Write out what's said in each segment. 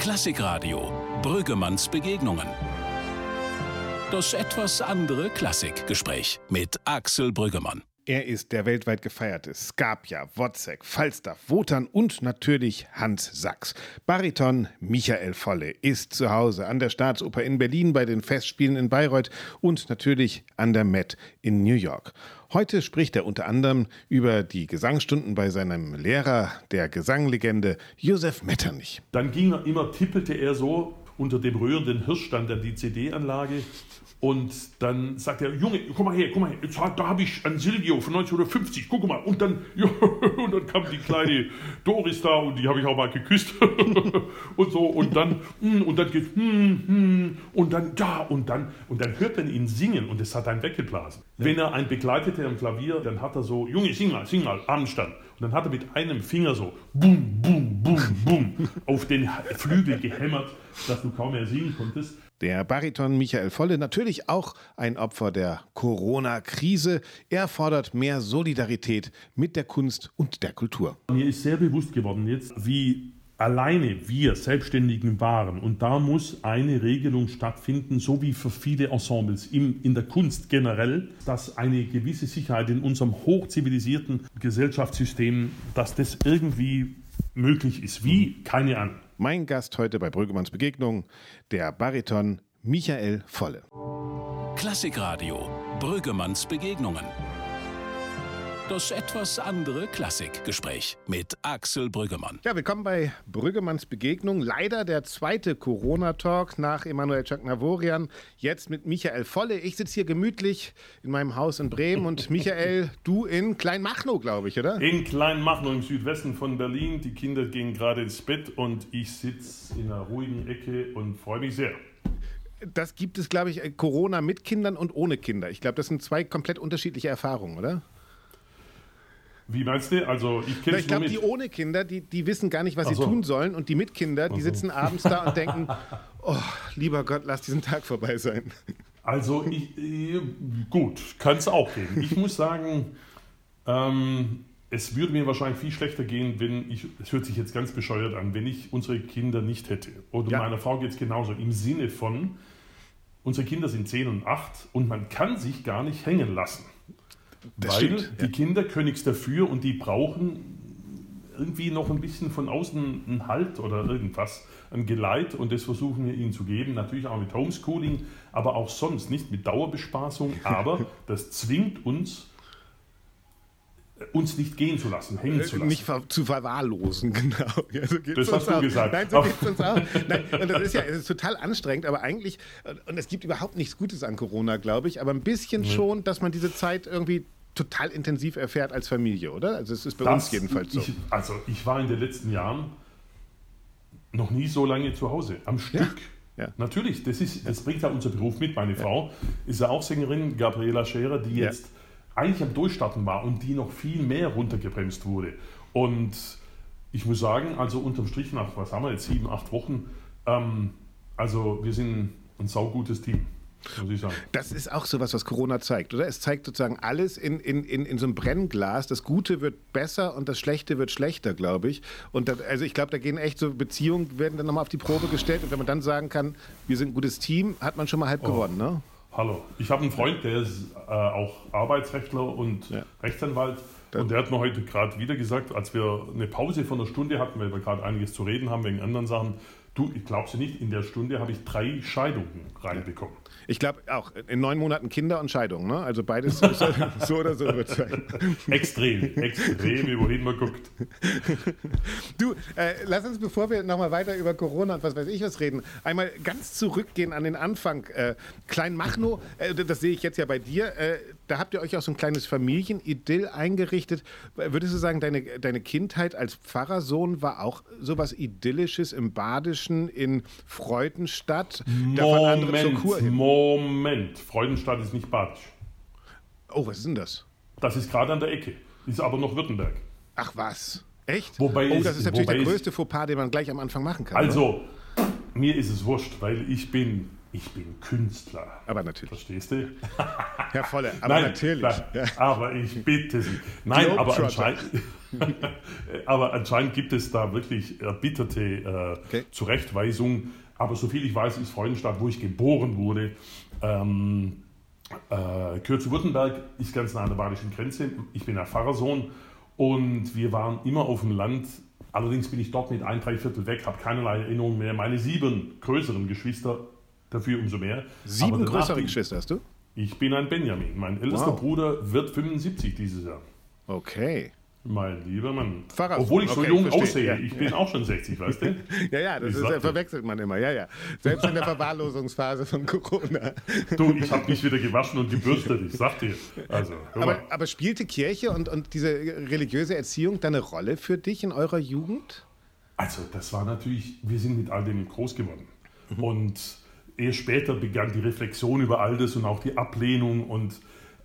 Klassikradio Brüggemanns Begegnungen. Das etwas andere Klassikgespräch mit Axel Brüggemann. Er ist der weltweit gefeierte Skapja, Wozzeck, Falstaff, Wotan und natürlich Hans Sachs. Bariton Michael Volle ist zu Hause an der Staatsoper in Berlin bei den Festspielen in Bayreuth und natürlich an der Met in New York. Heute spricht er unter anderem über die Gesangsstunden bei seinem Lehrer, der Gesanglegende Josef Metternich. Dann ging er immer, tippelte er so unter dem rührenden Hirsch stand dann die CD-Anlage und dann sagt er, Junge, guck mal her, guck mal her, jetzt, da habe ich ein Silvio von 1950, guck mal. Und dann, ja, und dann kam die kleine Doris da und die habe ich auch mal geküsst und so. Und dann, hm, und dann geht, hm, hm, und dann, ja, und dann, und dann hört man ihn singen und es hat einen weggeblasen. Ja. Wenn er einen begleitete am Klavier, dann hat er so, Junge, sing mal, sing mal, Abendstand. Und dann hat er mit einem Finger so, bum, bum, bum, bum, auf den Flügel gehämmert, dass du kaum mehr singen konntest. Der Bariton Michael Volle, natürlich auch ein Opfer der Corona-Krise. Er fordert mehr Solidarität mit der Kunst und der Kultur. Mir ist sehr bewusst geworden jetzt, wie alleine wir Selbstständigen waren. Und da muss eine Regelung stattfinden, so wie für viele Ensembles im, in der Kunst generell, dass eine gewisse Sicherheit in unserem hochzivilisierten Gesellschaftssystem, dass das irgendwie möglich ist. Wie? Keine Ahnung. Mein Gast heute bei Brüggemanns Begegnung, der Bariton Michael Volle. Klassikradio Brüggemanns Begegnungen. Das etwas andere Klassikgespräch mit Axel Brüggemann. Ja, willkommen bei Brüggemanns Begegnung. Leider der zweite Corona-Talk nach Emanuel Czaknavorian. Jetzt mit Michael Volle. Ich sitze hier gemütlich in meinem Haus in Bremen und Michael, du in Kleinmachnow, glaube ich, oder? In Kleinmachnow im Südwesten von Berlin. Die Kinder gehen gerade ins Bett und ich sitze in einer ruhigen Ecke und freue mich sehr das gibt es, glaube ich, Corona mit Kindern und ohne Kinder. Ich glaube, das sind zwei komplett unterschiedliche Erfahrungen, oder? Wie meinst du? Also ich kenne Ich glaube, die ohne Kinder, die, die wissen gar nicht, was so. sie tun sollen. Und die mit Kinder, die sitzen abends da und denken, oh, lieber Gott, lass diesen Tag vorbei sein. Also ich, äh, gut, kann es auch geben. Ich muss sagen, ähm, es würde mir wahrscheinlich viel schlechter gehen, wenn ich, es hört sich jetzt ganz bescheuert an, wenn ich unsere Kinder nicht hätte. Oder ja. meiner Frau geht es genauso. Im Sinne von, unsere Kinder sind 10 und 8 und man kann sich gar nicht hängen lassen. Das weil stimmt, die Kinder können nichts dafür und die brauchen irgendwie noch ein bisschen von außen einen Halt oder irgendwas, ein Geleit und das versuchen wir ihnen zu geben. Natürlich auch mit Homeschooling, aber auch sonst, nicht mit Dauerbespaßung, aber das zwingt uns, uns nicht gehen zu lassen, hängen zu lassen. Nicht ver zu verwahrlosen, genau. Ja, so das hast du auch. gesagt. Nein, so geht es uns auch. Nein, und das ist ja ist total anstrengend, aber eigentlich, und es gibt überhaupt nichts Gutes an Corona, glaube ich, aber ein bisschen mhm. schon, dass man diese Zeit irgendwie total intensiv erfährt als Familie, oder? Also es ist bei das, uns jedenfalls so. Ich, also ich war in den letzten Jahren noch nie so lange zu Hause, am Stück. Ja. Ja. Natürlich, das, ist, das bringt ja unser Beruf mit. Meine. Frau ist ja auch Sängerin, Gabriela Scherer, die jetzt eigentlich am Durchstarten war und die noch viel mehr runtergebremst wurde. Und ich muss sagen, also unterm Strich nach, was haben wir jetzt, sieben, acht Wochen, ähm, also wir sind ein saugutes Team. Muss ich sagen. Das ist auch so was, was Corona zeigt, oder? Es zeigt sozusagen alles in, in, in, in so einem Brennglas. Das Gute wird besser und das Schlechte wird schlechter, glaube ich. Und das, also ich glaube, da gehen echt so Beziehungen, werden dann nochmal auf die Probe gestellt. Und wenn man dann sagen kann, wir sind ein gutes Team, hat man schon mal halb oh. gewonnen, ne? Hallo. Ich habe einen Freund, der ist äh, auch Arbeitsrechtler und ja. Rechtsanwalt. Und der hat mir heute gerade wieder gesagt, als wir eine Pause von einer Stunde hatten, weil wir gerade einiges zu reden haben wegen anderen Sachen, du, ich glaubst du nicht, in der Stunde habe ich drei Scheidungen reinbekommen. Ich glaube auch, in neun Monaten Kinder und Scheidung, ne? Also beides so, so oder so wird sein. Extrem, extrem, wohin man guckt. Du, äh, lass uns, bevor wir nochmal weiter über Corona und was weiß ich was reden, einmal ganz zurückgehen an den Anfang. Äh, Kleinmachnow, äh, das sehe ich jetzt ja bei dir, äh, da habt ihr euch auch so ein kleines Familienidyll eingerichtet. Würdest du sagen, deine, deine Kindheit als Pfarrersohn war auch sowas Idyllisches im Badischen in Freudenstadt? Moment, Moment. Freudenstadt ist nicht badisch. Oh, was ist denn das? Das ist gerade an der Ecke. Ist aber noch Württemberg. Ach was? Echt? Wobei oh, das ist natürlich der größte Fauxpas, den man gleich am Anfang machen kann. Also, oder? mir ist es wurscht, weil ich bin Ich bin Künstler. Aber natürlich. Verstehst du? Herr Volle, aber Nein, natürlich. nein, aber ich bitte Sie. Nein, aber anscheinend, aber anscheinend gibt es da wirklich erbitterte äh, Okay. Zurechtweisungen. Aber soviel ich weiß, ist Freudenstadt, wo ich geboren wurde, ähm, äh, Württemberg, ist ganz nah an der badischen Grenze. Ich bin ein Pfarrersohn und wir waren immer auf dem Land. Allerdings bin ich dort mit ein, drei Viertel weg, habe keinerlei Erinnerung mehr. Meine sieben größeren Geschwister, dafür umso mehr. Sieben größere Geschwister hast du? ich bin ein Benjamin. Mein ältester Wow. Bruder wird 75 dieses Jahr. Okay. Mein lieber Mann. Pfarrer- Obwohl ich so okay, jung verstehe, aussehe. ja. Ich bin auch schon 60, weißt du? Ja, ja, das ist, verwechselt man immer. Ja, ja. Selbst in der Verwahrlosungsphase von Corona. Du, ich habe mich wieder gewaschen und gebürstet, ich sag dir. Also, Aber, aber spielte Kirche und, und diese religiöse Erziehung da eine Rolle für dich in eurer Jugend? also, das war natürlich, wir sind mit all dem groß geworden. Mhm. Und erst später begann die Reflexion über all das und auch die Ablehnung und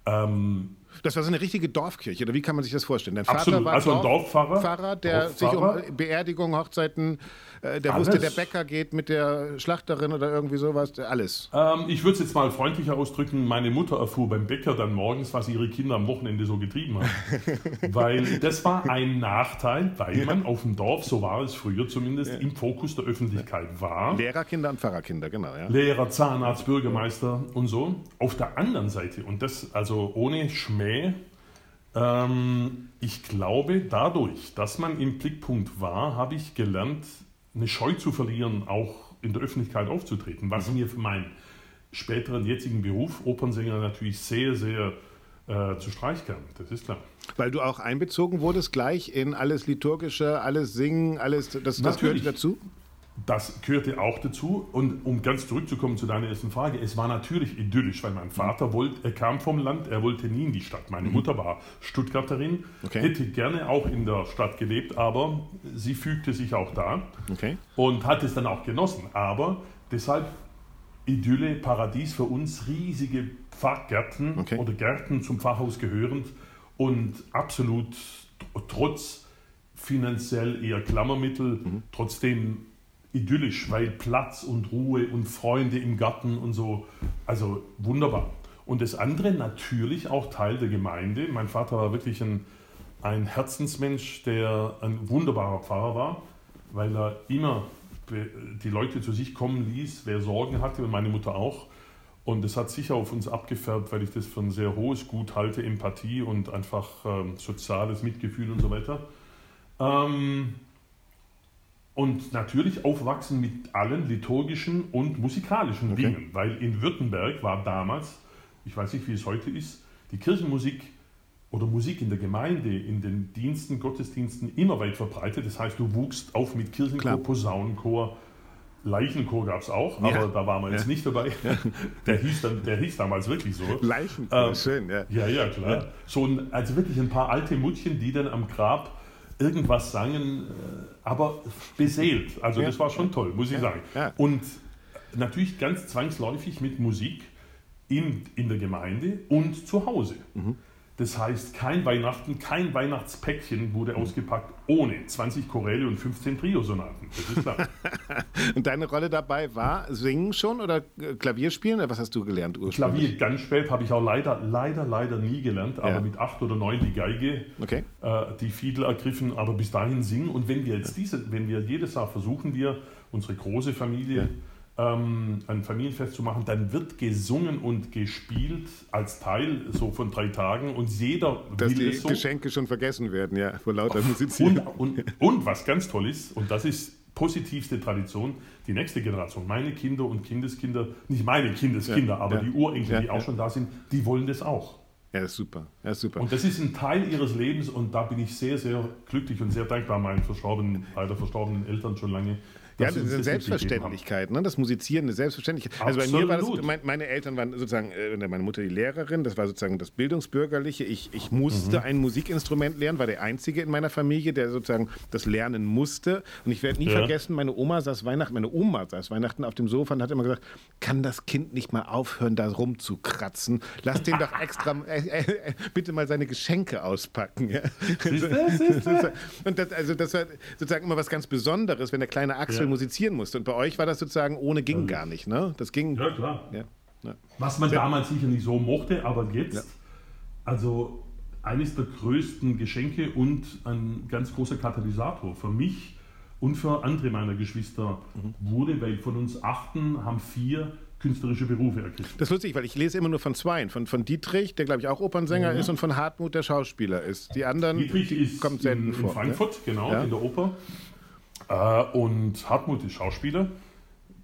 ähm, Das war so eine richtige Dorfkirche, oder wie kann man sich das vorstellen? Dein Vater Absolut. war Also ein Dorfpfarrer. Pfarrer, der Dorfpfarrer. sich um Beerdigung, Hochzeiten, äh, der Alles. wusste, der Bäcker geht mit der Schlachterin oder irgendwie sowas, alles. Ähm, ich würde es jetzt mal freundlicher ausdrücken. Meine Mutter erfuhr beim Bäcker dann morgens, was ihre Kinder am Wochenende so getrieben haben. weil das war ein Nachteil, weil man auf dem Dorf, so war es früher zumindest, im Fokus der Öffentlichkeit war. Lehrerkinder und Pfarrerkinder, genau, ja. Lehrer, Zahnarzt, Bürgermeister und so. Auf der anderen Seite, und das also ohne Schmäh, ähm, ich glaube, dadurch, dass man im Blickpunkt war, habe ich gelernt, eine Scheu zu verlieren, auch in der Öffentlichkeit aufzutreten, was mir für meinen späteren jetzigen Beruf, Opernsänger, natürlich sehr, sehr äh, zu Streich kam. Das ist klar. Weil du auch einbezogen wurdest gleich in alles Liturgische, alles Singen, alles, das, das gehört dazu? Das gehörte auch dazu. Und um ganz zurückzukommen zu deiner ersten Frage, es war natürlich idyllisch, weil mein Vater wollte, er kam vom Land, er wollte nie in die Stadt. Meine Mutter war Stuttgarterin, Okay. hätte gerne auch in der Stadt gelebt, aber sie fügte sich auch da Okay. und hat es dann auch genossen. Aber deshalb Idylle, Paradies für uns, riesige Pfarrgärten Okay. oder Gärten zum Pfarrhaus gehörend und absolut tr- trotz finanziell eher Klammermittel, trotzdem idyllisch, weil Platz und Ruhe und Freunde im Garten und so, also wunderbar. Und das andere natürlich auch Teil der Gemeinde. Mein Vater war wirklich ein, ein Herzensmensch, der ein wunderbarer Pfarrer war, weil er immer die Leute zu sich kommen ließ, wer Sorgen hatte und meine Mutter auch. Und das hat sicher auf uns abgefärbt, weil ich das für ein sehr hohes Gut halte, Empathie und einfach ähm, soziales Mitgefühl und so weiter. Ähm, und natürlich aufwachsen mit allen liturgischen und musikalischen Okay. Dingen, weil in Württemberg war damals, ich weiß nicht, wie es heute ist, die Kirchenmusik oder Musik in der Gemeinde, in den Diensten, Gottesdiensten immer weit verbreitet. Das heißt, du wuchst auf mit Kirchenchor, Klar. Posaunenchor, Leichenchor gab es auch, Ja. aber da waren wir jetzt Ja. nicht dabei. Der, hieß dann, der hieß damals wirklich so. Leichenchor, Ähm, schön, ja. Ja, ja, klar. So ein, also wirklich ein paar alte Mutchen, die dann am Grab irgendwas sangen, äh, aber beseelt. Also Ja. das war schon toll, muss ich sagen. ja. Und natürlich ganz zwangsläufig mit Musik in, in der Gemeinde und zu Hause. Mhm. Das heißt, kein Weihnachten, kein Weihnachtspäckchen wurde ausgepackt ohne 20 Choräle und 15 Trio-Sonaten. Das ist klar. Und deine Rolle dabei war Singen schon oder äh, Klavier spielen? Oder was hast du gelernt ursprünglich? Klavier ganz spät habe ich auch leider, leider, leider nie gelernt, aber Ja. mit acht oder neun die Geige, Okay. äh, die Fiedel ergriffen, aber bis dahin singen. Und wenn wir jetzt diese, wenn wir jedes Jahr versuchen wir, unsere große Familie ähm, ein Familienfest zu machen, dann wird gesungen und gespielt als Teil so von drei Tagen und jeder Dass will die es so. Geschenke schon vergessen werden, ja, vor lauter Musizieren. Und, und, und was ganz toll ist, und das ist positivste Tradition, die nächste Generation, meine Kinder und Kindeskinder, nicht meine Kindeskinder, Ja, aber ja. die Urenkel, Ja, die auch schon da sind, die wollen das auch. Ja, ist super. Ja, ist super. Und das ist ein Teil ihres Lebens und da bin ich sehr, sehr glücklich und sehr dankbar meinen verstorbenen, leider verstorbenen Eltern schon lange. Ja, das mitgegeben haben. Selbstverständlichkeit, ne? das Musizieren, eine Selbstverständlichkeit. Also bei mir war das, Absolut. mein, meine Eltern waren sozusagen, äh, meine Mutter die Lehrerin, das war sozusagen das Bildungsbürgerliche. Ich, ich musste Mhm. ein Musikinstrument lernen, war der Einzige in meiner Familie, der sozusagen das lernen musste. Und ich werde nie Ja. vergessen, meine Oma saß Weihnachten, meine Oma saß Weihnachten auf dem Sofa und hat immer gesagt, kann das Kind nicht mal aufhören, da rumzukratzen? Lass den doch extra, äh, äh, bitte mal seine Geschenke auspacken. Ja? Siehste, siehste? Und das, also das war sozusagen immer was ganz Besonderes, wenn der kleine Axel Ja. Musizieren musste. Und bei euch war das sozusagen ohne ging gar nicht, ne? Das ging. Ja, klar. Ja. Ja. Was man damals sicher nicht so mochte, aber jetzt, also eines der größten Geschenke und ein ganz großer Katalysator für mich und für andere meiner Geschwister wurde, weil von uns achten haben vier künstlerische Berufe ergriffen. Das ist lustig, weil ich lese immer nur von zweien. Von, von Dietrich, der glaube ich auch Opernsänger ist, und von Hartmut, der Schauspieler ist. Die anderen Dietrich ist kommt selten in, vor. in Frankfurt, genau, Ja. in der Oper. Äh, und Hartmut ist Schauspieler,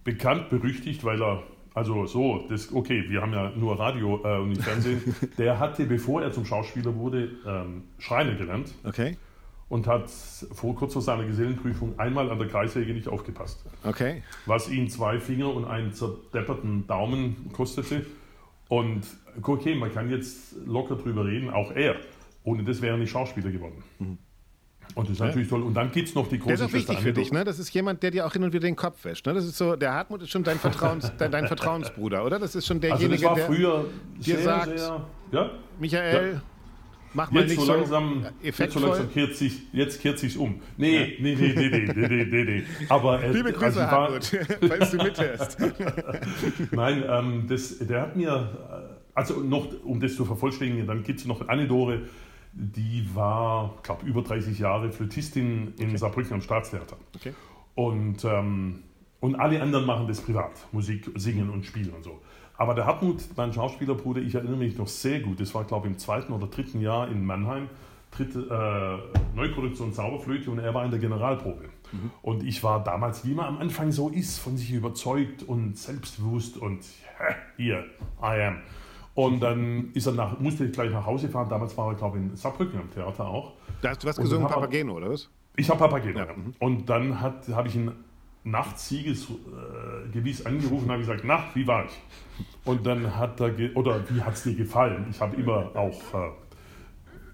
bekannt, berüchtigt, weil er, also so, das, okay, wir haben ja nur Radio äh, und nicht Fernsehen. Der hatte, bevor er zum Schauspieler wurde, ähm, Schreiner gelernt? Okay, und hat vor, kurz vor seiner Gesellenprüfung einmal an der Kreissäge nicht aufgepasst. okay. Was ihn zwei Finger und einen zerdepperten Daumen kostete. Und okay, man kann jetzt locker drüber reden, auch er. Ohne das wäre er nicht Schauspieler geworden. Und das ist natürlich toll. Und dann gibt es noch die große Das ist auch wichtig für also dich, ne? Das ist jemand, der dir auch hin und wieder den Kopf wäscht. Ne? Das ist so, der Hartmut ist schon dein, Vertrauens, dein, dein Vertrauensbruder, oder? Das ist schon also derjenige, also war früher dir sehr, sagt, sehr, ja? Michael, ja. mach mal jetzt nicht so langsam, effektvoll. Jetzt so langsam kehrt sich, jetzt kehrt sich um. Nee, ja. nee, nee, nee, nee, nee, nee, nee, Aber, äh, Liebe also Grüße, also, Hartmut, weil du mithörst. Nein, ähm, das, der hat mir... Äh, also noch, um das zu vervollständigen, dann gibt es noch eine Dore, die war, glaube über 30 Jahre Flötistin in Saarbrücken am Staatstheater. Okay. Und, ähm, und alle anderen machen das privat, Musik, Singen und Spielen und so. Aber der Hartmut, mein Schauspielerbruder, ich erinnere mich noch sehr gut, das war, glaube ich, im zweiten oder dritten Jahr in Mannheim, dritte äh, Neuproduktion Zauberflöte und er war in der Generalprobe. Und ich war damals, wie man am Anfang so ist, von sich überzeugt und selbstbewusst und hier, I am. Und dann ist er nach, musste ich gleich nach Hause fahren. Damals war er, glaube ich, in Saarbrücken am Theater auch. Da hast du was gesungen, Papageno, oder was? Ich habe Papageno. Ja, Ja. Und dann habe ich ihn nachts siegesgewiss äh, gewiss angerufen und habe gesagt, na, wie war ich? Und dann hat er, oder wie hat es dir gefallen? Ich habe immer auch äh,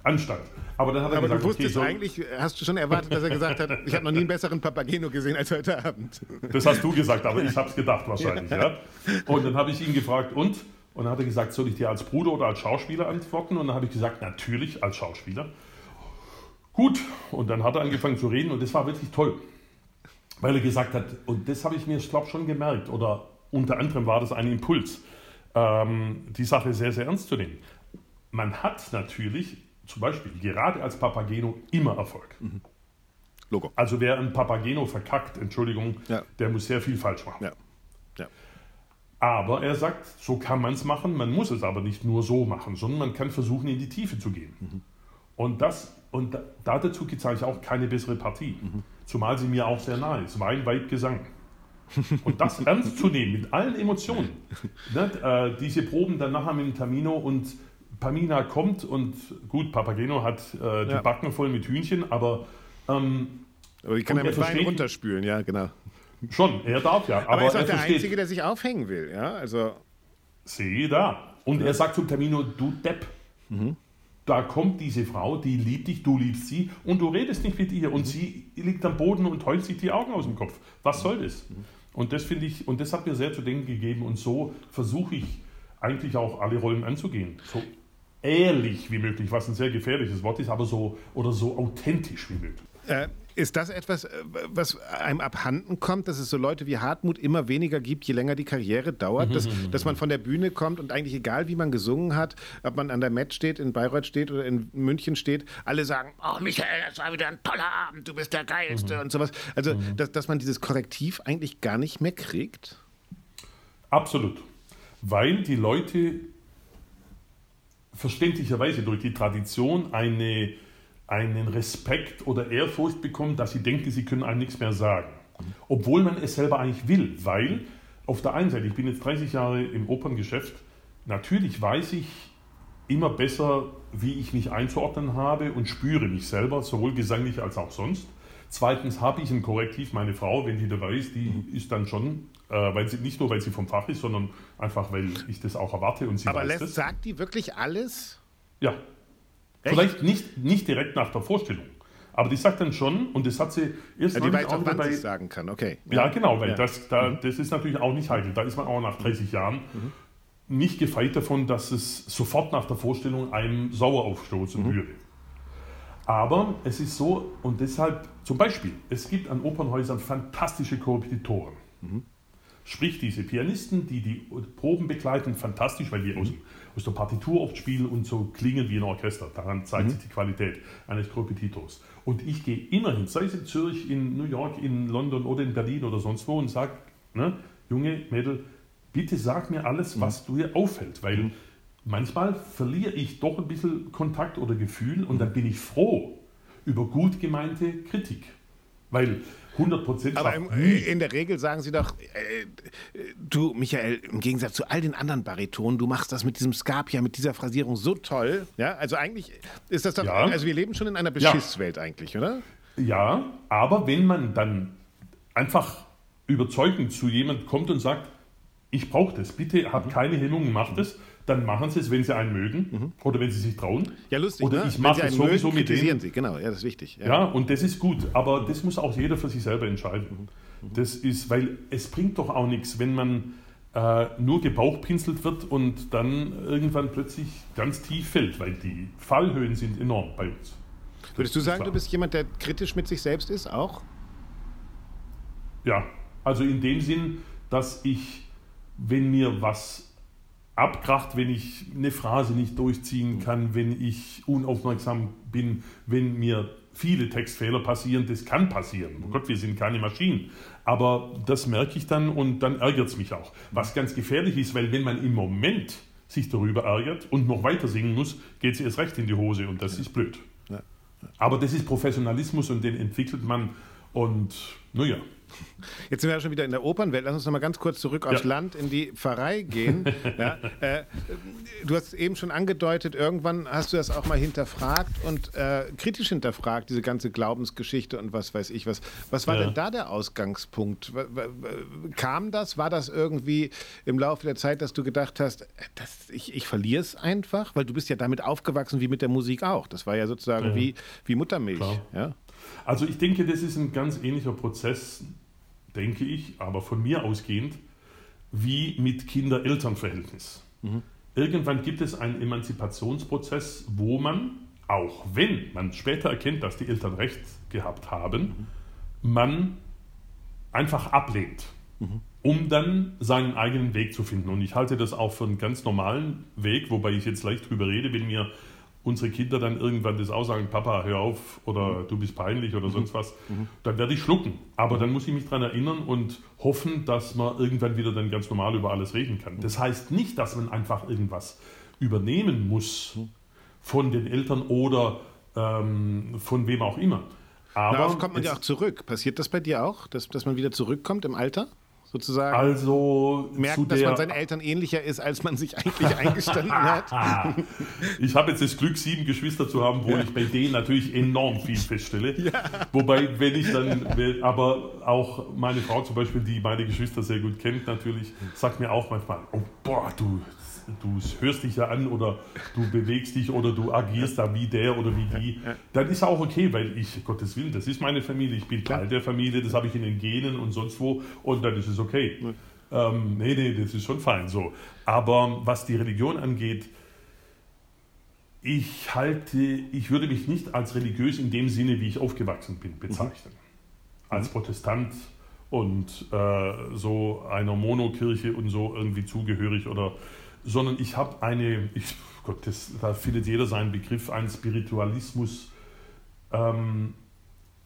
Anstand. Aber dann hat er Aber gesagt, du wusstest okay, eigentlich, hast du schon erwartet, dass er gesagt hat, ich habe noch nie einen besseren Papageno gesehen als heute Abend. das hast du gesagt, aber ich habe es gedacht wahrscheinlich. Ja. Und dann habe ich ihn gefragt, und? Und dann hat er gesagt, soll ich dir als Bruder oder als Schauspieler antworten? Und dann habe ich gesagt, natürlich als Schauspieler. Gut, und dann hat er angefangen zu reden und das war wirklich toll. Weil er gesagt hat, und das habe ich mir, ich glaube, schon gemerkt, oder unter anderem war das ein Impuls, ähm, die Sache sehr, sehr ernst zu nehmen. Man hat natürlich, zum Beispiel gerade als Papageno, immer Erfolg. Logo. Also wer ein Papageno verkackt, Entschuldigung, Ja. der muss sehr viel falsch machen. Ja. Aber er sagt, so kann man es machen, man muss es aber nicht nur so machen, sondern man kann versuchen, in die Tiefe zu gehen. Und, das, und da, da dazu gibt es eigentlich auch keine bessere Partie. Zumal sie mir auch sehr nahe ist. Wein, Weib, Gesang. Und das ernst zu nehmen, mit allen Emotionen. Ne? Äh, diese Proben dann nachher mit dem Tamino und Pamina kommt und gut, Papageno hat äh, die Ja. Backen voll mit Hühnchen, aber ähm, Aber ich kann Und ja er mit Wein runterspülen, ja, genau. Schon, er darf ja. Aber, Aber, er ist auch er der versteht, Einzige, der sich aufhängen will, ja, also... Sehe da. Und er sagt zum Termino, du Depp. Da kommt diese Frau, die liebt dich, du liebst sie und du redest nicht mit ihr und sie liegt am Boden und heult sich die Augen aus dem Kopf. Was soll das? Und das finde ich, und das hat mir sehr zu denken gegeben und so versuche ich eigentlich auch alle Rollen anzugehen. So ehrlich wie möglich, was ein sehr gefährliches Wort ist, aber so oder so authentisch wie möglich. Äh, ist das etwas, äh, was einem abhanden kommt, dass es so Leute wie Hartmut immer weniger gibt, je länger die Karriere dauert? Dass, dass man von der Bühne kommt und eigentlich egal, wie man gesungen hat, ob man an der Met steht, in Bayreuth steht oder in München steht, alle sagen, oh Michael, das war wieder ein toller Abend, du bist der Geilste und sowas. Also, dass, dass man dieses Korrektiv eigentlich gar nicht mehr kriegt? Absolut. Weil die Leute verständlicherweise durch die Tradition eine, einen Respekt oder Ehrfurcht bekommen, dass sie denken, sie können einem nichts mehr sagen. Obwohl man es selber eigentlich will. Weil auf der einen Seite, ich bin jetzt 30 Jahre im Operngeschäft, natürlich weiß ich immer besser, wie ich mich einzuordnen habe und spüre mich selber, sowohl gesanglich als auch sonst. Zweitens habe ich ein Korrektiv, meine Frau, wenn die dabei ist, die ist dann schon, äh, weil sie, nicht nur weil sie vom Fach ist, sondern einfach, weil ich das auch erwarte und sie Aber weiß lässt, das. sagt die wirklich alles? Ja. Vielleicht nicht, nicht direkt nach der Vorstellung. Aber die sagt dann schon, und das hat sie erst Ja, die weiß auch, wann bei- sagen kann, okay. ja, genau, weil Ja. Das, da, das ist natürlich auch nicht heikel. Da ist man auch nach 30 Jahren. nicht gefeit davon, dass es sofort nach der Vorstellung einem sauer aufstoßen mhm. würde. Aber es ist so, und deshalb zum Beispiel, es gibt an Opernhäusern fantastische Korrepetitoren. Mhm. Sprich, diese Pianisten, die die Proben begleiten, fantastisch, weil die mhm. aus, aus, der Partitur oft spielen und so klingen wie ein Orchester. Daran zeigt mhm. sich die Qualität eines Korrepetitors. Und ich gehe immerhin, sei es in Zürich, in New York, in London oder in Berlin oder sonst wo und sage, ne, Junge, Mädel, bitte sag mir alles, was mhm. dir auffällt, weil mhm manchmal verliere ich doch ein bisschen Kontakt oder Gefühl und dann bin ich froh über gut gemeinte Kritik. Weil 100 Prozent. Aber im, in der Regel sagen Sie doch, äh, du, Michael, im Gegensatz zu all den anderen Baritonen, du machst das mit diesem Skapia, mit dieser Phrasierung so toll. Ja, also eigentlich ist das doch, ja. also wir leben schon in einer Beschisswelt ja. eigentlich, oder? Ja, aber wenn man dann einfach überzeugend zu jemand kommt und sagt, ich brauche das, bitte hab mhm. keine Hemmungen, mach das, dann machen sie es, wenn sie einen mögen mhm. oder wenn sie sich trauen. Ja, lustig. Oder ne? ich mache es sowieso mögen, mit denen. Sie, genau, ja, das ist wichtig. Ja. ja. und das ist gut, aber das muss auch jeder für sich selber entscheiden. Mhm. Das ist, weil es bringt doch auch nichts, wenn man äh, nur gebauchpinselt wird und dann irgendwann plötzlich ganz tief fällt, weil die Fallhöhen sind enorm bei uns. Würdest du sagen, du bist jemand, der kritisch mit sich selbst ist, auch? Ja, also in dem Sinn, dass ich, wenn mir was abkracht, wenn ich eine Phrase nicht durchziehen kann, wenn ich unaufmerksam bin, wenn mir viele Textfehler passieren. Das kann passieren. Oh Gott, wir sind keine Maschinen. Aber das merke ich dann und dann ärgert es mich auch. Was ganz gefährlich ist, weil wenn man im Moment sich darüber ärgert und noch weiter singen muss, geht es erst recht in die Hose und das ist blöd. Aber das ist Professionalismus und den entwickelt man und naja. Jetzt sind wir ja schon wieder in der Opernwelt. Lass uns noch mal ganz kurz zurück aufs ja. Land in die Pfarrei gehen. ja, äh, du hast eben schon angedeutet, irgendwann hast du das auch mal hinterfragt und äh, kritisch hinterfragt, diese ganze Glaubensgeschichte und was weiß ich was. Was war ja. denn da der Ausgangspunkt? Kam das? War das irgendwie im Laufe der Zeit, dass du gedacht hast, äh, das, ich, ich verliere es einfach? Weil du bist ja damit aufgewachsen wie mit der Musik auch. Das war ja sozusagen wie, wie Muttermilch. Ja? Also ich denke, das ist ein ganz ähnlicher Prozess, denke ich, aber von mir ausgehend, wie mit Kinder-Eltern-Verhältnis. Mhm. Irgendwann gibt es einen Emanzipationsprozess, wo man, auch wenn man später erkennt, dass die Eltern recht gehabt haben, mhm. man einfach ablehnt, mhm. um dann seinen eigenen Weg zu finden. Und ich halte das auch für einen ganz normalen Weg, wobei ich jetzt leicht drüber rede, wenn mir unsere Kinder dann irgendwann das aussagen, Papa, hör auf oder mhm. du bist peinlich oder mhm. sonst was, mhm. dann werde ich schlucken. Aber dann muss ich mich daran erinnern und hoffen, dass man irgendwann wieder dann ganz normal über alles reden kann. Das heißt nicht, dass man einfach irgendwas übernehmen muss von den Eltern oder ähm, von wem auch immer. Aber Darauf kommt man ja auch zurück. Passiert das bei dir auch, dass, dass man wieder zurückkommt im Alter? Sozusagen also merken, dass man seinen Eltern ähnlicher ist, als man sich eigentlich eingestanden hat. ich habe jetzt das Glück, sieben Geschwister zu haben, wo ja. ich bei denen natürlich enorm viel feststelle. Ja. Wobei, wenn ich dann, aber auch meine Frau zum Beispiel, die meine Geschwister sehr gut kennt, natürlich, sagt mir auch manchmal, oh boah, du du hörst dich ja an oder du bewegst dich oder du agierst da wie der oder wie die, dann ist auch okay, weil ich, Gottes Willen, das ist meine Familie, ich bin Teil der Familie, das habe ich in den Genen und sonst wo und dann ist es okay. Ähm, nee, nee, das ist schon fein so. Aber was die Religion angeht, ich halte, ich würde mich nicht als religiös in dem Sinne, wie ich aufgewachsen bin, bezeichnen. Mhm. Als Protestant und äh, so einer Monokirche und so irgendwie zugehörig oder sondern ich habe eine, ich, Gott, das, da findet jeder seinen Begriff, einen Spiritualismus ähm,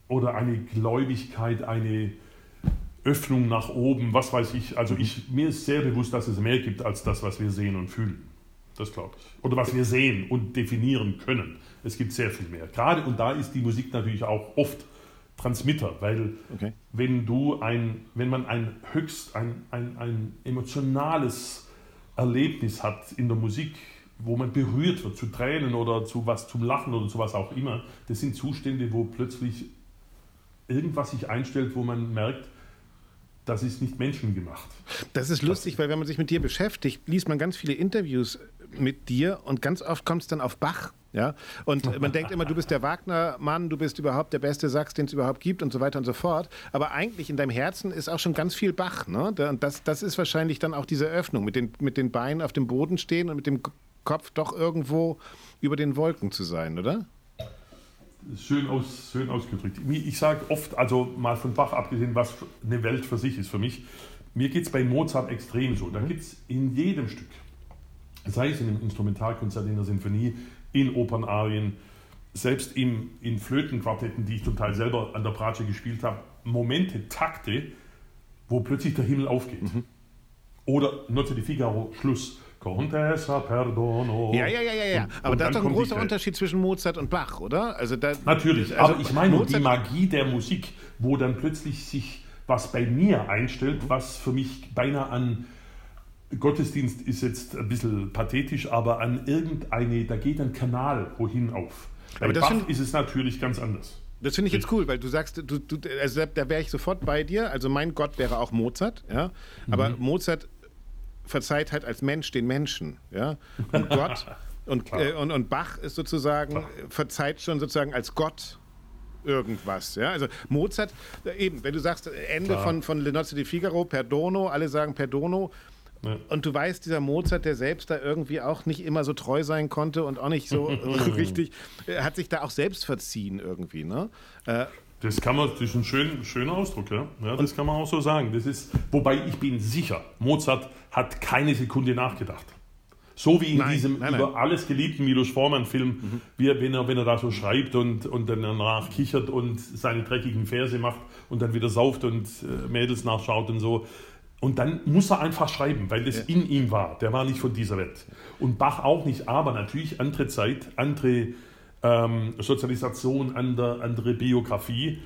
oder eine Gläubigkeit, eine Öffnung nach oben, was weiß ich. Also ich, mir ist sehr bewusst, dass es mehr gibt als das, was wir sehen und fühlen. Das glaube ich. Oder was wir sehen und definieren können. Es gibt sehr viel mehr. Gerade und da ist die Musik natürlich auch oft Transmitter, weil okay. wenn du ein, wenn man ein höchst, ein, ein, ein emotionales Erlebnis hat in der Musik, wo man berührt wird zu Tränen oder zu was zum Lachen oder zu was auch immer, das sind Zustände, wo plötzlich irgendwas sich einstellt, wo man merkt, das ist nicht menschengemacht. Das ist lustig, weil wenn man sich mit dir beschäftigt, liest man ganz viele Interviews mit dir und ganz oft kommt es dann auf Bach. Ja? Und man denkt immer, du bist der Wagner-Mann, du bist überhaupt der beste Sachs, den es überhaupt gibt und so weiter und so fort. Aber eigentlich in deinem Herzen ist auch schon ganz viel Bach. Ne? Und das, das ist wahrscheinlich dann auch diese Öffnung, mit den, mit den Beinen auf dem Boden stehen und mit dem Kopf doch irgendwo über den Wolken zu sein, oder? Schön, aus, schön ausgedrückt. Ich sage oft, also mal von Bach abgesehen, was eine Welt für sich ist für mich. Mir geht es bei Mozart extrem so. Da gibt es in jedem Stück, sei es in einem Instrumentalkonzert, in der Sinfonie, in Opernarien, selbst im, in Flötenquartetten, die ich zum Teil selber an der Bratsche gespielt habe, Momente, Takte, wo plötzlich der Himmel aufgeht. Mhm. Oder Notte di Figaro, Schluss. Contessa perdono. Ja, ja, ja, ja, ja. Aber da ist doch ein großer Unterschied zwischen Mozart und Bach, oder? Also da, Natürlich, also aber ich meine Mozart die Magie der Musik, wo dann plötzlich sich was bei mir einstellt, was für mich beinahe an Gottesdienst ist jetzt ein bisschen pathetisch, aber an irgendeine, da geht ein Kanal wohin auf. Bei aber Bach ist es natürlich ganz anders. Das finde ich jetzt cool, weil du sagst, du, du, also da wäre ich sofort bei dir. Also mein Gott wäre auch Mozart, ja. Aber mhm. Mozart verzeiht halt als Mensch den Menschen, ja. Und Gott und, äh, und, und Bach ist sozusagen, Klar. verzeiht schon sozusagen als Gott irgendwas. Ja? Also Mozart, äh, eben, wenn du sagst, Ende Klar. von, von Le Nozze di Figaro, Perdono, alle sagen Perdono. Ja. Und du weißt, dieser Mozart, der selbst da irgendwie auch nicht immer so treu sein konnte und auch nicht so richtig, äh, hat sich da auch selbst verziehen irgendwie. Ne? Äh, das kann man, das ist ein schön, schöner Ausdruck, ja. ja das kann man auch so sagen. Das ist, wobei ich bin sicher, Mozart hat keine Sekunde nachgedacht. So wie in nein, diesem nein, nein. über alles geliebten Milos Forman-Film, mhm. wenn, er, wenn er da so schreibt und, und dann danach kichert und seine dreckigen Verse macht und dann wieder sauft und äh, Mädels nachschaut und so. Und dann muss er einfach schreiben, weil das ja. in ihm war. Der war nicht von dieser Welt. Und Bach auch nicht, aber natürlich andere Zeit, andere ähm, Sozialisation, andere, andere Biografie.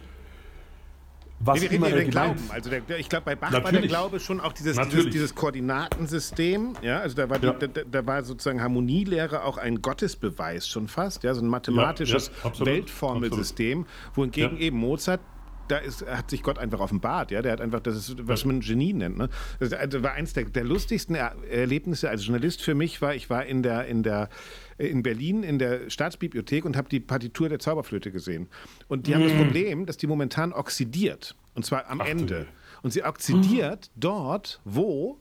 Was wir reden über den Glauben. Also der, ich glaube, bei Bach Natürlich. war der Glaube schon auch dieses, dieses, dieses, Koordinatensystem. Ja, also da war, ja. da, da, war sozusagen Harmonielehre auch ein Gottesbeweis schon fast, ja, so ein mathematisches ja, Weltformelsystem, wohingegen eben Mozart da ist, hat sich Gott einfach offenbart, ja. Der hat einfach, das ist, was man Genie nennt. Ne? Das war eins der, der lustigsten Erlebnisse als Journalist für mich war, ich war in der, in der in Berlin in der Staatsbibliothek und habe die Partitur der Zauberflöte gesehen. Und die mm. haben das mm. Problem, dass die momentan oxidiert. Und zwar am Ach, Ende. Und sie oxidiert mm. dort, wo,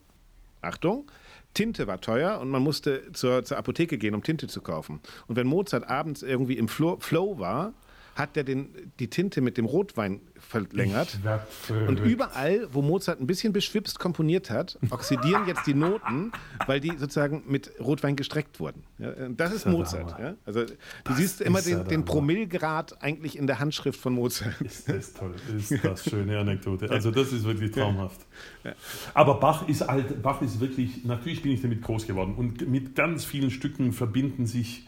Achtung, Tinte war teuer und man musste zur, zur Apotheke gehen, um Tinte zu kaufen. Und wenn Mozart abends irgendwie im Flow, Flow war, hat er den, die Tinte mit dem Rotwein verlängert. Und überall, wo Mozart ein bisschen beschwipst komponiert hat, oxidieren jetzt die Noten, weil die sozusagen mit Rotwein gestreckt wurden. Ja, das ist, ist Mozart. Ja? Also du das siehst immer den, den Promillgrad eigentlich in der Handschrift von Mozart. Ist das toll, ist das schöne Anekdote. Also das ist wirklich traumhaft. Aber Bach ist halt, Bach ist wirklich, natürlich bin ich damit groß geworden und mit ganz vielen Stücken verbinden sich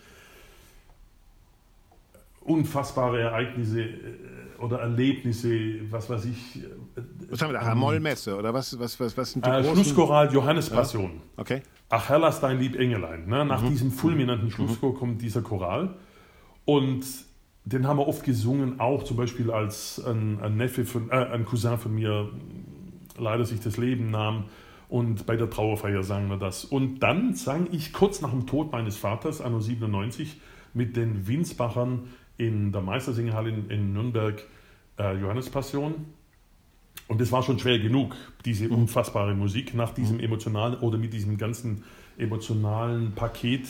unfassbare Ereignisse äh, oder Erlebnisse, was weiß ich. Äh, was haben wir da? Mollmesse oder was, was, was, was sind die äh, Schlusschoral Johannespassion. Ja. Okay. Ach Herrlas, dein lieb Engelein. Ne? Nach mhm. diesem fulminanten. Schlusschor mhm. kommt dieser Choral. Und den haben wir oft gesungen, auch zum Beispiel als ein, ein Neffe von, äh, ein Cousin von mir leider sich das Leben nahm. Und bei der Trauerfeier sangen wir das. Und dann sang ich kurz nach dem Tod meines Vaters, anno 97, mit den Winsbachern in der Meistersingerhalle in, in Nürnberg äh, Johannespassion. Und es war schon schwer genug, diese mhm. unfassbare Musik nach diesem mhm. emotionalen oder mit diesem ganzen emotionalen Paket.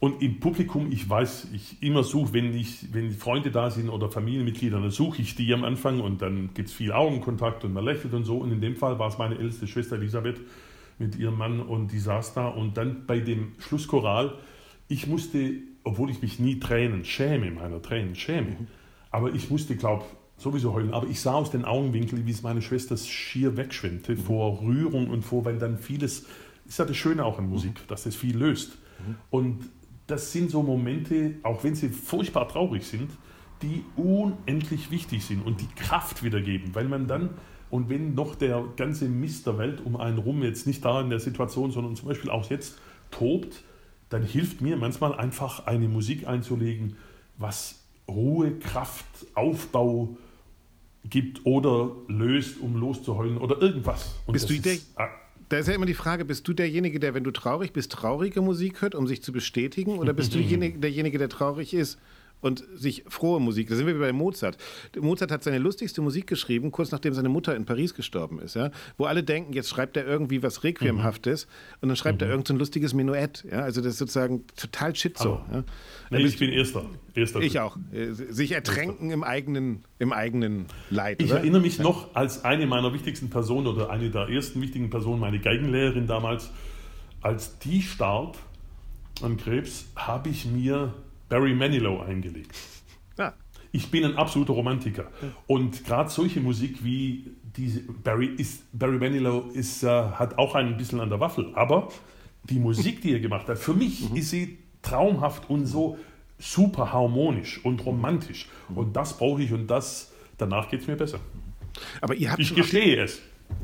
Und im Publikum, ich weiß, ich immer suche, wenn, ich, wenn Freunde da sind oder Familienmitglieder, dann suche ich die am Anfang und dann gibt es viel Augenkontakt und man lächelt und so. Und in dem Fall war es meine älteste Schwester Elisabeth mit ihrem Mann und die saß da. Und dann bei dem Schlusschoral, ich musste obwohl ich mich nie Tränen schäme, meiner Tränen schäme. Mhm. Aber ich musste, glaube sowieso heulen. Aber ich sah aus den Augenwinkeln, wie es meine Schwester schier wegschwemmte mhm. vor Rührung und vor, weil dann vieles, ist ja das Schöne auch in Musik, mhm. dass das viel löst. Mhm. Und das sind so Momente, auch wenn sie furchtbar traurig sind, die unendlich wichtig sind und die Kraft wiedergeben, weil man dann, und wenn noch der ganze Mist der Welt um einen rum jetzt nicht da in der Situation, sondern zum Beispiel auch jetzt tobt, dann hilft mir manchmal einfach eine Musik einzulegen, was Ruhe, Kraft, Aufbau gibt oder löst, um loszuheulen oder irgendwas. Und bist du der, ah. da ist ja immer die Frage, bist du derjenige, der, wenn du traurig bist, traurige Musik hört, um sich zu bestätigen? Oder bist du derjenige, der traurig ist, und sich frohe Musik. Da sind wir wie bei Mozart. Mozart hat seine lustigste Musik geschrieben, kurz nachdem seine Mutter in Paris gestorben ist, ja? wo alle denken, jetzt schreibt er irgendwie was Requiemhaftes mhm. und dann schreibt mhm. er irgend so ein lustiges Menuett. Ja? Also das ist sozusagen total Schizo. Ja? Nee, ich bin Erster. Erster ich auch. Äh, sich ertränken im eigenen, im eigenen Leid. Ich oder? erinnere mich noch als eine meiner wichtigsten Personen oder eine der ersten wichtigen Personen, meine Geigenlehrerin damals, als die starb an Krebs, habe ich mir Barry Manilow eingelegt. Ja. Ich bin ein absoluter Romantiker. Und gerade solche Musik wie diese Barry, ist, Barry Manilow ist, äh, hat auch ein bisschen an der Waffel. Aber die Musik, die er gemacht hat, für mich mhm. ist sie traumhaft und so super harmonisch und romantisch. Mhm. Und das brauche ich und das, danach geht es mir besser. Aber ihr habt ich gestehe es.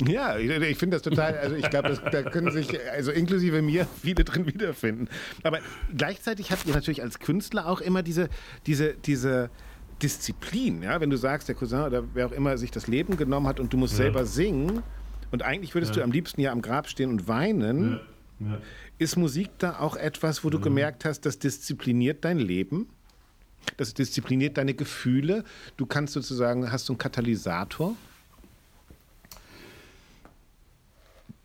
Ja, ich, ich finde das total, also ich glaube, da können sich, also inklusive mir, viele drin wiederfinden. Aber gleichzeitig habt ihr natürlich als Künstler auch immer diese, diese, diese Disziplin, ja, wenn du sagst, der Cousin oder wer auch immer sich das Leben genommen hat und du musst ja. selber singen und eigentlich würdest ja. du am liebsten ja am Grab stehen und weinen. Ja. Ist Musik da auch etwas, wo du gemerkt hast, das diszipliniert dein Leben? Das diszipliniert deine Gefühle? Du kannst sozusagen, hast du einen Katalysator?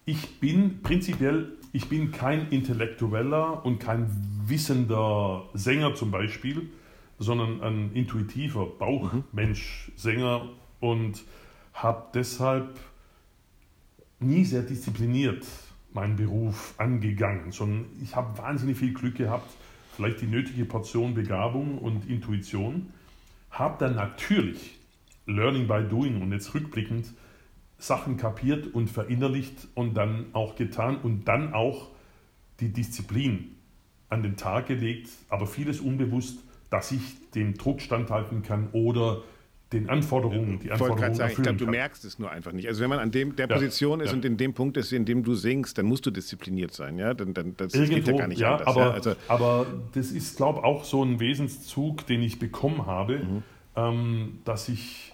Ich bin prinzipiell, ich bin kein Intellektueller und kein wissender Sänger zum Beispiel, sondern ein intuitiver Bauchmensch, Sänger und habe deshalb nie sehr diszipliniert meinen Beruf angegangen, sondern ich habe wahnsinnig viel Glück gehabt, vielleicht die nötige Portion Begabung und Intuition, habe dann natürlich Learning by Doing und jetzt rückblickend Sachen kapiert und verinnerlicht und dann auch getan und dann auch die Disziplin an den Tag gelegt, aber vieles unbewusst, dass ich dem Druck standhalten kann oder den Anforderungen, die Anforderungen sagen, Ich glaube, du merkst es nur einfach nicht. Also wenn man an dem, der Position ja, ist ja. und in dem Punkt ist, in dem du singst, dann musst du diszipliniert sein. Ja? Dann, dann, das Irgendwo, geht ja gar nicht ja, anders. Aber, ja? Also, aber das ist, glaube ich, auch so ein Wesenszug, den ich bekommen habe, mhm. ähm, dass ich,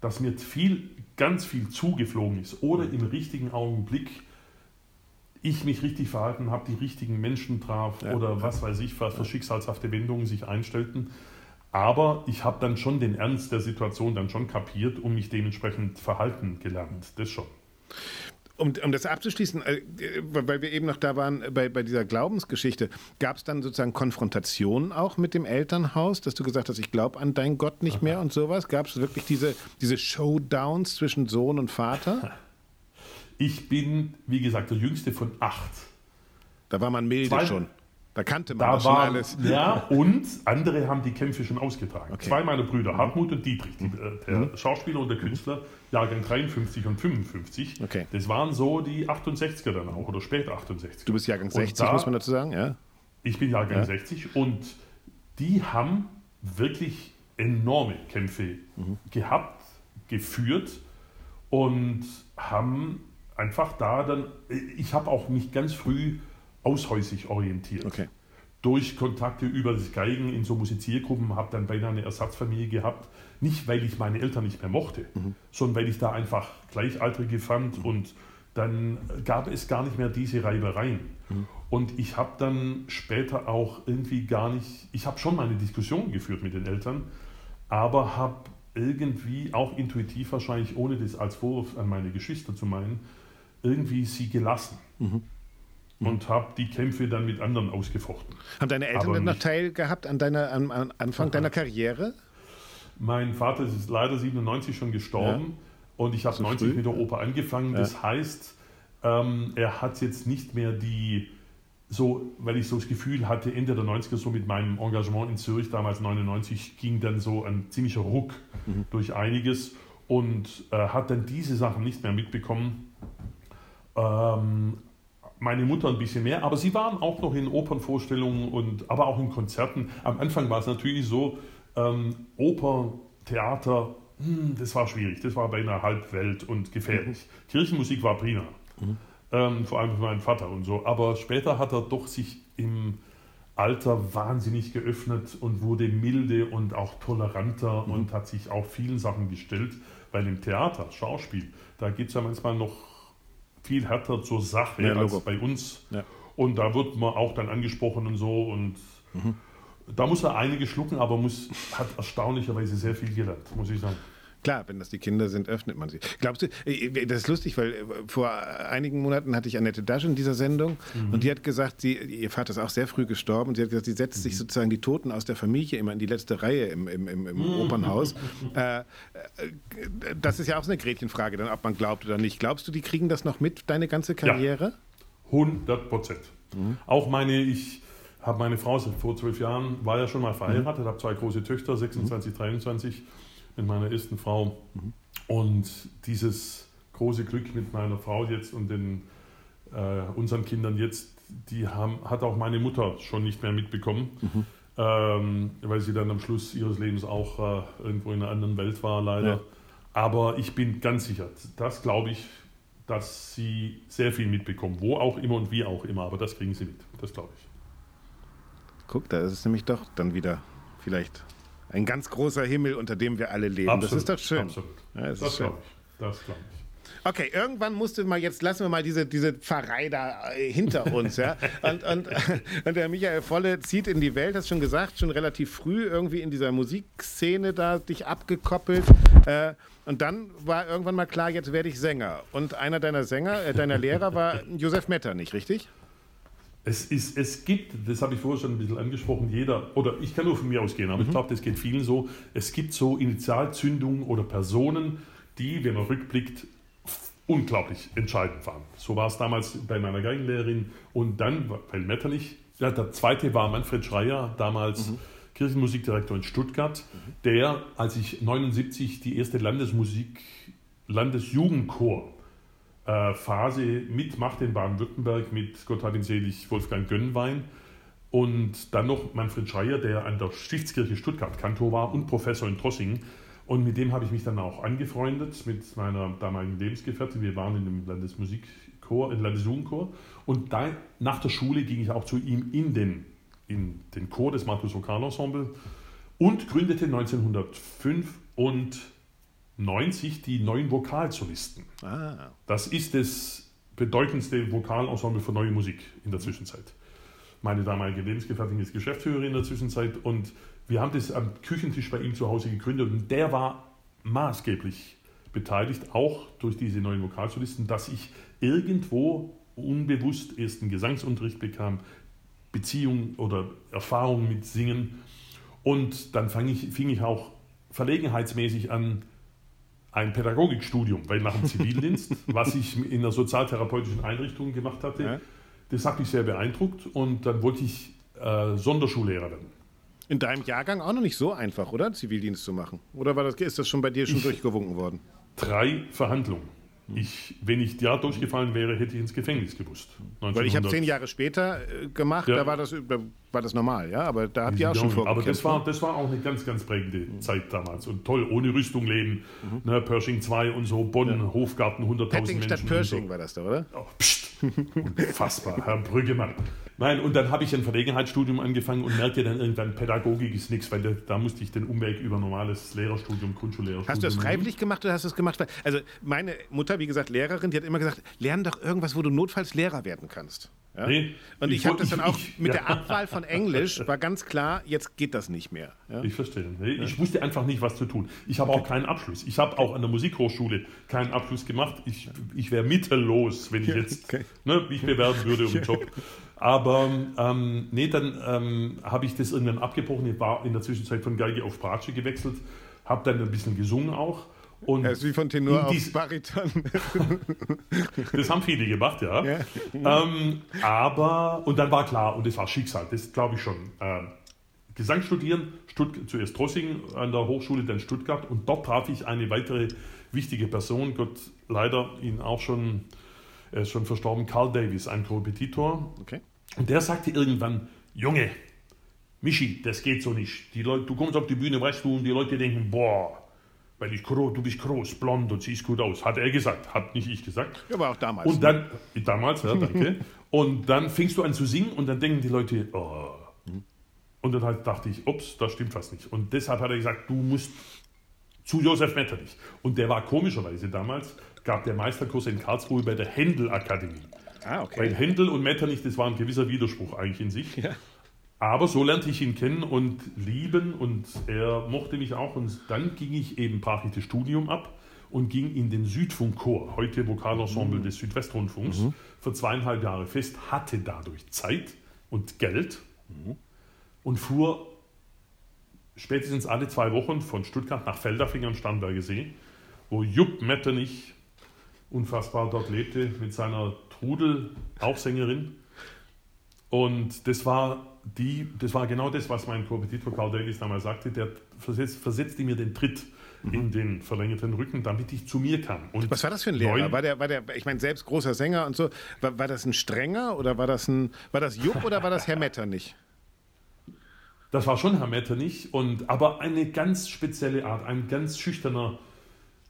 dass mir viel ganz viel zugeflogen ist oder im richtigen Augenblick ich mich richtig verhalten habe, die richtigen Menschen traf ja. oder was weiß ich, was für schicksalshafte Wendungen sich einstellten. Aber ich habe dann schon den Ernst der Situation dann schon kapiert und mich dementsprechend verhalten gelernt. Das schon um, um das abzuschließen, äh, weil wir eben noch da waren bei, bei dieser Glaubensgeschichte, gab es dann sozusagen Konfrontationen auch mit dem Elternhaus, dass du gesagt hast, ich glaube an deinen Gott nicht mehr und sowas? Gab es wirklich diese, diese Showdowns zwischen Sohn und Vater? Ich bin, wie gesagt, der jüngste von acht. Da war man milde Zwei, schon. Da kannte man da das schon war, alles. Ja, und andere haben die Kämpfe schon ausgetragen. Okay. Zwei meiner Brüder, Hartmut und Dietrich, die, äh, der mhm. Schauspieler und der Künstler, Jahrgang 53 und 55. Okay. Das waren so die 68er dann auch oder spät 68. Du bist Jahrgang 60, da, muss man dazu sagen, ja? Ich bin Jahrgang ja. 60 und die haben wirklich enorme Kämpfe mhm. gehabt, geführt und haben einfach da dann, ich habe auch mich ganz früh aushäusig orientiert. Okay. Durch Kontakte über das Geigen in so Musiziergruppen habe dann beinahe eine Ersatzfamilie gehabt. Nicht, weil ich meine Eltern nicht mehr mochte, mhm. sondern weil ich da einfach Gleichaltrige fand mhm. und dann gab es gar nicht mehr diese Reibereien. Mhm. Und ich habe dann später auch irgendwie gar nicht, ich habe schon meine Diskussion geführt mit den Eltern, aber habe irgendwie auch intuitiv wahrscheinlich, ohne das als Vorwurf an meine Geschwister zu meinen, irgendwie sie gelassen. Mhm und habe die Kämpfe dann mit anderen ausgefochten. Haben deine Eltern denn noch Teil gehabt an deiner, am, am Anfang deiner Karriere? Mein Vater ist leider 97 schon gestorben ja. und ich habe so 90 früh? mit der Oper angefangen. Ja. Das heißt, ähm, er hat jetzt nicht mehr die, so, weil ich so das Gefühl hatte, Ende der 90er, so mit meinem Engagement in Zürich, damals 99, ging dann so ein ziemlicher Ruck mhm. durch einiges und äh, hat dann diese Sachen nicht mehr mitbekommen. Ähm, meine Mutter ein bisschen mehr, aber sie waren auch noch in Opernvorstellungen und aber auch in Konzerten. Am Anfang war es natürlich so, ähm, Oper, Theater, hm, das war schwierig, das war bei einer Halbwelt und gefährlich. Mhm. Kirchenmusik war prima, mhm. ähm, vor allem für meinen Vater und so. Aber später hat er doch sich im Alter wahnsinnig geöffnet und wurde milde und auch toleranter Mhm. und hat sich auch vielen Sachen gestellt. Weil im Theater, Schauspiel, da geht es ja manchmal noch viel härter zur Sache Ja, als bei uns. Ja. Und da wird man auch dann angesprochen und so. Und da muss er einige schlucken, aber muss, hat erstaunlicherweise sehr viel gelernt, muss ich sagen. Klar, wenn das die Kinder sind, öffnet man sie. Glaubst du, äh, das ist lustig, weil äh, vor einigen Monaten hatte ich Annette Dasch in dieser Sendung und die hat gesagt, sie, ihr Vater ist auch sehr früh gestorben und sie hat gesagt, sie setzt sich sozusagen die Toten aus der Familie immer in die letzte Reihe im, im, im, im Opernhaus. Äh, äh, das ist ja auch so eine Gretchenfrage, dann, ob man glaubt oder nicht. Glaubst du, die kriegen das noch mit, deine ganze Karriere? 100 Prozent. Auch meine, ich habe meine Frau vor zwölf Jahren, war ja schon mal verheiratet, habe zwei große Töchter, 26, 23, mit meiner ersten Frau. Und dieses große Glück mit meiner Frau jetzt und den, äh, unseren Kindern jetzt, die haben, hat auch meine Mutter schon nicht mehr mitbekommen, ähm, weil sie dann am Schluss ihres Lebens auch äh, irgendwo in einer anderen Welt war, leider. Ja. Aber ich bin ganz sicher, das glaube ich, dass sie sehr viel mitbekommen, wo auch immer und wie auch immer, aber das kriegen sie mit, das glaube ich. Guck, da ist es nämlich doch dann wieder vielleicht ein ganz großer Himmel, unter dem wir alle leben. das ist doch schön. Absolut. Ja, das das glaube ich. Das glaube ich. Okay, irgendwann musste mal, jetzt lassen wir mal diese, diese Pfarrei da äh, hinter uns, ja. Und, und, und der Michael Volle zieht in die Welt, hast schon gesagt, schon relativ früh irgendwie in dieser Musikszene da dich abgekoppelt. Äh, und dann war irgendwann mal klar, jetzt werde ich Sänger. Und einer deiner Sänger, äh, deiner Lehrer war Josef Metternich, richtig? Es, ist, es gibt, das habe ich vorher schon ein bisschen angesprochen, jeder, oder ich kann nur von mir ausgehen, aber ich glaube, das geht vielen so, es gibt so Initialzündungen oder Personen, die, wenn man rückblickt, unglaublich entscheidend waren. So war es damals bei meiner Geigenlehrerin und dann, weil Metternich, ja, der zweite war Manfred Schreier, damals Kirchenmusikdirektor in Stuttgart, der, als ich 79 die erste Landesmusik, Landesjugendchor äh, Phase mitmachte in Baden-Württemberg mit Gott hab selig Wolfgang Gönnwein und dann noch Manfred Schreier, der an der Stiftskirche Stuttgart Kantor war und Professor in Trossingen. Und mit dem habe ich mich dann auch angefreundet, mit meiner damaligen Lebensgefährtin. Wir waren in dem Landesmusikchor, im Landesjugendchor. Und da, nach der Schule ging ich auch zu ihm in den, in den Chor des Markus Vokalensemble und gründete 1995 die neuen Vokalsolisten. Ah, Das ist das bedeutendste Vokalensemble für neue Musik in der Zwischenzeit. Meine damalige Lebensgefährtin ist Geschäftsführerin in der Zwischenzeit und wir haben das am Küchentisch bei ihm zu Hause gegründet und der war maßgeblich beteiligt, auch durch diese neuen Vokalsolisten, dass ich irgendwo unbewusst ersten Gesangsunterricht bekam, Beziehung oder Erfahrung mit Singen und dann ich, fing ich auch verlegenheitsmäßig an, ein Pädagogikstudium, weil nach dem Zivildienst, was ich in einer sozialtherapeutischen Einrichtung gemacht hatte, Ja. das hat mich sehr beeindruckt und dann wollte ich äh, Sonderschullehrer werden. in deinem Jahrgang auch noch nicht so einfach, oder? Zivildienst zu machen. Oder war das, ist das schon bei dir schon durchgewunken worden? Drei Verhandlungen. Ich, wenn ich da durchgefallen wäre, hätte ich ins Gefängnis gewusst. Weil ich habe 1900. zehn Jahre später äh, gemacht, Ja. da, war das, da war das normal, ja? Aber da habt ihr auch schon Ja, vorgekämpft. Aber das war, das war auch eine ganz, ganz prägende Zeit damals. Und toll, ohne Rüstung leben. Ne, Pershing 2 und so, Bonn, Hofgarten, 100.000 Petting Menschen. statt Pershing so. war das da, oder? Oh, pst. Unfassbar, Herr Brüggemann. Nein, und dann habe ich ein Verlegenheitsstudium angefangen und merkte dann irgendwann, Pädagogik ist nichts, weil da, musste ich den Umweg über normales Lehrerstudium, Grundschullehrerstudium. Hast du das freiwillig gemacht oder hast du es gemacht? Also meine Mutter, wie gesagt, Lehrerin, die hat immer gesagt, lern doch irgendwas, wo du notfalls Lehrer werden kannst. Ja? Nee, Und ich, ich habe das dann auch ich- mit ja. der Abwahl von Englisch war ganz klar, jetzt geht das nicht mehr. Ja? Ich verstehe. Nee, Ich wusste einfach nicht, was zu tun. Ich habe auch keinen Abschluss. Ich habe auch an der Musikhochschule keinen Abschluss gemacht. Ich, ich wäre mittellos, wenn ich jetzt Okay. ne, mich bewerben würde um den Job. Aber ähm, nee, dann ähm, habe ich das irgendwann abgebrochen. Ich war in der Zwischenzeit von Geige auf Bratsche gewechselt, habe dann ein bisschen gesungen auch. Und ist wie von Tenor auf Bariton. das haben viele gemacht, ja. Ja. Ähm, aber, und dann war klar, und das war Schicksal, das glaube ich schon. Ähm, Gesang studieren, Stutt zuerst Trossingen an der Hochschule, dann Stuttgart. Und dort traf ich eine weitere wichtige Person, Gott leider ihn auch schon, er ist schon verstorben, Carl Davis, ein Korrepetitor. Okay. Und der sagte irgendwann, Junge, Michi, das geht so nicht. Die Leute, du kommst auf die Bühne, weißt du, und die Leute denken, boah, weil ich du bist groß, blond und siehst gut aus. Hat er gesagt, hat nicht ich gesagt. Ja, aber auch damals. Und dann, damals, ja, danke. und dann fängst du an zu singen und dann denken die Leute, oh, Und dann halt dachte ich, ups, da stimmt was nicht. Und deshalb hat er gesagt, du musst zu Josef Metternich. Und der war komischerweise damals, gab der Meisterkurs in Karlsruhe bei der Händel Akademie. Ah, okay. Weil Händel und Metternich, das war ein gewisser Widerspruch eigentlich in sich. Ja. Aber so lernte ich ihn kennen und lieben und er mochte mich auch. Und dann ging ich eben, ich das Studium ab und ging in den Südfunkchor, heute Vokalensemble des Südwestrundfunks, für zweieinhalb Jahre fest, hatte dadurch Zeit und Geld und fuhr spätestens alle zwei Wochen von Stuttgart nach Feldafing am Starnberger See, wo Jupp Metternich unfassbar dort lebte mit seiner Trudel, auch Sängerin. Und das war, die, das war genau das, was mein Kompetitor Carl Davis damals sagte. Der versetzt, versetzte mir den Tritt in den verlängerten Rücken, damit ich zu mir kam. Und Was war das für ein Lehrer? War der, war der, ich meine, selbst großer Sänger und so. War, war das ein strenger oder war das ein, war das Jupp oder war das Herr Metternich? Das war schon Herr Metternich, und, aber eine ganz spezielle Art, ein ganz schüchterner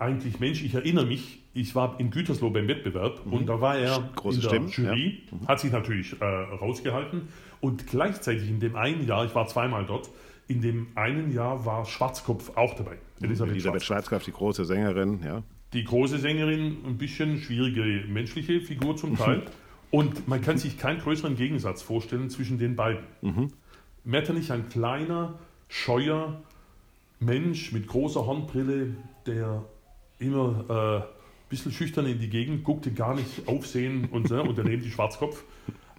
eigentlich Mensch. Ich erinnere mich, ich war in Gütersloh beim Wettbewerb und da war er Große in der Stimmen, Jury, hat sich natürlich äh, rausgehalten und gleichzeitig in dem einen Jahr, ich war zweimal dort, in dem einen Jahr war Schwarzkopf auch dabei. Elisabeth, Elisabeth Schwarzkopf. Schwarzkopf, die große Sängerin, ja. Die große Sängerin, ein bisschen schwierige menschliche Figur zum Teil. Und man kann sich keinen größeren Gegensatz vorstellen zwischen den beiden. Metternich, ein kleiner, scheuer Mensch mit großer Hornbrille, der immer äh, ein bisschen schüchtern in die Gegend guckte, gar nicht aufsehen und, so, und daneben die Schwarzkopf.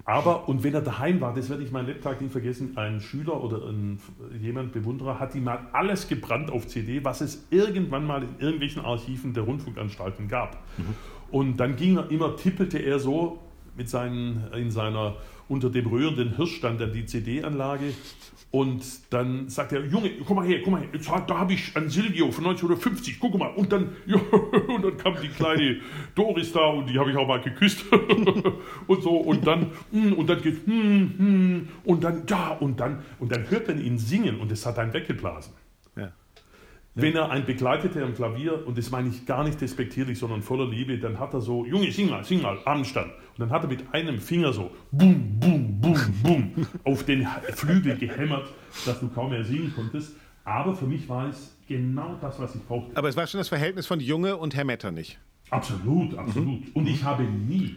Aber, und wenn er daheim war, das werde ich meinen Lebtag nie vergessen, ein Schüler oder ein, jemand, Bewunderer, hat ihm mal alles gebrannt auf CD, was es irgendwann mal in irgendwelchen Archiven der Rundfunkanstalten gab. Und dann ging er immer, tippelte er so mit seinen, in seiner, unter dem rührenden Hirsch stand dann die CD-Anlage und dann sagt er, Junge, guck mal her, guck mal her, jetzt, da habe ich ein Silvio von 1950, guck mal. Und dann, ja, und dann kam die kleine Doris da und die habe ich auch mal geküsst und so und dann, hm, und dann geht's, hm, hm, und dann, ja, und dann, und dann hört man ihn singen und es hat einen weggeblasen. Wenn er einen begleitete am Klavier, und das meine ich gar nicht despektierlich, sondern voller Liebe, dann hat er so, Junge, sing mal, sing mal, Abendstand. Und dann hat er mit einem Finger so, bum, bum, bum, bum, auf den Flügel gehämmert, dass du kaum mehr singen konntest. Aber für mich war es genau das, was ich brauchte. Aber es war schon das Verhältnis von Junge und Herr Metternich. Absolut, absolut. Und ich habe nie,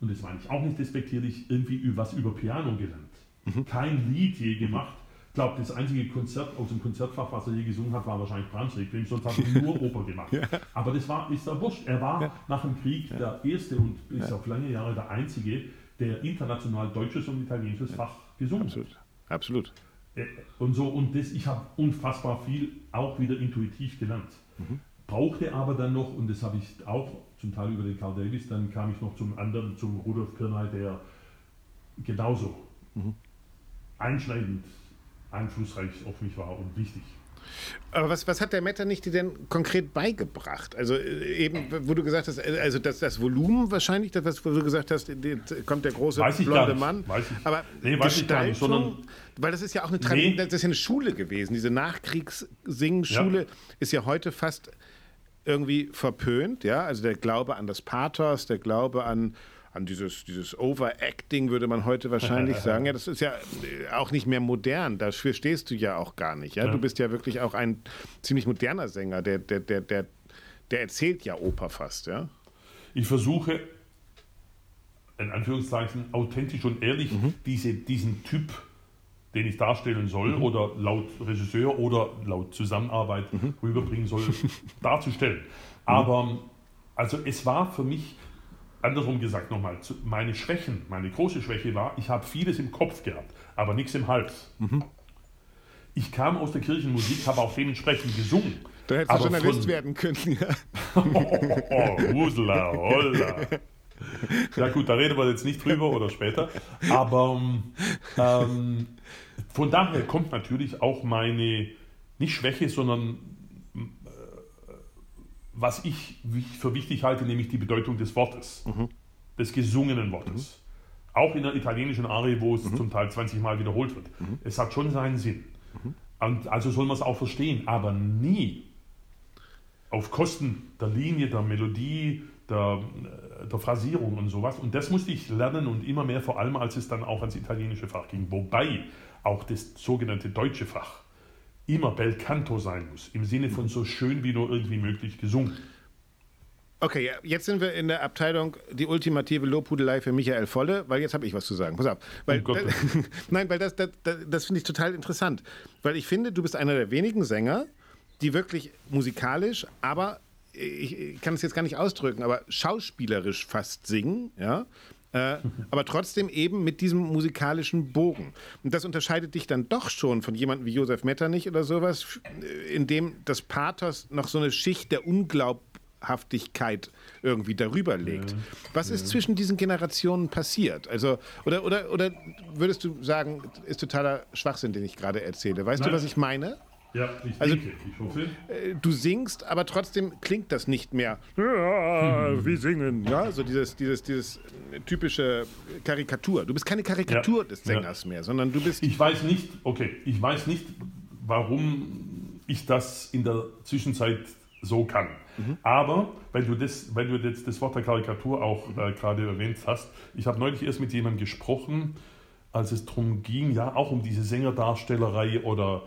und das meine ich auch nicht despektierlich, irgendwie was über Piano gelernt. Kein Lied je gemacht. Ich glaube, das einzige Konzert aus dem Konzertfach, was er je gesungen hat, war wahrscheinlich Brahms Requiem, sonst hat er nur Oper gemacht. Aber das war, ist ja wurscht. Er war nach dem Krieg der Erste und ist auf lange Jahre der Einzige, der international deutsches und italienisches Fach gesungen hat. Absolut. Absolut. Äh, Und so, und das, ich habe unfassbar viel auch wieder intuitiv gelernt. Brauchte aber dann noch, und das habe ich auch zum Teil über den Carl Davis, dann kam ich noch zum anderen, zum Rudolf Kirnay, der genauso einschneidend einflussreich auf mich war und wichtig. Aber was, was hat der Metternich dir denn konkret beigebracht? Also äh, eben, wo du gesagt hast, äh, also das, das Volumen wahrscheinlich, das, was wo du gesagt hast, kommt der große Weiß ich blonde. Mann. Weiß ich- Aber Nee, weiß ich gar nicht, sondern- weil das ist ja auch eine Tradition, Nee. das ist ja eine Schule gewesen. Diese Nachkriegssingschule Ja. ist ja heute fast irgendwie verpönt, ja. Also der Glaube an das Pathos, der Glaube an an dieses, dieses Overacting würde man heute wahrscheinlich sagen. Ja, das ist ja äh, auch nicht mehr modern. Dafür stehst du ja auch gar nicht. Ja? Ja. Du bist ja wirklich auch ein ziemlich moderner Sänger. Der, der, der, der, der erzählt ja Oper fast, ja. Ich versuche, in Anführungszeichen, authentisch und ehrlich diese, diesen Typ, den ich darstellen soll oder laut Regisseur oder laut Zusammenarbeit rüberbringen soll, darzustellen. Aber also es war für mich, andersrum gesagt nochmal, meine Schwächen, meine große Schwäche war, ich habe vieles im Kopf gehabt, aber nichts im Hals. Ich kam aus der Kirchenmusik, habe auch dementsprechend gesungen. Da hättest du Journalist von- werden können. Ja. Oh, Husla, holla. Ja gut, da reden wir jetzt nicht drüber oder später. Aber ähm, von daher kommt natürlich auch meine, nicht Schwäche, sondern was ich für wichtig halte, nämlich die Bedeutung des Wortes, des gesungenen Wortes. Auch in der italienischen Arie, wo es zum Teil 20 Mal wiederholt wird. Es hat schon seinen Sinn. Und also soll man es auch verstehen, aber nie auf Kosten der Linie, der Melodie, der, der Phrasierung und sowas. Und das musste ich lernen und immer mehr, vor allem als es dann auch ans italienische Fach ging. Wobei auch das sogenannte deutsche Fach immer bel canto sein muss, im Sinne von so schön wie nur irgendwie möglich gesungen. Okay, jetzt sind wir in der Abteilung die ultimative Lobhudelei für Michael Volle, weil jetzt habe ich was zu sagen. Pass auf. Weil, Oh das, nein, weil das, das, das, das finde ich total interessant. Weil ich finde, du bist einer der wenigen Sänger, die wirklich musikalisch, aber ich, ich kann es jetzt gar nicht ausdrücken, aber schauspielerisch fast singen, ja. Äh, aber trotzdem eben mit diesem musikalischen Bogen. Und das unterscheidet dich dann doch schon von jemandem wie Josef Metternich oder sowas, in dem das Pathos noch so eine Schicht der Unglaubhaftigkeit irgendwie darüber legt. Was ist zwischen diesen Generationen passiert? Also, oder, oder, oder würdest du sagen, ist totaler Schwachsinn, den ich gerade erzähle? Weißt du, Nein. was ich meine? Ja, ich Also- denke, ich hoffe. Äh, Du singst, aber trotzdem klingt das nicht mehr. Ja, wir singen, ja, so dieses, dieses, dieses typische Karikatur. Du bist keine Karikatur Ja, des Sängers mehr, sondern du bist. Ich weiß nicht, okay, ich weiß nicht, warum ich das in der Zwischenzeit so kann. Aber, weil du, das, weil du jetzt das Wort der Karikatur auch äh, gerade erwähnt hast, ich habe neulich erst mit jemandem gesprochen, als es darum ging, ja, auch um diese Sängerdarstellerei oder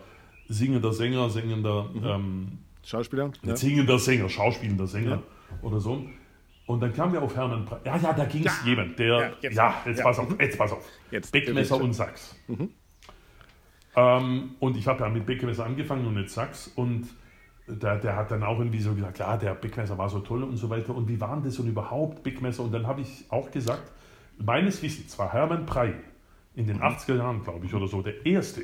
singender Sänger, singender, ähm, Schauspieler? Ja. singender Sänger, schauspielender Sänger oder so. Und dann kamen wir auf Hermann Pre Ja, ja, da ging es Ja. jemand, der. Ja, Ja, jetzt. jetzt, Ja. pass auf, jetzt pass auf. Jetzt. Beckmesser und Sax. Ähm, und ich habe ja mit Beckmesser angefangen und mit Sax. Und der, der hat dann auch irgendwie so gesagt: Ja, der Beckmesser war so toll und so weiter. Und wie waren das und überhaupt Beckmesser? Und dann habe ich auch gesagt: Meines Wissens war Hermann Prey in den 80er Jahren, glaube ich, oder so, der Erste,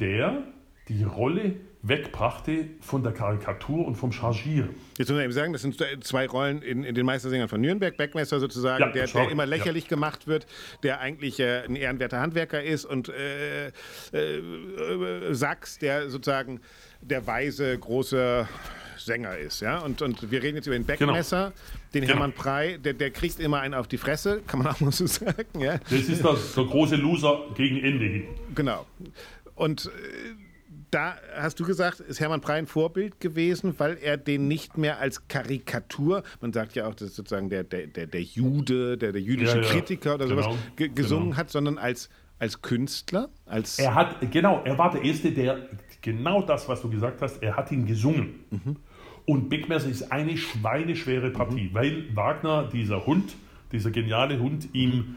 der die Rolle wegbrachte von der Karikatur und vom Chargieren. Jetzt muss man eben sagen, das sind zwei Rollen in, in den Meistersängern von Nürnberg. Beckmesser sozusagen, Ja, der, der immer ja. lächerlich gemacht wird, der eigentlich äh, ein ehrenwerter Handwerker ist und äh, äh, Sachs, der sozusagen der weise, große Sänger ist. Ja? Und, und wir reden jetzt über den Beckmesser, den Genau. Hermann Prey, der, der kriegt immer einen auf die Fresse, kann man auch mal so sagen. Ja? Das ist das, der große Loser gegen Ende hin. Genau. Und äh, da hast du gesagt, ist Hermann Prey ein Vorbild gewesen, weil er den nicht mehr als Karikatur, man sagt ja auch, das ist sozusagen der, der, der, der Jude, der, der jüdische Ja, ja. Kritiker oder sowas, Genau, ge gesungen genau. hat, sondern als, als Künstler, als Er hat, genau, er war der Erste, der genau das, was du gesagt hast, er hat ihn gesungen. Und Beckmesser ist eine schweineschwere Partie, weil Wagner, dieser Hund, dieser geniale Hund, ihm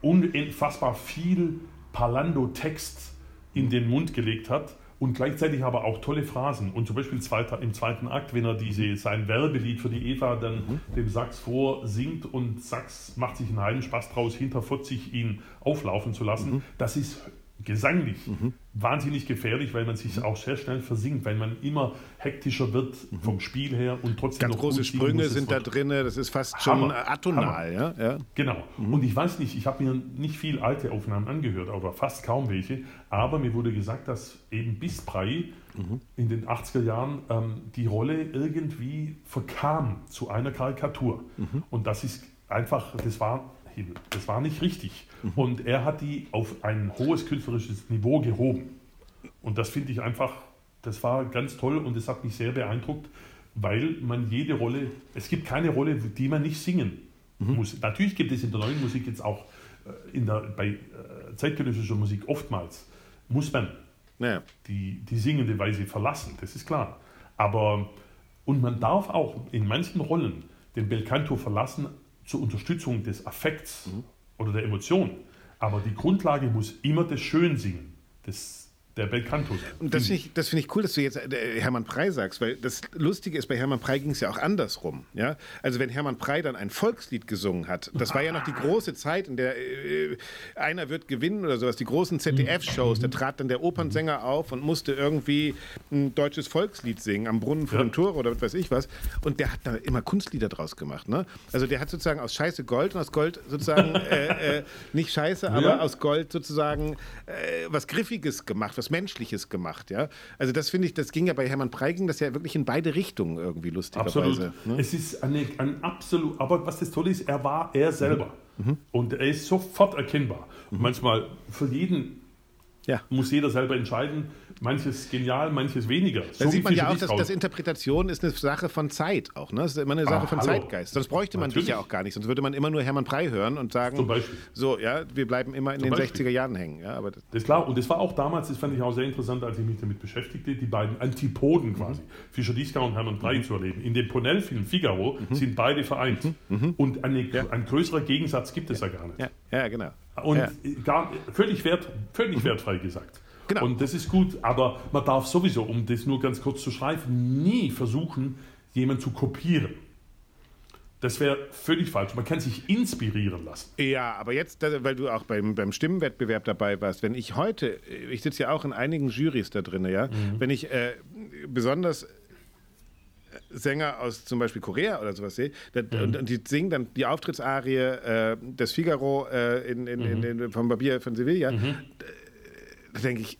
unfassbar viel Parlando-Text in den Mund gelegt hat und gleichzeitig aber auch tolle Phrasen. Und zum Beispiel im zweiten Akt, wenn er diese, sein Werbelied für die Eva dann dem Sax vorsingt und Sax macht sich einen heilen Spaß draus, hinter 40 ihn auflaufen zu lassen, das ist gesanglich wahnsinnig gefährlich, weil man sich auch sehr schnell versinkt, weil man immer hektischer wird vom Spiel her und trotzdem ganz noch große Sprünge sind da drin, das ist fast schon Hammer. atonal. Ja? Ja? Genau. Und ich weiß nicht, ich habe mir nicht viel alte Aufnahmen angehört, oder fast kaum welche, aber mir wurde gesagt, dass eben bis Prey in den 80er Jahren ähm, die Rolle irgendwie verkam zu einer Karikatur. Und das ist einfach, das war, das war nicht richtig. Und er hat die auf ein hohes künstlerisches Niveau gehoben. Und das finde ich einfach, das war ganz toll und es hat mich sehr beeindruckt, weil man jede Rolle, es gibt keine Rolle, die man nicht singen muss. Natürlich gibt es in der neuen Musik jetzt auch, äh, in der, bei äh, zeitgenössischer Musik oftmals, muss man Ja. die, die singende Weise verlassen, das ist klar. Aber, und man darf auch in manchen Rollen den Belcanto verlassen zur Unterstützung des Affekts oder der Emotion. Aber die Grundlage muss immer das Schönsingen, das, der Belcanto sein. Und das finde ich, das find ich cool, dass du jetzt äh, Hermann Prey sagst, weil das Lustige ist, bei Hermann Prey ging es ja auch andersrum. Ja? Also wenn Hermann Prey dann ein Volkslied gesungen hat, das war ja noch die große Zeit, in der äh, einer wird gewinnen oder sowas, die großen ZDF-Shows, da trat dann der Opernsänger auf und musste irgendwie ein deutsches Volkslied singen, am Brunnen vor Ja. dem Tor oder was weiß ich was. Und der hat da immer Kunstlieder draus gemacht. Ne? Also der hat sozusagen aus Scheiße Gold und aus Gold sozusagen äh, äh, nicht Scheiße, aber Ja. aus Gold sozusagen äh, was Griffiges gemacht, was Menschliches gemacht, ja. Also das finde ich, das ging ja bei Hermann Prey ging das ja wirklich in beide Richtungen irgendwie lustigerweise. Absolut. Ne? Es ist eine, ein absolut, aber was das Tolle ist, er war er selber. Mhm. Und er ist sofort erkennbar. Manchmal für jeden Ja. Muss jeder selber entscheiden. Manches genial, manches weniger. Da So sieht man ja auch, dass, dass Interpretation ist eine Sache von Zeit auch. Ne? Das ist immer eine Sache Ah, von hallo. Zeitgeist. Sonst bräuchte man dich Natürlich. ja auch gar nicht. Sonst würde man immer nur Hermann Prey hören und sagen, so, ja, wir bleiben immer in Zum den Beispiel. 60er Jahren hängen. Ja, aber das, Das ist klar, und das war auch damals, das fand ich auch sehr interessant, als ich mich damit beschäftigte, die beiden Antipoden quasi, Fischer Disca und Hermann Prey zu erleben. In dem Ponell-Film Figaro sind beide vereint. Und eine, ein größerer Gegensatz gibt es ja gar nicht. ja, ja, genau. Und ja. gar, völlig, wert, völlig wertfrei gesagt. Genau. Und das ist gut, aber man darf sowieso, um das nur ganz kurz zu schreiben, nie versuchen, jemanden zu kopieren. Das wäre völlig falsch. Man kann sich inspirieren lassen. Ja, aber jetzt, weil du auch beim, beim Stimmenwettbewerb dabei warst, wenn ich heute, ich sitze ja auch in einigen Jurys da drin, ja, wenn ich äh, besonders Sänger aus zum Beispiel Korea oder sowas sehe, da, und, und die singen dann die Auftrittsarie äh, des Figaro äh, in, in, in, in, vom Barbier von Sevilla, da, da denke ich,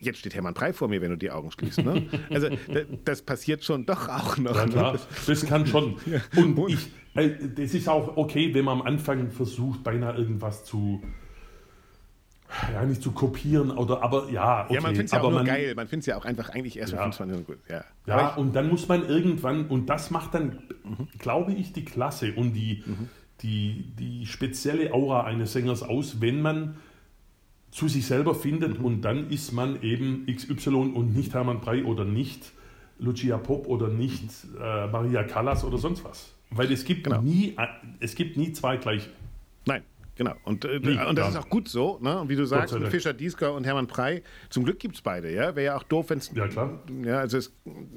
jetzt steht Hermann Prey vor mir, wenn du die Augen schließt. Ne? Also da, das passiert schon doch auch noch. Ja, ne? klar, das kann schon. Und ich, äh, das ist auch okay, wenn man am Anfang versucht, beinahe irgendwas zu, ja, nicht zu kopieren, oder, aber ja, okay. Ja, man findet es ja auch aber nur man, geil. Man findet es ja auch einfach eigentlich erst Ja. mit 25 gut. Ja, Ja, ich- und dann muss man irgendwann, und das macht dann, glaube ich, die Klasse und die, die, die spezielle Aura eines Sängers aus, wenn man zu sich selber findet und dann ist man eben XY und nicht Hermann Prey oder nicht Lucia Pop oder nicht äh, Maria Callas oder sonst was. Weil es gibt, Genau. nie, es gibt nie zwei gleiche. Nein, genau. Und, äh, Nee, und das ja. ist auch gut so. Ne? Und wie du sagst, mit. Fischer Diesker und Hermann Prey, zum Glück gibt es beide. Ja? Wäre ja auch doof, wenn es. Ja, klar. Ja, also es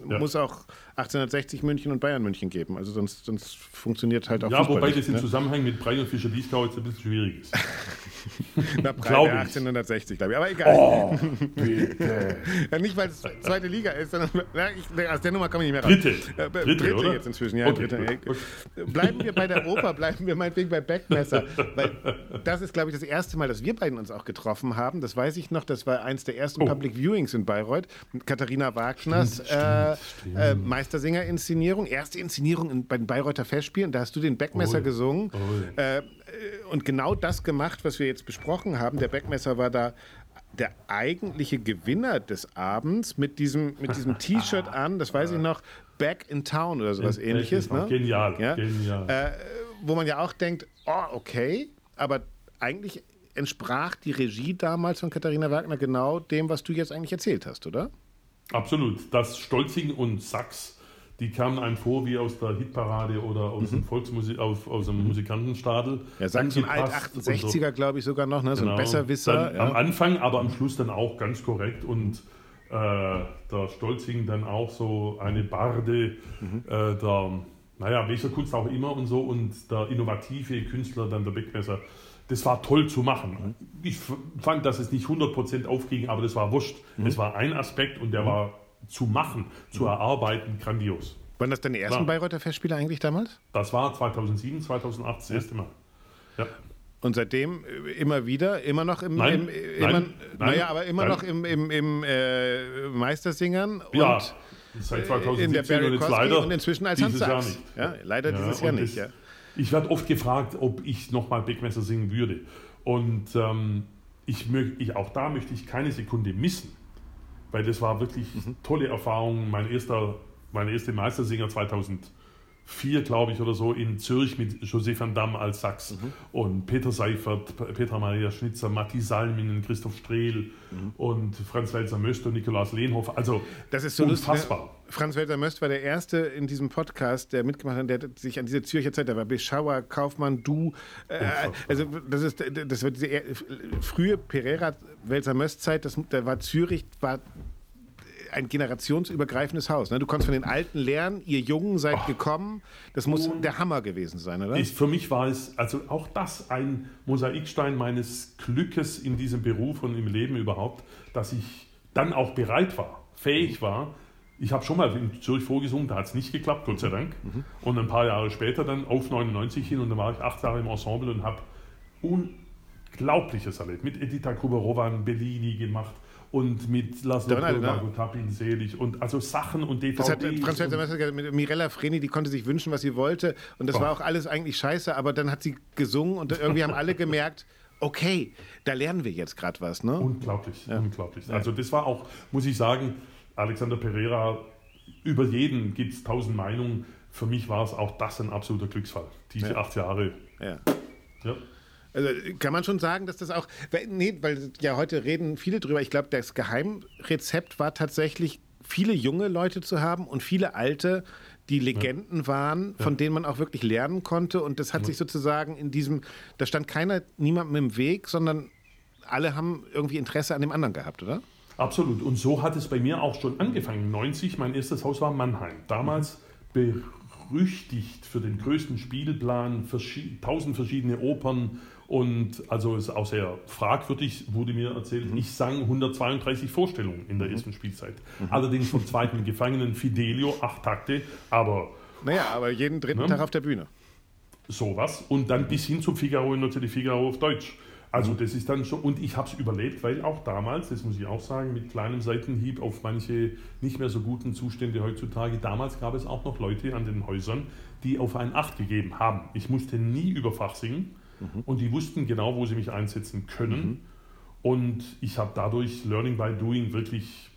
Ja. muss auch 1860 München und Bayern München geben. Also sonst, sonst funktioniert halt auch Ja, Fußball wobei nicht, das im ne? Zusammenhang mit Prey und Fischer Dieskau jetzt ein bisschen schwierig ist. Na, ich. 1860, glaube ich. Aber egal. Oh, bitte. Ja, nicht, weil es zweite Liga ist, sondern na, ich, aus der Nummer komme ich nicht mehr Dritte. Äh, Dritte, dritte oder? jetzt inzwischen, ja. Okay, dritte. gut, Bleiben wir bei der Oper, bleiben wir meinetwegen bei Beckmesser. Weil das ist, glaube ich, das erste Mal, dass wir beiden uns auch getroffen haben. Das weiß ich noch, das war eins der ersten Oh. Public Viewings in Bayreuth. Katharina Wagners äh, äh, Meistersinger-Inszenierung. Erste Inszenierung in, bei den Bayreuther Festspielen. Da hast du den Beckmesser Oh. gesungen. Oh. Äh, und genau das gemacht, was wir jetzt besprochen haben. Der Beckmesser war da der eigentliche Gewinner des Abends mit diesem, mit diesem T-Shirt an, das weiß ich noch, Back in Town oder sowas ähnliches. Ne? Genial, Ja? genial. Äh, wo man ja auch denkt, oh, okay, aber eigentlich entsprach die Regie damals von Katharina Wagner genau dem, was du jetzt eigentlich erzählt hast, oder? Absolut. Das Stolzing und Sachs, die kamen einem vor wie aus der Hitparade oder aus dem Volksmusik, auf, aus dem Musikantenstadel. Mhm. Ja, sagen so ein Angepasst und so. Alt-68er, glaube ich, sogar noch, ne? so Genau. ein Besserwisser. Dann Am Ja. Anfang, aber am Schluss dann auch ganz korrekt und äh, der Stolzing dann auch so eine Barde Mhm. äh, der, naja, welcher Kunst auch immer und so und der innovative Künstler dann der Beckmesser. Das war toll zu machen. Ich f- fand, dass es nicht 100% aufging, aber das war wurscht. Mhm. Es war ein Aspekt und der war zu machen, zu erarbeiten, grandios. Waren das deine ersten Klar. Bayreuther Festspiele eigentlich damals? Das war 2007, 2008 das erste Mal. Ja. Und seitdem äh, immer wieder, immer noch im, Nein, im nein, immer, nein, naja, aber immer noch im, im, im äh, Meistersingern Ja, und seit äh, 2017 in der Barry und jetzt Kosky leider und inzwischen als Hans dieses Jahr nicht. Ja, leider dieses Jahr nicht. Ja. Ich werde oft gefragt, ob ich nochmal Beckmesser singen würde. Und ähm, ich, ich, auch da möchte ich keine Sekunde missen, weil das war wirklich Mhm. tolle Erfahrung. Mein erster, meine erste Meistersinger 2004, glaube ich, oder so, in Zürich mit José van Damme als Sachs Mhm. und Peter Seifert, Petra Maria Schnitzer, Matti Salminen, Christoph Strehl Mhm. und Franz Welser Möster, Nikolaus Lehnhoff. Also Das ist so lustig. unfassbar. Ne? Franz Welser Möst war der Erste in diesem Podcast, der mitgemacht hat, der sich an diese Zürcher Zeit, da war Beschauer, Kaufmann, Du. Äh, also das ist das war diese frühe Pereira Welser Möst Zeit, das, da war Zürich, war ein generationsübergreifendes Haus. Ne? Du konntest von den Alten lernen, ihr Jungen seid gekommen. Das muss der Hammer gewesen sein, oder? Ist, für mich war es, also auch das ein Mosaikstein meines Glückes in diesem Beruf und im Leben überhaupt, dass ich dann auch bereit war, fähig war. Ich habe schon mal in Zürich vorgesungen, da hat es nicht geklappt, Gott sei Dank. Und ein paar Jahre später dann auf 99 hin und dann war ich acht Jahre im Ensemble und habe Unglaubliches erlebt. Mit Edita Kuberovan, Bellini gemacht und mit Laszlo? Margot Tapin selig und also Sachen und DVDs. Das hat Franz und- Welser Möst gesagt, mit Mirella Freni, die konnte sich wünschen, was sie wollte. Und das Oh. war auch alles eigentlich scheiße, aber dann hat sie gesungen und irgendwie haben alle gemerkt, okay, da lernen wir jetzt gerade was, ne? Unglaublich, ja. unglaublich. Also das war auch, muss ich sagen, Alexander Pereira, über jeden gibt es tausend Meinungen. Für mich war es auch das ein absoluter Glücksfall. Diese ja. acht Jahre. Ja. ja. Also kann man schon sagen, dass das auch, nee, weil ja heute reden viele drüber. Ich glaube, das Geheimrezept war tatsächlich, viele junge Leute zu haben und viele alte, die Legenden ja. waren, von ja. denen man auch wirklich lernen konnte. Und das hat ja. sich sozusagen in diesem, da stand keiner niemandem im Weg, sondern alle haben irgendwie Interesse an dem anderen gehabt, oder? Absolut. Und so hat es bei mir auch schon angefangen. 90, mein erstes Haus war Mannheim. Damals mhm. berüchtigt für den größten Spielplan, tausend verschiedene Opern, und also ist auch sehr fragwürdig, wurde mir erzählt, mhm. ich sang 132 Vorstellungen in der mhm. ersten Spielzeit. Mhm. Allerdings vom zweiten Gefangenen Fidelio, acht Takte, aber. Naja, aber jeden dritten ne? Tag auf der Bühne. Sowas. Und dann bis hin zum Figaro natürlich Figaro auf Deutsch. Also das ist dann schon, und ich habe es überlebt, weil auch damals, das muss ich auch sagen, mit kleinem Seitenhieb auf manche nicht mehr so guten Zustände heutzutage, damals gab es auch noch Leute an den Häusern, die auf ein Acht gegeben haben. Ich musste nie über Fach singen, Mhm. Und die wussten genau, wo sie mich einsetzen können. Mhm. Und ich habe dadurch Learning by Doing wirklich,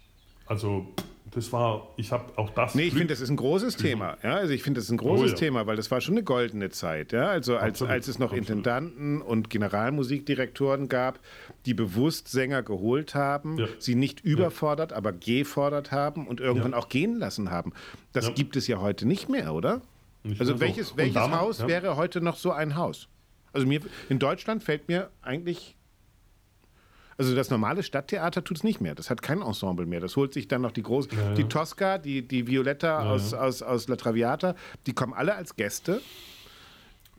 also das war, ich habe auch das. Nee, ich finde, das ist ein großes Thema. Ja, also ich finde, das ist ein großes oh, ja. Thema, weil das war schon eine goldene Zeit. Ja, also als, als es noch Absolut. Intendanten und Generalmusikdirektoren gab, die bewusst Sänger geholt haben, ja. sie nicht überfordert, ja. aber gefordert haben und irgendwann auch gehen lassen haben. Das gibt es ja heute nicht mehr, oder? Nicht also welches, so. welches damals, Haus wäre heute noch so ein Haus? Also mir in Deutschland fällt mir eigentlich also das normale Stadttheater tut es nicht mehr. Das hat kein Ensemble mehr. Das holt sich dann noch die große, ja, die Tosca, die, die Violetta ja, aus, aus, aus La Traviata, die kommen alle als Gäste.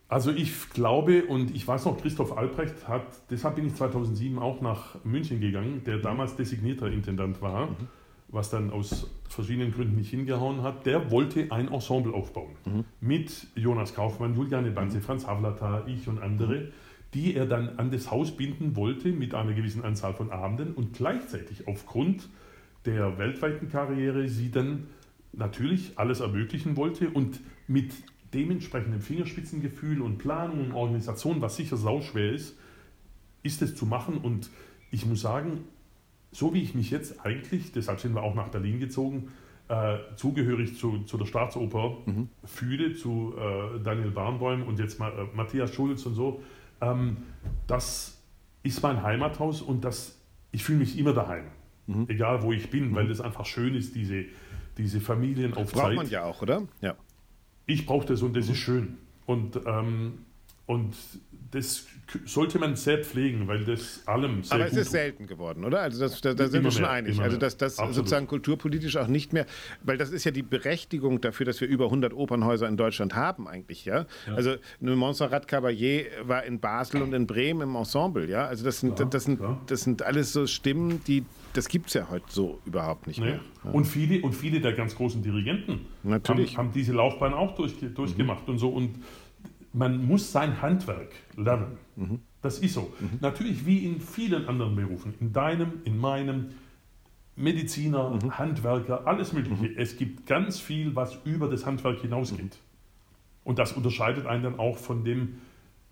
Also ich glaube und ich weiß noch, Christoph Albrecht hat, deshalb bin ich 2007 auch nach München gegangen, der damals designierter Intendant war. Mhm was dann aus verschiedenen Gründen nicht hingehauen hat, der wollte ein Ensemble aufbauen. Mhm. Mit Jonas Kaufmann, Juliane Banze, Franz Havlata, ich und andere, mhm. Die er dann an das Haus binden wollte mit einer gewissen Anzahl von Abenden und gleichzeitig aufgrund der weltweiten Karriere sie dann natürlich alles ermöglichen wollte und mit dementsprechendem Fingerspitzengefühl und Planung und Organisation, was sicher sauschwer ist, ist es zu machen und ich muss sagen, so wie ich mich jetzt eigentlich, deshalb sind wir auch nach Berlin gezogen, äh, zugehörig zu, zu der Staatsoper mhm. fühle, zu äh, Daniel Barnbäum und jetzt mal äh, Matthias Schulz und so, ähm, das ist mein Heimathaus und das, ich fühle mich immer daheim. Mhm. Egal wo ich bin, mhm. weil das einfach schön ist, diese, diese Familien auf Braucht Zeit. man ja auch, oder? Ja. Ich brauche das und das ist mhm. schön. Und, ähm, und das sollte man sehr pflegen, weil das allem sehr Aber es ist selten geworden, oder? Also das, da, da sind wir schon mehr, einig. Also dass das sozusagen kulturpolitisch auch nicht mehr, weil das ist ja die Berechtigung dafür, dass wir über 100 Opernhäuser in Deutschland haben eigentlich, ja. ja. Also eine Montserrat Caballé war in Basel und in Bremen im Ensemble, ja. Also das sind, ja, das sind, das sind alles so Stimmen, die, das gibt es ja heute so überhaupt nicht nee. mehr. Ja. Und, viele, und viele der ganz großen Dirigenten. Haben, haben diese Laufbahn auch durch, durchgemacht mhm. und so und man muss sein Handwerk lernen. Mhm. Das ist so. Mhm. Natürlich wie in vielen anderen Berufen, in deinem, in meinem, Mediziner, mhm. Handwerker, alles Mögliche. Mhm. Es gibt ganz viel, was über das Handwerk hinausgeht. Mhm. Und das unterscheidet einen dann auch von dem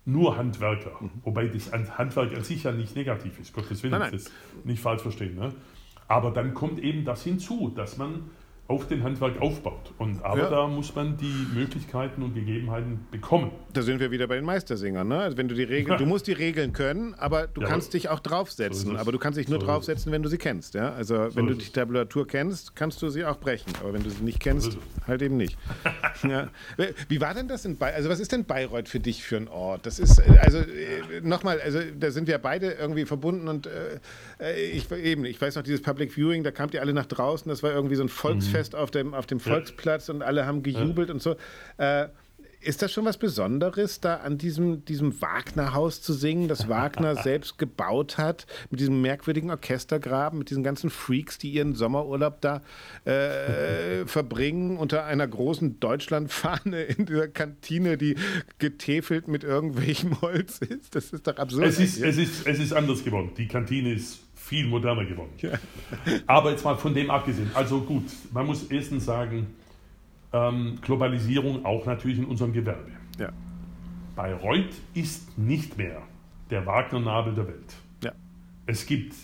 nur Handwerker. Mhm. Wobei das Handwerk an sich ja nicht negativ ist. Gottes Willen, nein, nein. das nicht falsch verstehen. Ne? Aber dann kommt eben das hinzu, dass man auf den Handwerk aufbaut. Und, aber ja. da muss man die Möglichkeiten und Gegebenheiten bekommen. Da sind wir wieder bei den Meistersingern. Ne? Also wenn du die Regeln, du musst die Regeln können, aber du ja, kannst dich auch draufsetzen. So aber du kannst dich nur so draufsetzen, wenn du sie kennst. Ja? Also so wenn du die Tabulatur kennst, kannst du sie auch brechen. Aber wenn du sie nicht kennst, halt eben nicht. ja. Wie war denn das in Bayreuth? Also was ist denn Bayreuth für dich für ein Ort? Das ist, also äh, nochmal, also da sind wir beide irgendwie verbunden und äh, äh, ich eben, ich weiß noch, dieses Public Viewing, da kamt ihr alle nach draußen, das war irgendwie so ein Volksfest. Mhm Volksfest auf dem, auf dem Volksplatz und alle haben gejubelt und so. Äh, ist das schon was Besonderes, da an diesem, diesem Wagner-Haus zu singen, das Wagner selbst gebaut hat, mit diesem merkwürdigen Orchestergraben, mit diesen ganzen Freaks, die ihren Sommerurlaub da äh, verbringen, unter einer großen Deutschlandfahne in dieser Kantine, die getäfelt mit irgendwelchem Holz ist? Das ist doch absurd. Es ist, es ist, es ist anders geworden. Die Kantine ist viel moderner geworden. Ja. Aber jetzt mal von dem abgesehen. Also gut, man muss erstens sagen, ähm, Globalisierung auch natürlich in unserem Gewerbe. Ja. Bayreuth ist nicht mehr der Wagner-Nabel der Welt. Ja. Es gibt,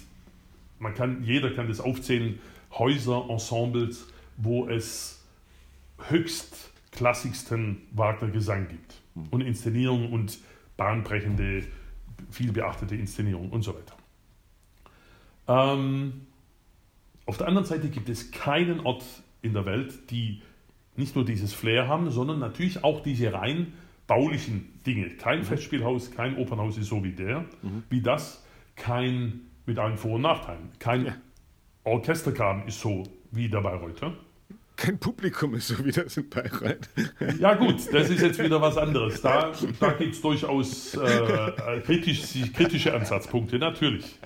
man kann, jeder kann das aufzählen, Häuser, Ensembles, wo es höchst klassigsten Wagner-Gesang gibt. Und Inszenierung und bahnbrechende, viel beachtete Inszenierung und so weiter. Ähm, auf der anderen Seite gibt es keinen Ort in der Welt, die nicht nur dieses Flair haben, sondern natürlich auch diese rein baulichen Dinge. Kein Festspielhaus, kein Opernhaus ist so wie der, wie das, kein mit allen Vor- und Nachteilen. Kein Ja. Orchestergraben ist so wie der Bayreuther. Kein Publikum ist so wie das in Bayreuth. Ja gut, das ist jetzt wieder was anderes. Da, da gibt es durchaus äh, kritisch, kritische Ansatzpunkte, natürlich.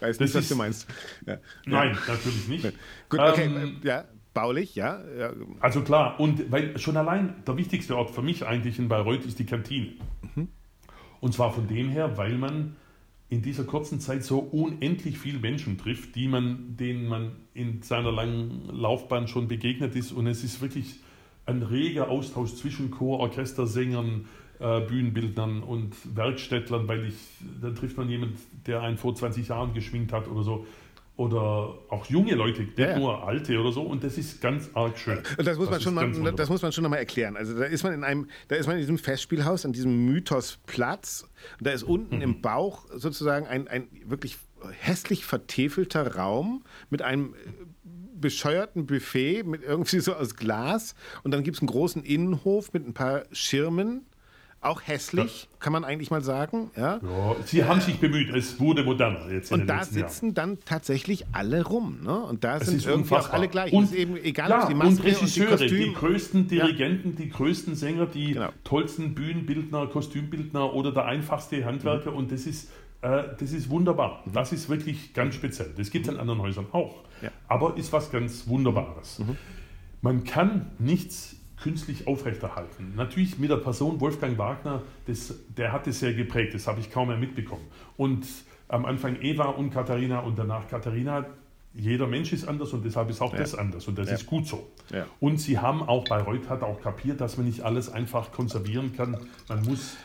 Weiß Das nicht, was ist- du meinst. Ja. Nein, natürlich nicht. Gut, okay, Ähm, äh, ja, baulich, ja. ja. Also klar, und weil schon allein der wichtigste Ort für mich eigentlich in Bayreuth ist die Kantine. Und zwar von dem her, weil man in dieser kurzen Zeit so unendlich viele Menschen trifft, die man, denen man in seiner langen Laufbahn schon begegnet ist. Und es ist wirklich ein reger Austausch zwischen Chor, Orchester, Sängern, äh, Bühnenbildnern und Werkstättlern, weil ich, dann trifft man jemanden, der einen vor 20 Jahren geschminkt hat oder so. Oder auch junge Leute, nicht Ja, ja. nur alte oder so. Und das ist ganz arg schön. Und das muss man ist schon mal, das muss man schon noch mal erklären. Also da ist man in einem, da ist man in diesem Festspielhaus, an diesem Mythosplatz. Und da ist unten Mhm. im Bauch sozusagen ein, ein wirklich hässlich vertäfelter Raum mit einem äh, bescheuerten Buffet mit irgendwie so aus Glas. Und dann gibt es einen großen Innenhof mit ein paar Schirmen. Auch hässlich, kann man eigentlich mal sagen. Ja. Ja, sie haben sich bemüht, es wurde moderner jetzt Und da letzten Jahren. sitzen dann tatsächlich alle rum. Ne? Und da Es sind irgendwie auch alle gleich. Und, eben egal, ja, ob die und Maske und die Regisseure, die, Kostüme. größten Dirigenten, die größten Sänger, die Genau. tollsten Bühnenbildner, Kostümbildner oder der einfachste Handwerker. Mhm. Und das ist, äh, das ist wunderbar. Das ist wirklich ganz speziell. Das gibt es in anderen Häusern auch. Ja. Aber ist was ganz Wunderbares. Man kann nichts künstlich aufrechterhalten. Natürlich mit der Person Wolfgang Wagner, das, der hat es sehr geprägt, das habe ich kaum mehr mitbekommen. Und am Anfang Eva und Katharina und danach Katharina. Jeder Mensch ist anders und deshalb ist auch das anders und das Ja. ist gut so. Ja. Und sie haben auch, Bayreuth hat auch kapiert, dass man nicht alles einfach konservieren kann. Man muss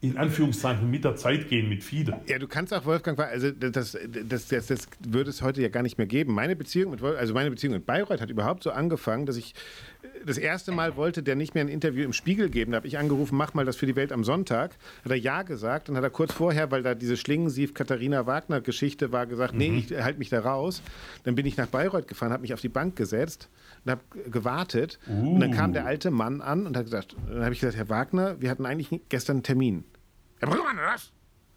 in Anführungszeichen mit der Zeit gehen, mit vielen. Ja, du kannst auch Wolfgang, also das, das, das, das würde es heute ja gar nicht mehr geben. Meine Beziehung mit also meine Beziehung mit Bayreuth hat überhaupt so angefangen, dass ich das erste Mal wollte, der nicht mehr ein Interview im Spiegel geben. Da habe ich angerufen, mach mal das für die Welt am Sonntag. Hat er ja gesagt. Dann hat er kurz vorher, weil da diese Schlingensief-Katharina-Wagner-Geschichte war, gesagt, nee, ich halte mich da raus. Dann bin ich nach Bayreuth gefahren, habe mich auf die Bank gesetzt und habe gewartet. Und dann kam der alte Mann an und hat gesagt, dann habe ich gesagt, Herr Wagner, wir hatten eigentlich gestern einen Termin. Herr Brüggemann, oder was?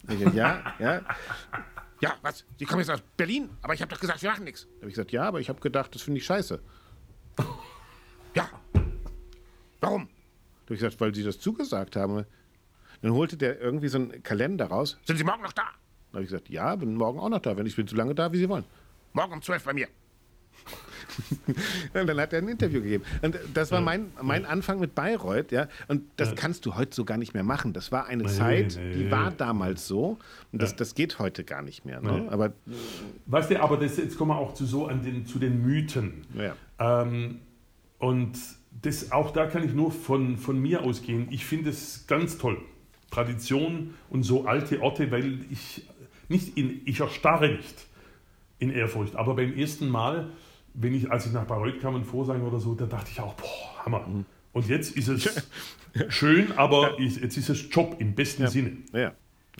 Gesagt, ja, ja. Ja, was? Sie kommen jetzt aus Berlin, aber ich habe doch gesagt, wir machen nichts. Da habe ich gesagt, ja, aber ich habe gedacht, das finde ich scheiße. Ja. Warum? Da habe ich gesagt, weil Sie das zugesagt haben. Dann holte der irgendwie so einen Kalender raus. Sind Sie morgen noch da? Da habe ich gesagt, ja, bin morgen auch noch da, wenn ich bin so lange da, wie Sie wollen. Morgen um 12 bei mir. Und dann hat er ein Interview gegeben. Und das war mein, mein Anfang mit Bayreuth, ja. Und das kannst du heute so gar nicht mehr machen. Das war eine Zeit, nee. die war damals so. Und das, Ja. das geht heute gar nicht mehr. Ne? Nee. Aber Weißt du, aber das, jetzt kommen wir auch zu so an den, zu den Mythen. ja. Ähm, und das, auch da kann ich nur von, von mir ausgehen. Ich finde es ganz toll. Tradition und so alte Orte, weil ich nicht in, ich erstarre nicht in Ehrfurcht. Aber beim ersten Mal, wenn ich, als ich nach Bayreuth kam und Vorsang oder so, da dachte ich auch, boah, Hammer. Und jetzt ist es schön, aber ich, jetzt ist es Job im besten Sinne.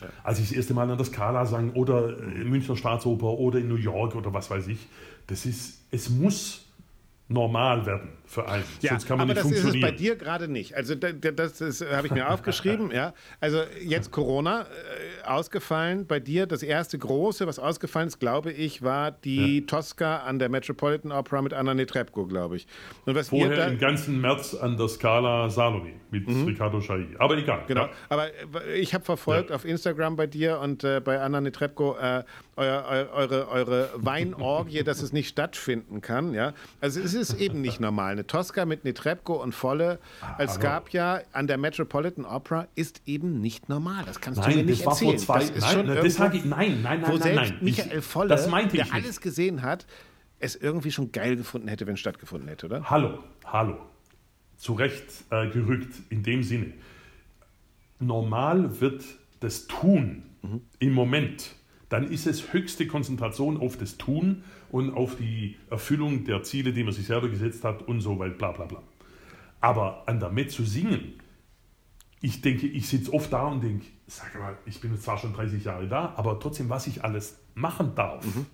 ja. Als ich das erste Mal an der Scala sang oder äh, Münchner Staatsoper oder in New York oder was weiß ich, das ist, es muss normal werden für einen. Ja, Sonst kann man aber nicht das ist es funktionieren. bei dir gerade nicht. Also da- da- das, das habe ich mir aufgeschrieben. ja. Also jetzt Corona äh, ausgefallen. Bei dir das erste große, was ausgefallen ist, glaube ich, war die Tosca an der Metropolitan Opera mit Anna Netrebko, glaube ich. Und was Vorher da, im ganzen März an der Scala Salome mit Riccardo Schai. Aber egal. Mhm. Genau, Ja. aber äh, ich habe verfolgt auf Instagram bei dir und äh, bei Anna Netrebko äh, euer, eu, eure, eure Weinorgie, dass es nicht stattfinden kann. Ja? Also es ist eben nicht normal. Eine Tosca mit Netrebko und Volle als Scapia an der Metropolitan Opera ist eben nicht normal. Das kannst du mir Nein, nicht das war erzählen. vor zwei das ist nein, das sage ich, nein, nein, nein, wo nein, nein. Michael Ich- Volle, das meinte der ich nicht. alles gesehen hat, es irgendwie schon geil gefunden hätte, wenn es stattgefunden hätte, oder? Hallo, hallo. Zu Recht äh, gerückt in dem Sinne. Normal wird das Tun mhm. im Moment, dann ist es höchste Konzentration auf das Tun und auf die Erfüllung der Ziele, die man sich selber gesetzt hat und so weiter, bla bla bla. Aber an der Met zu singen, ich denke, ich sitze oft da und denke, sag mal, ich bin zwar schon 30 Jahre da, aber trotzdem, was ich alles machen darf mhm.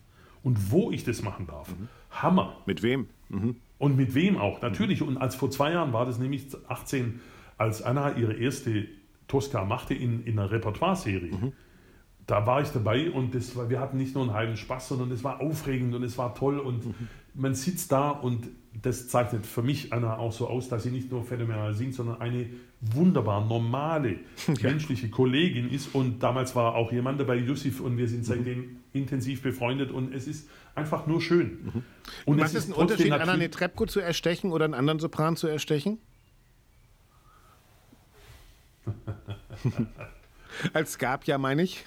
und wo ich das machen darf, mhm. Hammer. Mit wem? Mhm. Und mit wem auch, natürlich. Und als vor zwei Jahren war das nämlich 18, als Anna ihre erste Tosca machte in, in einer Repertoire-Serie. Mhm. Da war ich dabei und das war, wir hatten nicht nur einen heilen Spaß, sondern es war aufregend und es war toll und mhm. man sitzt da und das zeichnet für mich Anna auch so aus, dass sie nicht nur phänomenal singt, sondern eine wunderbar normale ja. menschliche Kollegin ist. Und damals war auch jemand dabei, Yusuf, und wir sind seitdem mhm. intensiv befreundet und es ist einfach nur schön. Mhm. Und Was ist ein Unterschied, Anna Netrebko zu erstechen oder einen anderen Sopran zu erstechen? Als Skapja meine ich.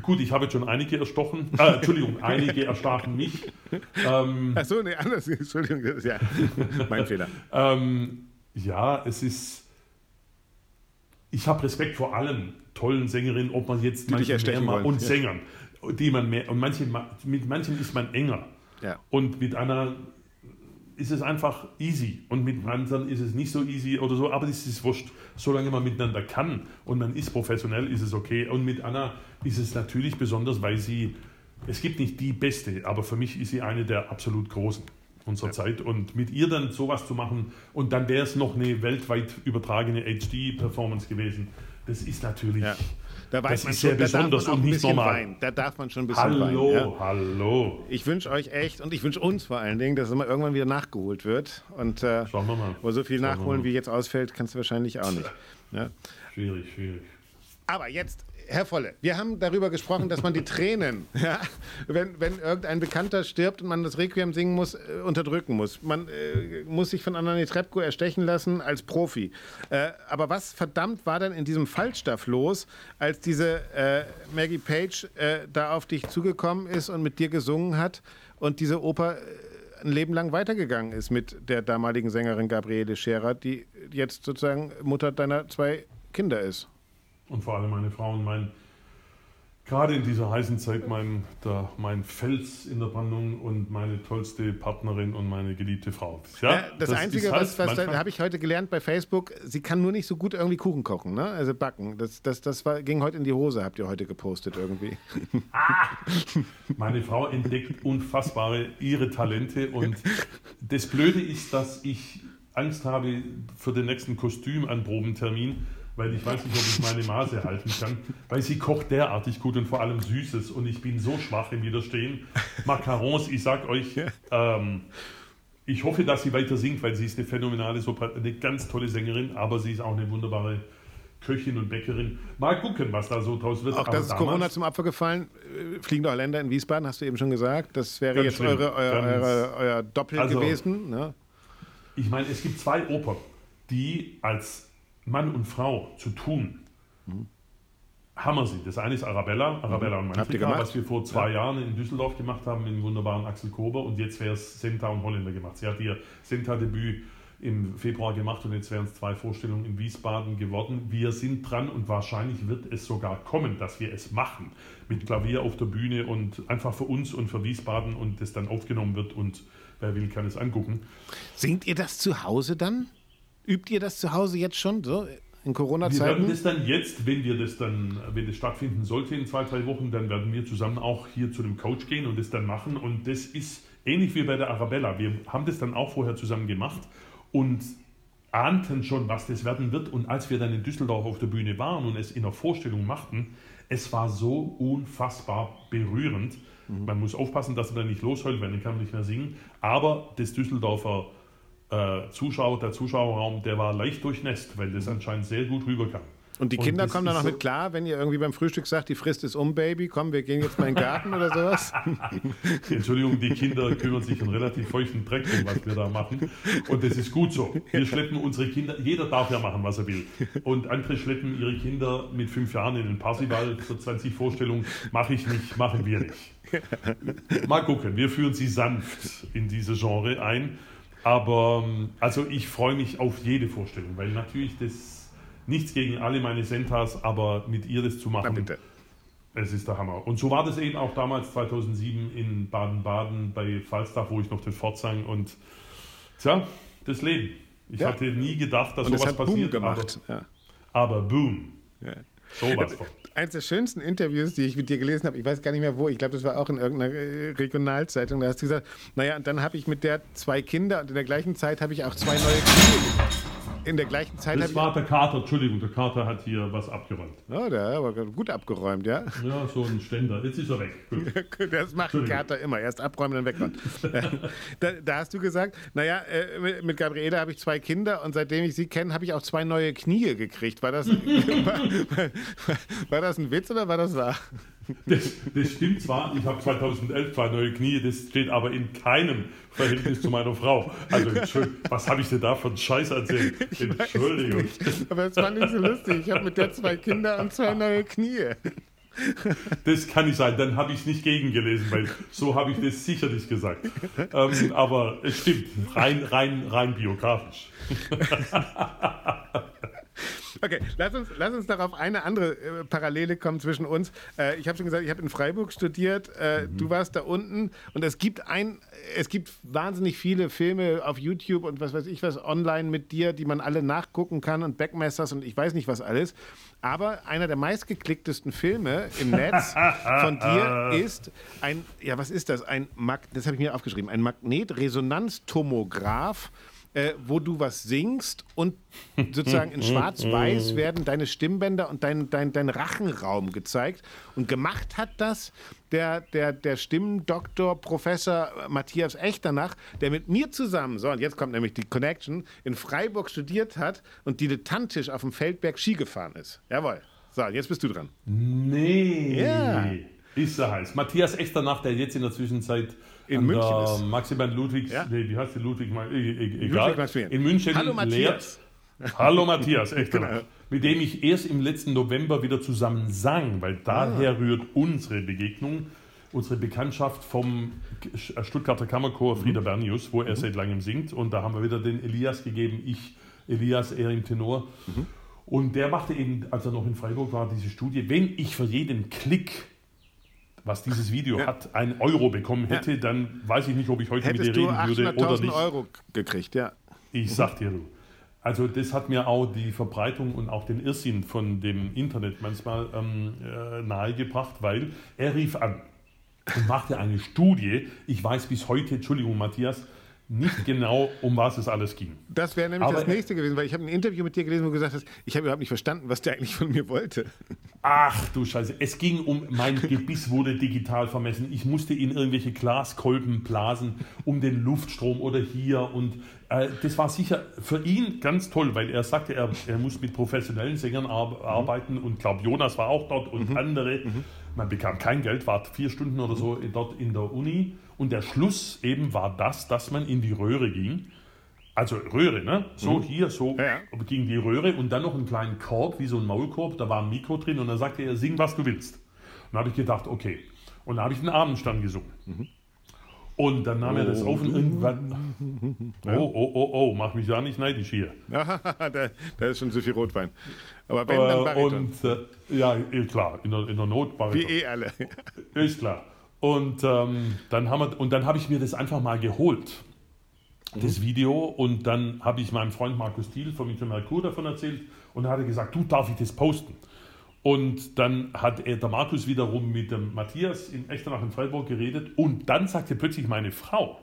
Gut, ich habe jetzt schon einige erstochen. Äh, Entschuldigung, einige erstachen mich. Ähm, Achso, nee, anders. Entschuldigung, das ist ja mein Fehler. Ähm, ja, es ist. Ich habe Respekt vor allen tollen Sängerinnen, ob man jetzt die manche mehr und ja. Sängern, die man mehr und manche, mit manchen ist man enger. Ja. Und mit einer ist es einfach easy und mit anderen ist es nicht so easy oder so, aber das ist wurscht. Solange man miteinander kann und man ist professionell, ist es okay. Und mit Anna ist es natürlich besonders, weil sie, es gibt nicht die beste, aber für mich ist sie eine der absolut großen unserer ja. Zeit. Und mit ihr dann sowas zu machen und dann wäre es noch eine weltweit übertragene HD-Performance gewesen, das ist natürlich. Ja. Da weiß das man ist schon, sehr besonders und nicht normal. Weinen. Da darf man schon ein bisschen hallo, weinen. Ja? Hallo, Ich wünsche euch echt und ich wünsche uns vor allen Dingen, dass es mal irgendwann wieder nachgeholt wird. Und äh, Schauen wir mal. Wo so viel Schauen nachholen, wie jetzt ausfällt, kannst du wahrscheinlich auch nicht. Ja? Schwierig, schwierig. Aber jetzt Herr Volle, wir haben darüber gesprochen, dass man die Tränen, ja, wenn, wenn irgendein Bekannter stirbt und man das Requiem singen muss, äh, unterdrücken muss. Man äh, muss sich von Anani Trepko erstechen lassen als Profi. Äh, aber was verdammt war denn in diesem Fallstaff los, als diese äh, Maggie Page äh, da auf dich zugekommen ist und mit dir gesungen hat und diese Oper äh, ein Leben lang weitergegangen ist mit der damaligen Sängerin Gabriele Scherer, die jetzt sozusagen Mutter deiner zwei Kinder ist? Und vor allem meine Frauen, mein, gerade in dieser heißen Zeit, mein, der, mein Fels in der Brandung und meine tollste Partnerin und meine geliebte Frau. Ja, ja das, das, Einzige, halt was, was da habe ich heute gelernt bei Facebook, sie kann nur nicht so gut irgendwie Kuchen kochen, ne? also backen. Das, das, das war, ging heute in die Hose, habt ihr heute gepostet irgendwie. Ah, meine Frau entdeckt unfassbare ihre Talente und das Blöde ist, dass ich Angst habe für den nächsten Kostümanprobentermin weil ich weiß nicht, ob ich meine Maße halten kann, weil sie kocht derartig gut und vor allem Süßes und ich bin so schwach im Widerstehen. Macarons, ich sag euch, ähm, ich hoffe, dass sie weiter singt, weil sie ist eine phänomenale, Sopran eine ganz tolle Sängerin, aber sie ist auch eine wunderbare Köchin und Bäckerin. Mal gucken, was da so draus wird. Auch das ist Corona zum Opfer gefallen. Äh, Fliegende Holländer in Wiesbaden, hast du eben schon gesagt. Das wäre jetzt eure, euer, euer, euer, Doppel also, gewesen. Ne? Ich meine, es gibt zwei Opern, die als Mann und Frau zu tun, mhm. haben sie. Das eine ist Arabella, Arabella mhm. und Manfreda, was wir vor zwei ja. Jahren in Düsseldorf gemacht haben, mit dem wunderbaren Axel Kober und jetzt wäre es Senta und Holländer gemacht. Sie hat ihr Senta-Debüt im Februar gemacht und jetzt wären es zwei Vorstellungen in Wiesbaden geworden. Wir sind dran und wahrscheinlich wird es sogar kommen, dass wir es machen. Mit Klavier auf der Bühne und einfach für uns und für Wiesbaden und das dann aufgenommen wird und wer will, kann es angucken. Singt ihr das zu Hause dann? Übt ihr das zu Hause jetzt schon, so in Corona-Zeiten? Wir werden das dann jetzt, wenn wir das dann, wenn das stattfinden sollte in zwei, drei Wochen, dann werden wir zusammen auch hier zu dem Coach gehen und das dann machen. Und das ist ähnlich wie bei der Arabella. Wir haben das dann auch vorher zusammen gemacht und ahnten schon, was das werden wird. Und als wir dann in Düsseldorf auf der Bühne waren und es in der Vorstellung machten, es war so unfassbar berührend. Mhm. Man muss aufpassen, dass man da nicht losheult, weil dann kann man nicht mehr singen. Aber das Düsseldorfer äh, Zuschauer, der Zuschauerraum, der war leicht durchnässt, weil das anscheinend sehr gut rüberkam. Und die Kinder und kommen dann noch so mit klar, wenn ihr irgendwie beim Frühstück sagt, die Frist ist um, Baby, komm, wir gehen jetzt mal in den Garten oder sowas? Entschuldigung, die Kinder kümmern sich einen relativ feuchten Dreck um, was wir da machen. Und das ist gut so. Wir schleppen unsere Kinder, jeder darf ja machen, was er will. Und andere schleppen ihre Kinder mit fünf Jahren in den Parsival für 20 Vorstellungen. Mache ich nicht, machen wir nicht. Mal gucken, wir führen sie sanft in diese Genre ein. Aber ähm, also ich freue mich auf jede Vorstellung, weil natürlich das, Nichts gegen alle meine Sentas, aber mit ihr das zu machen, es ist der Hammer. Und so war das eben auch damals 2007 in Baden-Baden bei Falstaff, wo ich noch den Fort sang. Und tja, das Leben. Ich Ja. hatte nie gedacht, dass Und sowas hat Boom passiert. gemacht. Ja. Aber, aber boom. Ja. Sowas von. Eins der schönsten Interviews, die ich mit dir gelesen habe, ich weiß gar nicht mehr wo, ich glaube, das war auch in irgendeiner äh, Regionalzeitung, da hast du gesagt, naja, und dann habe ich mit der zwei Kinder und in der gleichen Zeit habe ich auch zwei neue Kinder. In der gleichen Zeit Das war der Kater, Entschuldigung, der Kater hat hier was abgeräumt. Oh, der hat aber gut abgeräumt, ja. Ja, so ein Ständer. Jetzt ist er weg. Das macht ein. Kater immer. Erst abräumen, dann wegräumen. da, da hast du gesagt, naja, äh, mit- Gabriele habe ich zwei Kinder und seitdem ich sie kenne, habe ich auch zwei neue Knie gekriegt. War das, war, war das ein Witz oder war das wahr? Das, das stimmt zwar, ich habe 2011 zwei neue Knie, das steht aber in keinem Verhältnis zu meiner Frau. Also, was habe ich denn da für einen Scheiß erzählt? Entschuldigung. Aber das fand ich so lustig. Ich habe mit der zwei Kinder und zwei neue Knie. Das kann nicht sein, dann habe ich es nicht gegengelesen, weil so habe ich das sicherlich gesagt. Ähm, aber es stimmt, rein, rein, rein biografisch. Okay, lass uns, lass uns noch auf eine andere äh, Parallele kommen zwischen uns. Äh, ich habe schon gesagt, ich habe in Freiburg studiert, äh, du warst da unten und es gibt ein, es gibt wahnsinnig viele Filme auf YouTube und was weiß ich was online mit dir, die man alle nachgucken kann und Backmasters und ich weiß nicht was alles. Aber einer der meistgeklicktesten Filme im Netz von dir ist ein, ja was ist das? Ein, Mag das habe ich mir aufgeschrieben, ein Magnetresonanztomograph äh, wo du was singst und sozusagen in Schwarz-Weiß werden deine Stimmbänder und dein, dein, dein Rachenraum gezeigt. Und gemacht hat das der, der, der Stimmendoktor Professor Matthias Echternach, der mit mir zusammen, so und jetzt kommt nämlich die Connection, in Freiburg studiert hat und dilettantisch auf dem Feldberg Ski gefahren ist. Jawohl. So, jetzt bist du dran. Nee. Ja. Ist er heiß. Matthias Echternach, der jetzt in der Zwischenzeit In an München der ist. Maximilian Ludwigs, Ja. nee, wie heißt die Ludwig, e- e- egal, Ludwig in München Hallo, Matthias. lehrt. Hallo Matthias, Echternach. Genau. Mit dem ich erst im letzten November wieder zusammen sang, weil daher rührt unsere Begegnung, unsere Bekanntschaft vom Stuttgarter Kammerchor Frieder Bernius, wo er seit langem singt. Und da haben wir wieder den Elias gegeben, ich Elias, er im Tenor. Und der machte eben, als er noch in Freiburg war, diese Studie, wenn ich für jeden Klick, was dieses Video Ja. hat, einen Euro bekommen hätte, dann weiß ich nicht, ob ich heute Hättest mit dir reden würde oder 800.000 nicht. Euro gekriegt, ja. Ich sag dir, du. Also das hat mir auch die Verbreitung und auch den Irrsinn von dem Internet manchmal ähm, äh, nahegebracht, weil er rief an und machte eine Studie. Ich weiß bis heute, Entschuldigung Matthias, nicht genau, um was es alles ging. Das wäre nämlich Aber das nächste gewesen, weil ich habe ein Interview mit dir gelesen, wo du gesagt hast, ich habe überhaupt nicht verstanden, was der eigentlich von mir wollte. Ach du Scheiße, es ging um, mein Gebiss wurde digital vermessen. Ich musste in irgendwelche Glaskolben blasen, um den Luftstrom oder hier. Und äh, das war sicher für ihn ganz toll, weil er sagte, er, er muss mit professionellen Sängern ar arbeiten und glaube, Jonas war auch dort und andere. Man bekam kein Geld, war vier Stunden oder so dort in der Uni. Und der Schluss eben war das, dass man in die Röhre ging. Also Röhre, ne? So hier, so Ja, ging die Röhre und dann noch einen kleinen Korb, wie so ein Maulkorb, da war ein Mikro drin und dann sagte er, sing, was du willst. Und dann habe ich gedacht, okay. Und dann habe ich den Abendstand gesungen. Und dann nahm er das auf und irgendwann. Oh, oh, oh, oh, mach mich da nicht neidisch hier. da, da ist schon so viel Rotwein. Aber wenn, dann Äh, Bariton. und äh, ja, eh, klar, in der, in der Not Wie Bariton. eh alle. Ist klar. Und ähm, dann haben wir, und dann habe ich mir das einfach mal geholt, das Video. Und dann habe ich meinem Freund Markus Thiel von Michael Merkur davon erzählt. Und er hat gesagt, du darf ich das posten. Und dann hat er, der Markus wiederum mit dem Matthias in Echternach in Freiburg geredet. Und dann sagte plötzlich meine Frau,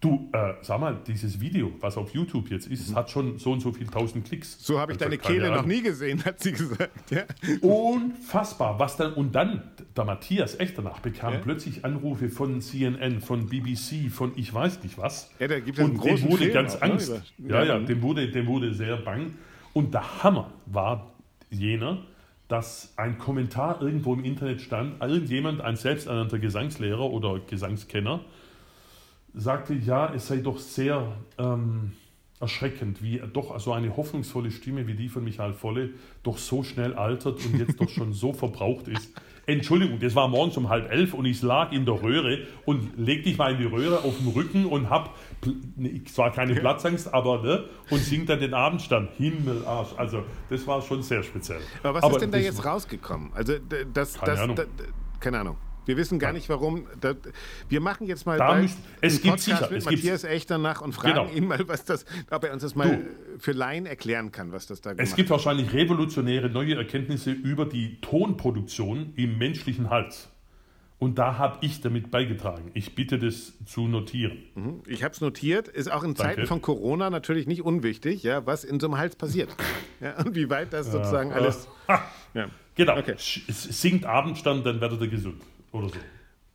du, äh, sag mal, dieses Video, was auf YouTube jetzt ist, hat schon so und so viel tausend Klicks. So habe ich Also, deine Kehle noch nie gesehen, hat sie gesagt. Ja. Unfassbar, was dann und dann der Matthias Echternach bekam Ja. plötzlich Anrufe von CNN, von BBC, von ich weiß nicht was. Ja, da gibt es und dem wurde Film ganz auch, ne, Angst. über- ja, Ja, mhm. dem wurde, dem wurde sehr bang. Und der Hammer war jener, dass ein Kommentar irgendwo im Internet stand, irgendjemand, ein selbsternannter Gesangslehrer oder Gesangskenner, sagte, ja, es sei doch sehr ähm, erschreckend, wie doch so eine hoffnungsvolle Stimme wie die von Michael Volle doch so schnell altert und jetzt doch schon so verbraucht ist. Entschuldigung, das war morgens um halb elf und ich lag in der Röhre und leg dich mal in die Röhre auf den Rücken und hab zwar keine Platzangst, aber ne, und sing dann den Abendstand. Himmel, Arsch. Also das war schon sehr speziell. Aber was aber ist denn da jetzt rausgekommen? Also das, Keine das, Ahnung. das, keine Ahnung. Wir wissen gar nicht, warum. Da, wir machen jetzt mal Da müsst- es gibt Podcast sicher, mit es gibt- Matthias Echter nach und fragen Genau. ihn mal, was das, ob er uns das mal für Laien erklären kann, was das da Es gemacht gibt wahrscheinlich revolutionäre neue Erkenntnisse über die Tonproduktion im menschlichen Hals. Und da habe ich damit beigetragen. Ich bitte das zu notieren. Ich habe es notiert, ist auch in Zeiten Danke. von Corona natürlich nicht unwichtig, ja, was in so einem Hals passiert. Ja, und wie weit das sozusagen alles. Ha, Ja. genau. Okay. Es singt Abendstand, dann werdet ihr gesund. Oder so.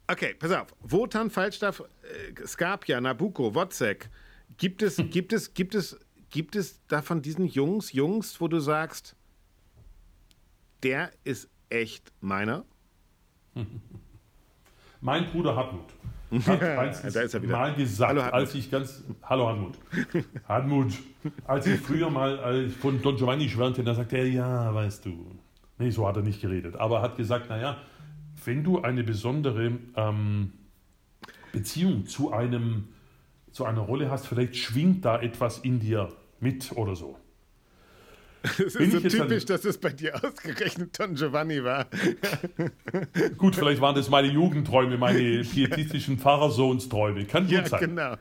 Okay, pass auf. Wotan, Falstaff, äh, Skapja, Nabucco, Wozzeck. Gibt es, gibt es, gibt es, gibt es da von diesen Jungs, Jungs, wo du sagst, der ist echt meiner? Mein Bruder Hartmut hat wieder. mal gesagt, Hallo, als ich ganz. Hallo Hartmut. Hartmut, als ich früher mal äh, von Don Giovanni schwärmte, da sagte er, ja, weißt du. Nee, so hat er nicht geredet. Aber er hat gesagt, naja, wenn du eine besondere ähm, Beziehung zu, einem, zu einer Rolle hast, vielleicht schwingt da etwas in dir mit oder so. Das ist Bin so typisch, dass es bei dir ausgerechnet Don Giovanni war. Gut, vielleicht waren das meine Jugendträume, meine pietistischen Pfarrersohnsträume. Kann gut Ja, sein. genau.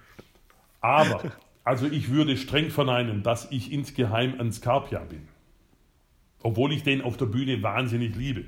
Aber, also ich würde streng verneinen, dass ich insgeheim ein Scarpia bin. Obwohl ich den auf der Bühne wahnsinnig liebe.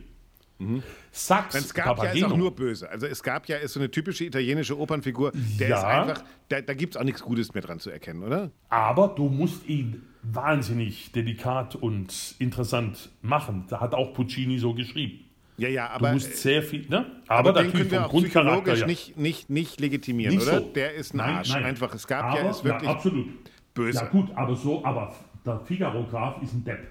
Sax Ein Skapja ist Papageno. auch nur böse. Also Skapja ist so eine typische italienische Opernfigur. Der Ja. ist einfach, da, da gibt es auch nichts Gutes mehr dran zu erkennen, oder? aber du musst ihn wahnsinnig delikat und interessant machen. Da hat auch Puccini so geschrieben. Ja, ja, Du aber, musst sehr viel, ne? aber Aber, den können wir auch psychologisch ja. nicht, nicht, nicht legitimieren, Nicht oder? so. Der ist ein Nein, Arsch. nein. Einfach, Skapja aber, ist wirklich ja, absolut. böse. Ja gut, aber so, aber der Figaro-Graf ist ein Depp.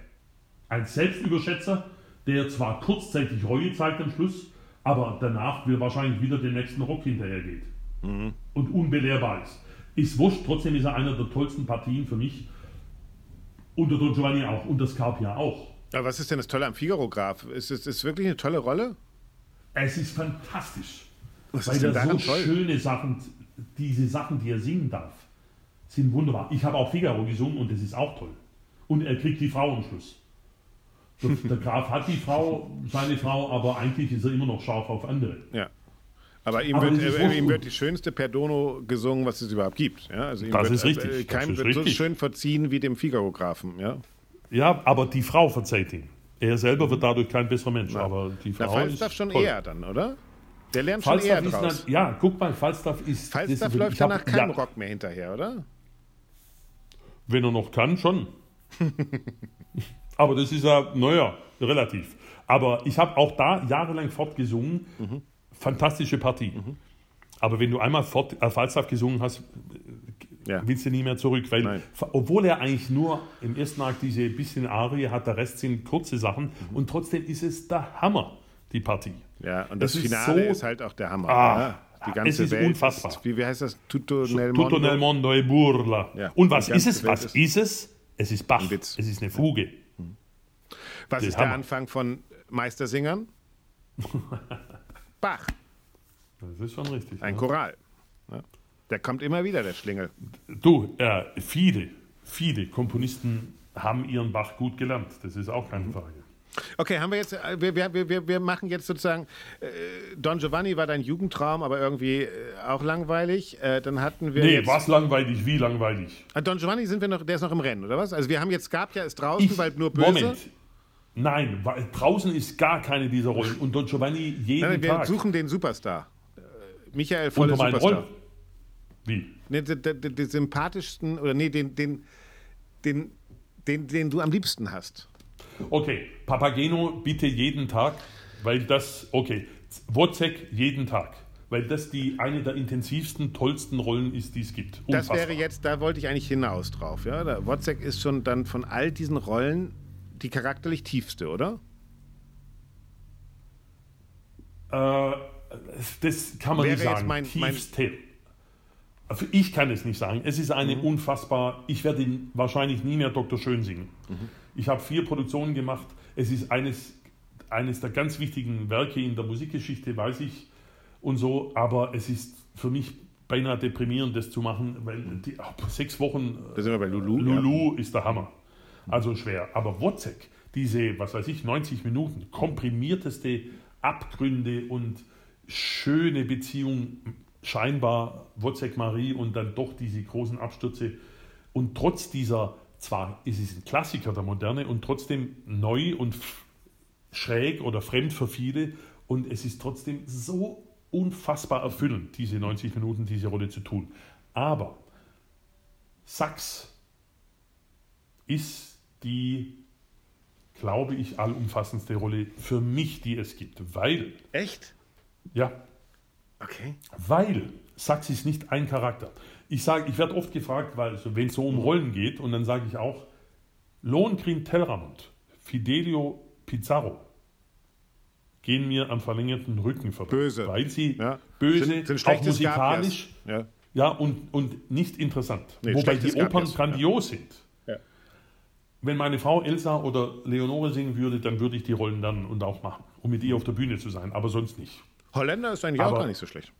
Ein Selbstüberschätzer, der zwar kurzzeitig Reue zeigt am Schluss, aber danach will wahrscheinlich wieder den nächsten Rock hinterhergeht. Mhm. Und unbelehrbar ist. Ist wurscht, trotzdem ist er einer der tollsten Partien für mich. Und der Don Giovanni auch. Und der Scarpia auch. Aber was ist denn das Tolle am Figaro-Graf? Ist es ist wirklich eine tolle Rolle? Es ist fantastisch. Was weil ist denn daran so toll? schöne Sachen, diese Sachen, die er singen darf, sind wunderbar. Ich habe auch Figaro gesungen und das ist auch toll. Und er kriegt die Frau am Schluss. Der, Graf hat die Frau, seine Frau, aber eigentlich ist er immer noch scharf auf andere. Ja. Aber ihm, Aber wird, äh, ihm wird die schönste Perdono gesungen, was es überhaupt gibt. Ja, also Das wird, ist richtig, Äh, keinem wird so richtig. schön verziehen wie dem Figaro-Grafen. Ja? Ja, aber die Frau verzeiht ihm. Er selber wird dadurch kein besserer Mensch, aber die Na, Frau Falstaff ist schon toll. eher dann, oder? Der lernt schon Falstaff eher ist draus. dann, ja, guck mal, Falstaff ist. Falstaff läuft hab- danach keinem ja, Rock mehr hinterher, oder? Wenn er noch kann, schon. Aber das ist ja, naja, relativ. Aber ich habe auch da jahrelang fortgesungen. Fantastische Partie. Aber wenn du einmal fort, äh, Falstaff gesungen hast, Ja. willst du nie mehr zurück. Weil, Nein. obwohl er eigentlich nur im ersten Akt diese bisschen Arie hat, der Rest sind kurze Sachen. Und trotzdem ist es der Hammer, die Partie. Ja, und Das das, ist Finale so- ist halt auch der Hammer. Ah, ja? Die es ganze ist Welt unfassbar. Ist, wie, wie heißt das? Tutto nel Tutto nel mondo. mondo e burla. Ja, Und was ist es? Welt Was ist- ist es? Es ist Bach. Es ist eine Fuge. Was Der ist der Hammer. Anfang von Meistersingern? Bach, Das ist schon richtig. ein ja. Choral. Ja. Der kommt immer wieder, der Schlingel. Du, äh, viele, viele Komponisten haben ihren Bach gut gelernt. Das ist auch Mhm. keine Frage. Okay, haben wir jetzt, äh, wir, wir, wir, wir machen jetzt sozusagen, äh, Don Giovanni war dein Jugendtraum, aber irgendwie äh, auch langweilig. Äh, dann hatten wir Nee, was langweilig, wie langweilig. Ah, Don Giovanni sind wir noch, der ist noch im Rennen, oder was? Also wir haben jetzt Scarpia ist draußen, Ich- weil nur böse. Moment. Nein, weil draußen ist gar keine dieser Rollen. Und Don Giovanni jeden Nein, wir Tag. suchen den Superstar. Äh, Michael Volle unter Superstar. Rollen. Wie? Nee, den, den, den sympathischsten, oder nee, den, den, den, den, den du am liebsten hast. Okay, Papageno bitte jeden Tag, weil das, okay, Wozzeck jeden Tag, weil das die eine der intensivsten, tollsten Rollen ist, die es gibt. Das Unfassbar. wäre jetzt, da wollte ich eigentlich hinaus drauf. Ja? Der Wozzeck ist schon dann von all diesen Rollen die charakterlich tiefste, oder? Äh, das kann man Wäre nicht sagen. mein- mein- Tiefste. Ich kann es nicht sagen. Es ist eine unfassbar. Ich werde ihn wahrscheinlich nie mehr Dr. Schön singen. Ich habe vier Produktionen gemacht. Es ist eines, eines der ganz wichtigen Werke in der Musikgeschichte, weiß ich und so. Aber es ist für mich beinahe deprimierend, das zu machen, weil die, sechs Wochen Da sind wir bei Lulu. Lulu ist der Hammer. Also schwer. Aber Wozzeck, diese, was weiß ich, 90 Minuten, komprimierteste Abgründe und schöne Beziehung, scheinbar Wozzeck Marie und dann doch diese großen Abstürze. Und trotz dieser, zwar ist es ein Klassiker der Moderne und trotzdem neu und schräg oder fremd für viele. Und es ist trotzdem so unfassbar erfüllend, diese 90 Minuten, diese Rolle zu tun. Aber Sachs ist die, glaube ich, allumfassendste Rolle für mich, die es gibt. Weil, Echt? ja, Okay. weil Sachs ist nicht ein Charakter. Ich sage, ich werde oft gefragt, weil wenn es so um Rollen geht, und dann sage ich auch, Lohengrin Telramund, Fidelio Pizarro gehen mir am verlängerten Rücken vorbei. Böse. Weil sie Ja. böse, Sind- sind auch musikalisch. Ja. ja, und, und nicht interessant. Nee, Wobei die Opern grandios sind. Wenn meine Frau Elsa oder Leonore singen würde, dann würde ich die Rollen lernen und auch machen, um mit ihr auf der Bühne zu sein, aber sonst nicht. Holländer ist eigentlich auch Aber- gar nicht so schlecht.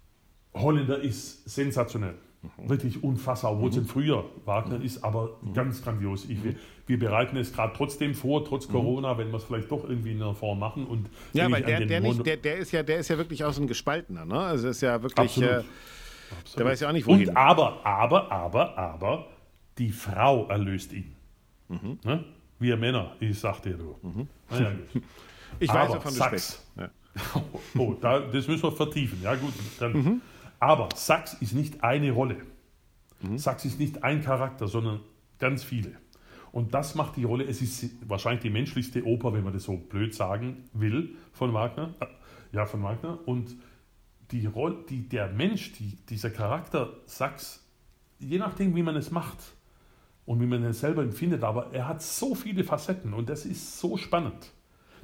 Holländer ist sensationell. Wirklich unfassbar, obwohl es Mhm. früher Wagner ist, aber ganz grandios. Ich, wir, wir bereiten es gerade trotzdem vor, trotz Corona, wenn wir es vielleicht doch irgendwie in einer Form machen. Und Mhm. Ja, weil ich an der, den der, nicht, der, der, ist ja, der ist ja wirklich auch so ein Gespaltener. Ne? Also ist ja wirklich. Absolut. Äh, der weiß ja auch nicht, wohin. Und aber, aber, aber, aber, die Frau erlöst ihn. Mhm. Ne? Wir Männer, ich sagte du. Naja, gut. ich weiß, aber wovon du Sachs. Ja. Oh, da, das müssen wir vertiefen. Ja, gut. Dann. Mhm. Aber Sachs ist nicht eine Rolle. Mhm. Sachs ist nicht ein Charakter, sondern ganz viele. Und das macht die Rolle, es ist wahrscheinlich die menschlichste Oper, wenn man das so blöd sagen will, von Wagner. Äh, Ja, von Wagner. Und die Rolle, die, der Mensch, die, dieser Charakter Sachs, je nachdem, wie man es macht und wie man es selber empfindet, aber er hat so viele Facetten und das ist so spannend.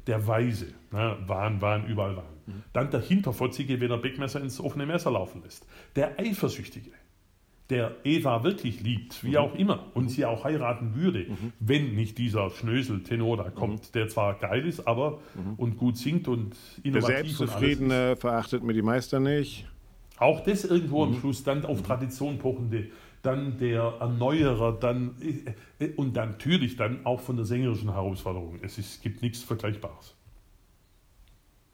Der Weise, ne, Wahn, Wahn, überall Wahn. Dann der Hinterfotzige, wenn er Beckmesser ins offene Messer laufen lässt. Der Eifersüchtige, der Eva wirklich liebt, wie auch immer, und sie auch heiraten würde, wenn nicht dieser Schnösel Tenor da kommt, der zwar geil ist, aber und gut singt und Der innovativ ist. Selbstzufriedene verachtet mir die Meister nicht. Auch das irgendwo Mhm. am Schluss, dann auf Tradition pochende, dann der Erneuerer, dann äh, äh, und dann natürlich dann auch von der sängerischen Herausforderung. Es ist, gibt nichts Vergleichbares.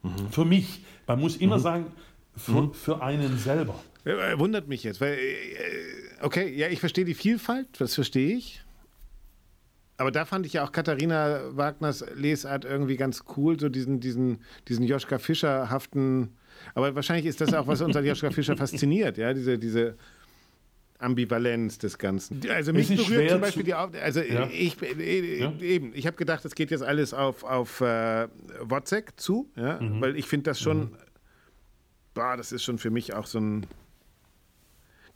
Mhm. Für mich, man muss immer sagen, für, für einen selber. Äh, Wundert mich jetzt, weil, äh, okay, ja, ich verstehe die Vielfalt, das verstehe ich. Aber da fand ich ja auch Katharina Wagners Lesart irgendwie ganz cool, so diesen, diesen, diesen Joschka Fischer-haften. Aber wahrscheinlich ist das auch, was uns an Joschka Fischer fasziniert, ja, diese, diese Ambivalenz des Ganzen. Also mich berührt zum Beispiel zu- die Auf also Ja. ich äh, Ja. eben, ich habe gedacht, es geht jetzt alles auf, auf äh, Wozzeck zu, ja, Mhm. weil ich finde das schon, boah, das ist schon für mich auch so ein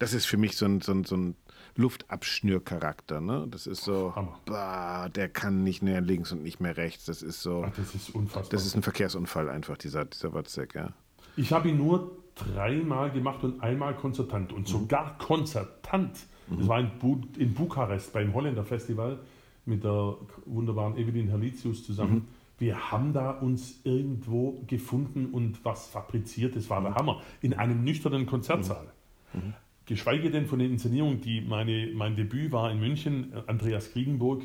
das ist für mich so ein, so ein, so ein Luftabschnürcharakter, ne? Das ist so, Hammer. bah, der kann nicht mehr links und nicht mehr rechts. Das ist so, Ach, das ist unfassbar. das ist ein Verkehrsunfall einfach, dieser, dieser Wozzeck, ja. Ich habe ihn nur dreimal gemacht und einmal konzertant. Mhm. Und sogar konzertant. Das war in, Bu in Bukarest beim Holländer Festival mit der wunderbaren Evelyn Herlitius zusammen. Mhm. Wir haben da uns irgendwo gefunden und was fabriziert. Das Mhm. war der Hammer. In einem nüchternen Konzertsaal. Geschweige denn von den Inszenierungen, die meine, mein Debüt war in München, äh, Andreas Kriegenburg,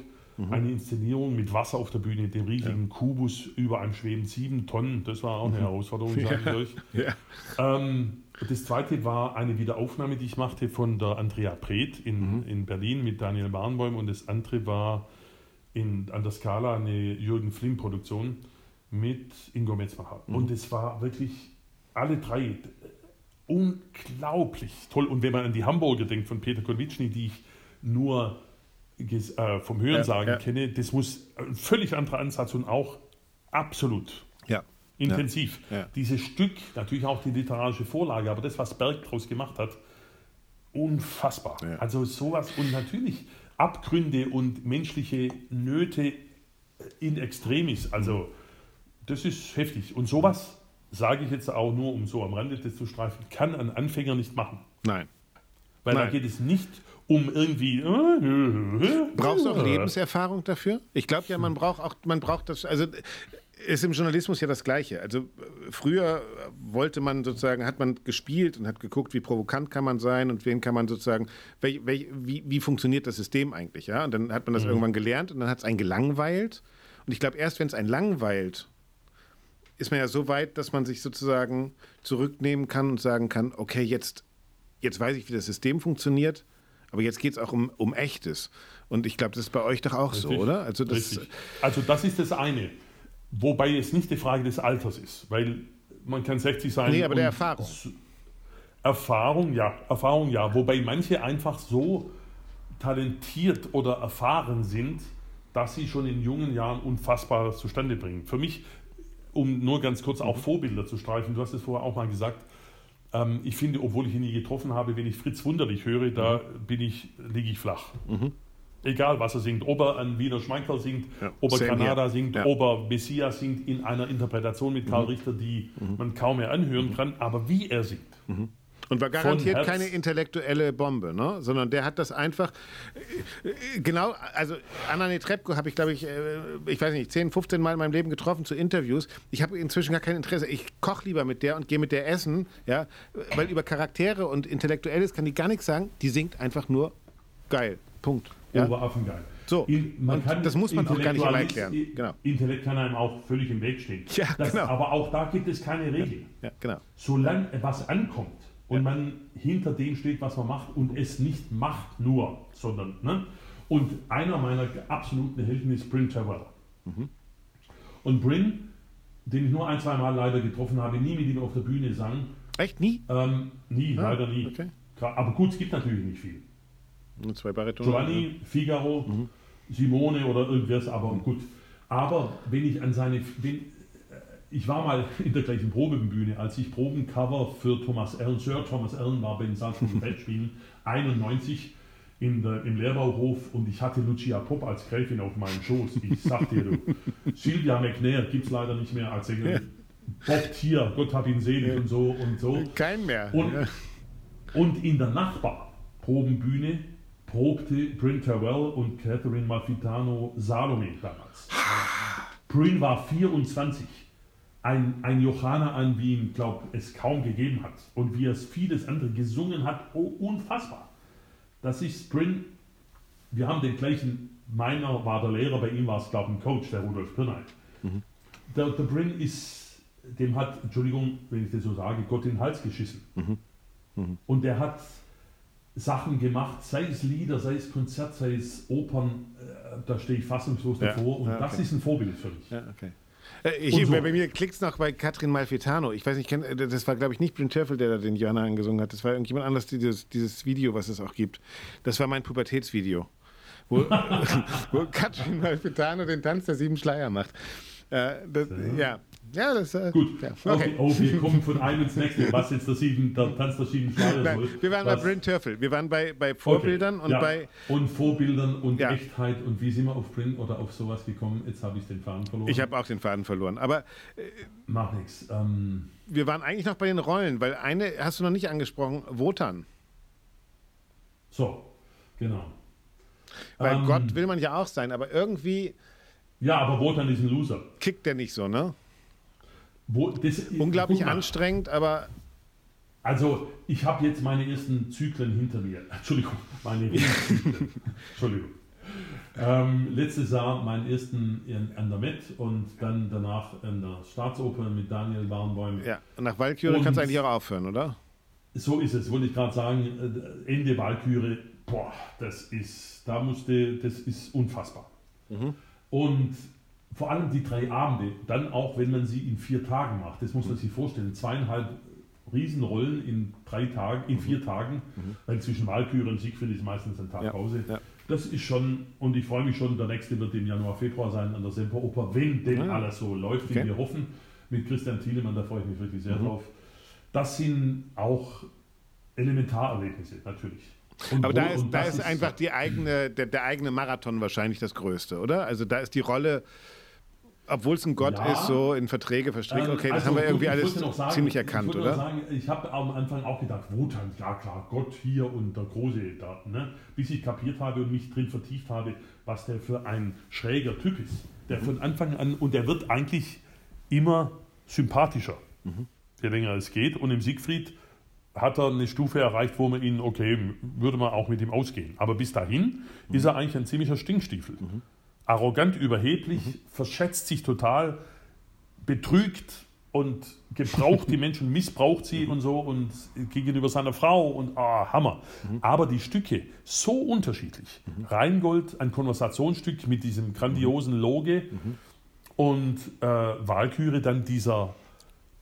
eine Inszenierung mit Wasser auf der Bühne, dem riesigen Kubus über einem schweben, sieben Tonnen. Das war auch eine Herausforderung, sage ich euch. Ja. Ähm, das zweite war eine Wiederaufnahme, die ich machte von der Andrea Preth in, in Berlin mit Daniel Barnbäum und das andere war in, an der Skala eine Jürgen Flimm-Produktion mit Ingo Metzmacher. Und es war wirklich alle drei unglaublich toll. Und wenn man an die Hamburger denkt von Peter Konwitschny, die ich nur äh, vom Hörensagen Ja, ja. kenne, das muss ein völlig anderer Ansatz und auch absolut Ja. intensiv. Dieses Stück, natürlich auch die literarische Vorlage, aber das, was Berg daraus gemacht hat, unfassbar. Also sowas und natürlich Abgründe und menschliche Nöte in extremis. Also das ist heftig. Und sowas, sage ich jetzt auch nur, um so am Rande das zu streifen, kann ein Anfänger nicht machen. Nein. Weil Nein. da geht es nicht um irgendwie. äh, Brauchst du auch Lebenserfahrung dafür? Ich glaube ja, man braucht auch, man braucht das, also ist im Journalismus ja das Gleiche. Also äh, früher wollte man sozusagen, hat man gespielt und hat geguckt, wie provokant kann man sein und wen kann man sozusagen, welch, welch, wie, wie funktioniert das System eigentlich, ja? Und dann hat man das irgendwann gelernt und dann hat es einen gelangweilt. Und ich glaube, erst wenn es einen langweilt, ist man ja so weit, dass man sich sozusagen zurücknehmen kann und sagen kann, okay, jetzt, jetzt weiß ich, wie das System funktioniert, aber jetzt geht es auch um, um Echtes. Und ich glaube, das ist bei euch doch auch so, Richtig. oder? Also das, Richtig. Also das ist das eine. Wobei es nicht die Frage des Alters ist, weil man kann 60 sein. Nee, aber der Erfahrung. Erfahrung, ja. Erfahrung, ja. Wobei manche einfach so talentiert oder erfahren sind, dass sie schon in jungen Jahren Unfassbares zustande bringen. Für mich, um nur ganz kurz auch Vorbilder zu streifen, du hast es vorher auch mal gesagt, ähm, ich finde, obwohl ich ihn nie getroffen habe, wenn ich Fritz Wunderlich höre, da bin ich, liege ich flach. Egal, was er singt. Ob er an Wiener Schmeickel singt, Ja, ob er Granada singt, Ja. ob er Messias singt in einer Interpretation mit Karl Richter, die man kaum mehr anhören kann, aber wie er singt. Und war garantiert keine intellektuelle Bombe, ne? sondern der hat das einfach, äh, äh, genau, also Anna Netrebko habe ich, glaube ich, äh, ich weiß nicht, 10, 15 Mal in meinem Leben getroffen zu Interviews. Ich habe inzwischen gar kein Interesse. Ich koche lieber mit der und gehe mit der essen, ja, weil über Charaktere und Intellektuelles kann die gar nichts sagen. Die singt einfach nur geil. Punkt. Ja? Oberaffengeil. So, das muss man auch gar nicht Intellektualis- erklären. Genau. Intellekt kann einem auch völlig im Weg stehen. Ja, das, genau. Aber auch da gibt es keine Regeln. ja, genau. Solange was ankommt und man hinter dem steht, was man macht und es nicht macht nur, sondern. Ne? Und einer meiner absoluten Helden ist Bryn Terrell. Mhm. Und Bryn, den ich nur ein, zwei Mal leider getroffen habe, nie mit ihm auf der Bühne sang, Echt nie? ähm, nie, Ah, leider nie. okay. Aber gut, es gibt natürlich nicht viel. Nur Zwei Baritone. Giovanni, Figaro, Mhm. Simone oder irgendwas, aber gut. Aber wenn ich an seine. Wenn, ich war mal in der gleichen Probebühne, als ich Probencover für Thomas Allen, Sir Thomas Allen war bei den Salzburger Festspielen 91 in der, im Lehrbauhof und ich hatte Lucia Popp als Gräfin auf meinem Schoß. Ich sag dir, du, Sylvia McNair gibt es leider nicht mehr als Sängerin. Bob Tier, Gott hab ihn selig und so und so. Kein mehr. Und, ja. und in der Nachbarprobenbühne probte Bryn Terrell und Catherine Malfitano Salome damals. Bryn war 24. Ein, ein Johanna an, wie ihn, glaube es kaum gegeben hat. Und wie er es vieles andere gesungen hat, oh, unfassbar. Das ist Bryn. Wir haben den gleichen, meiner war der Lehrer, bei ihm war es, glaube ich, ein Coach, der Rudolf Pirnay. Der, der Bryn ist, dem hat, Entschuldigung, wenn ich das so sage, Gott in den Hals geschissen. Und der hat Sachen gemacht, sei es Lieder, sei es Konzert, sei es Opern, äh, da stehe ich fassungslos Ja, davor und ja, das okay. ist ein Vorbild für mich. Ja, okay. Äh, Ich, Und so. bei, bei mir klickt es noch bei Katrin Malfitano. Ich weiß nicht, äh, das war, glaube ich, nicht Bryn Terfel, der da den Johanna angesungen hat. Das war irgendjemand anders, dieses, dieses Video, was es auch gibt. Das war mein Pubertätsvideo. Wo, wo Katrin Malfitano den Tanz der sieben Schleier macht. Äh, das, ja. Ja, das äh, Gut, Ja, okay. Oh, wir kommen von einem ins nächste. Was jetzt der, sieben, der Tanz der sieben Nein, soll. wir waren was, bei Bryn Terfel. Wir waren bei, bei Vorbildern Okay, und ja, bei. Und Vorbildern und Ja. Echtheit. Und wie sind wir auf Bryn oder auf sowas gekommen? Jetzt habe ich den Faden verloren. Ich habe auch den Faden verloren. Aber Mach nichts. Ähm, wir waren eigentlich noch bei den Rollen, weil eine hast du noch nicht angesprochen: Wotan. so, genau. Weil Ähm, Gott will man ja auch sein, aber irgendwie Ja, aber Wotan ist ein Loser. kickt der nicht so, ne? Wo, das, Unglaublich mal, anstrengend, aber Also, ich habe jetzt meine ersten Zyklen hinter mir. Entschuldigung, meine Zyklen. Entschuldigung. Ähm, letztes Jahr meinen ersten in, an der Met und dann danach in der Staatsoper mit Daniel Warnbäum. ja, nach Walküre kannst du eigentlich auch aufhören, oder? So ist es, wollte ich gerade sagen. äh, Ende Walküre, boah, das ist, da musste, das ist unfassbar. Und vor allem die drei Abende, dann auch wenn man sie in vier Tagen macht, das muss man sich vorstellen, zweieinhalb Riesenrollen in drei Tagen, in vier Tagen, weil zwischen Walküre und Siegfried ist meistens ein Tag Ja, Pause. ja. Das ist schon, und ich freue mich schon, der nächste wird im Januar, Februar sein an der Semperoper, wenn denn Ah. alles so läuft, wie Okay. Mhm. wir hoffen, mit Christian Thielemann, da freue ich mich wirklich sehr drauf. Das sind auch Elementarerlebnisse, natürlich. Und Aber da ist, da ist einfach die eigene, der, der eigene Marathon wahrscheinlich das Größte, oder? Also da ist die Rolle Obwohl es ein Gott Ja. ist, so in Verträge verstrickt. Ähm, Okay, das also haben wir irgendwie ich alles sagen, ziemlich ich erkannt, wollte oder? Sagen, ich habe am Anfang auch gedacht, Wotan, ja klar, Gott hier und der Große da. Ne? Bis ich kapiert habe und mich drin vertieft habe, was der für ein schräger Typ ist. Der von Anfang an, und der wird eigentlich immer sympathischer, je länger es geht. Und im Siegfried hat er eine Stufe erreicht, wo man ihn, okay, würde man auch mit ihm ausgehen. Aber bis dahin ist er eigentlich ein ziemlicher Stinkstiefel. Arrogant, überheblich, verschätzt sich total, betrügt und gebraucht die Menschen, missbraucht sie und so und gegenüber seiner Frau und ah, Hammer. Aber die Stücke so unterschiedlich. Rheingold, ein Konversationsstück mit diesem grandiosen Loge und äh, Walküre dann dieser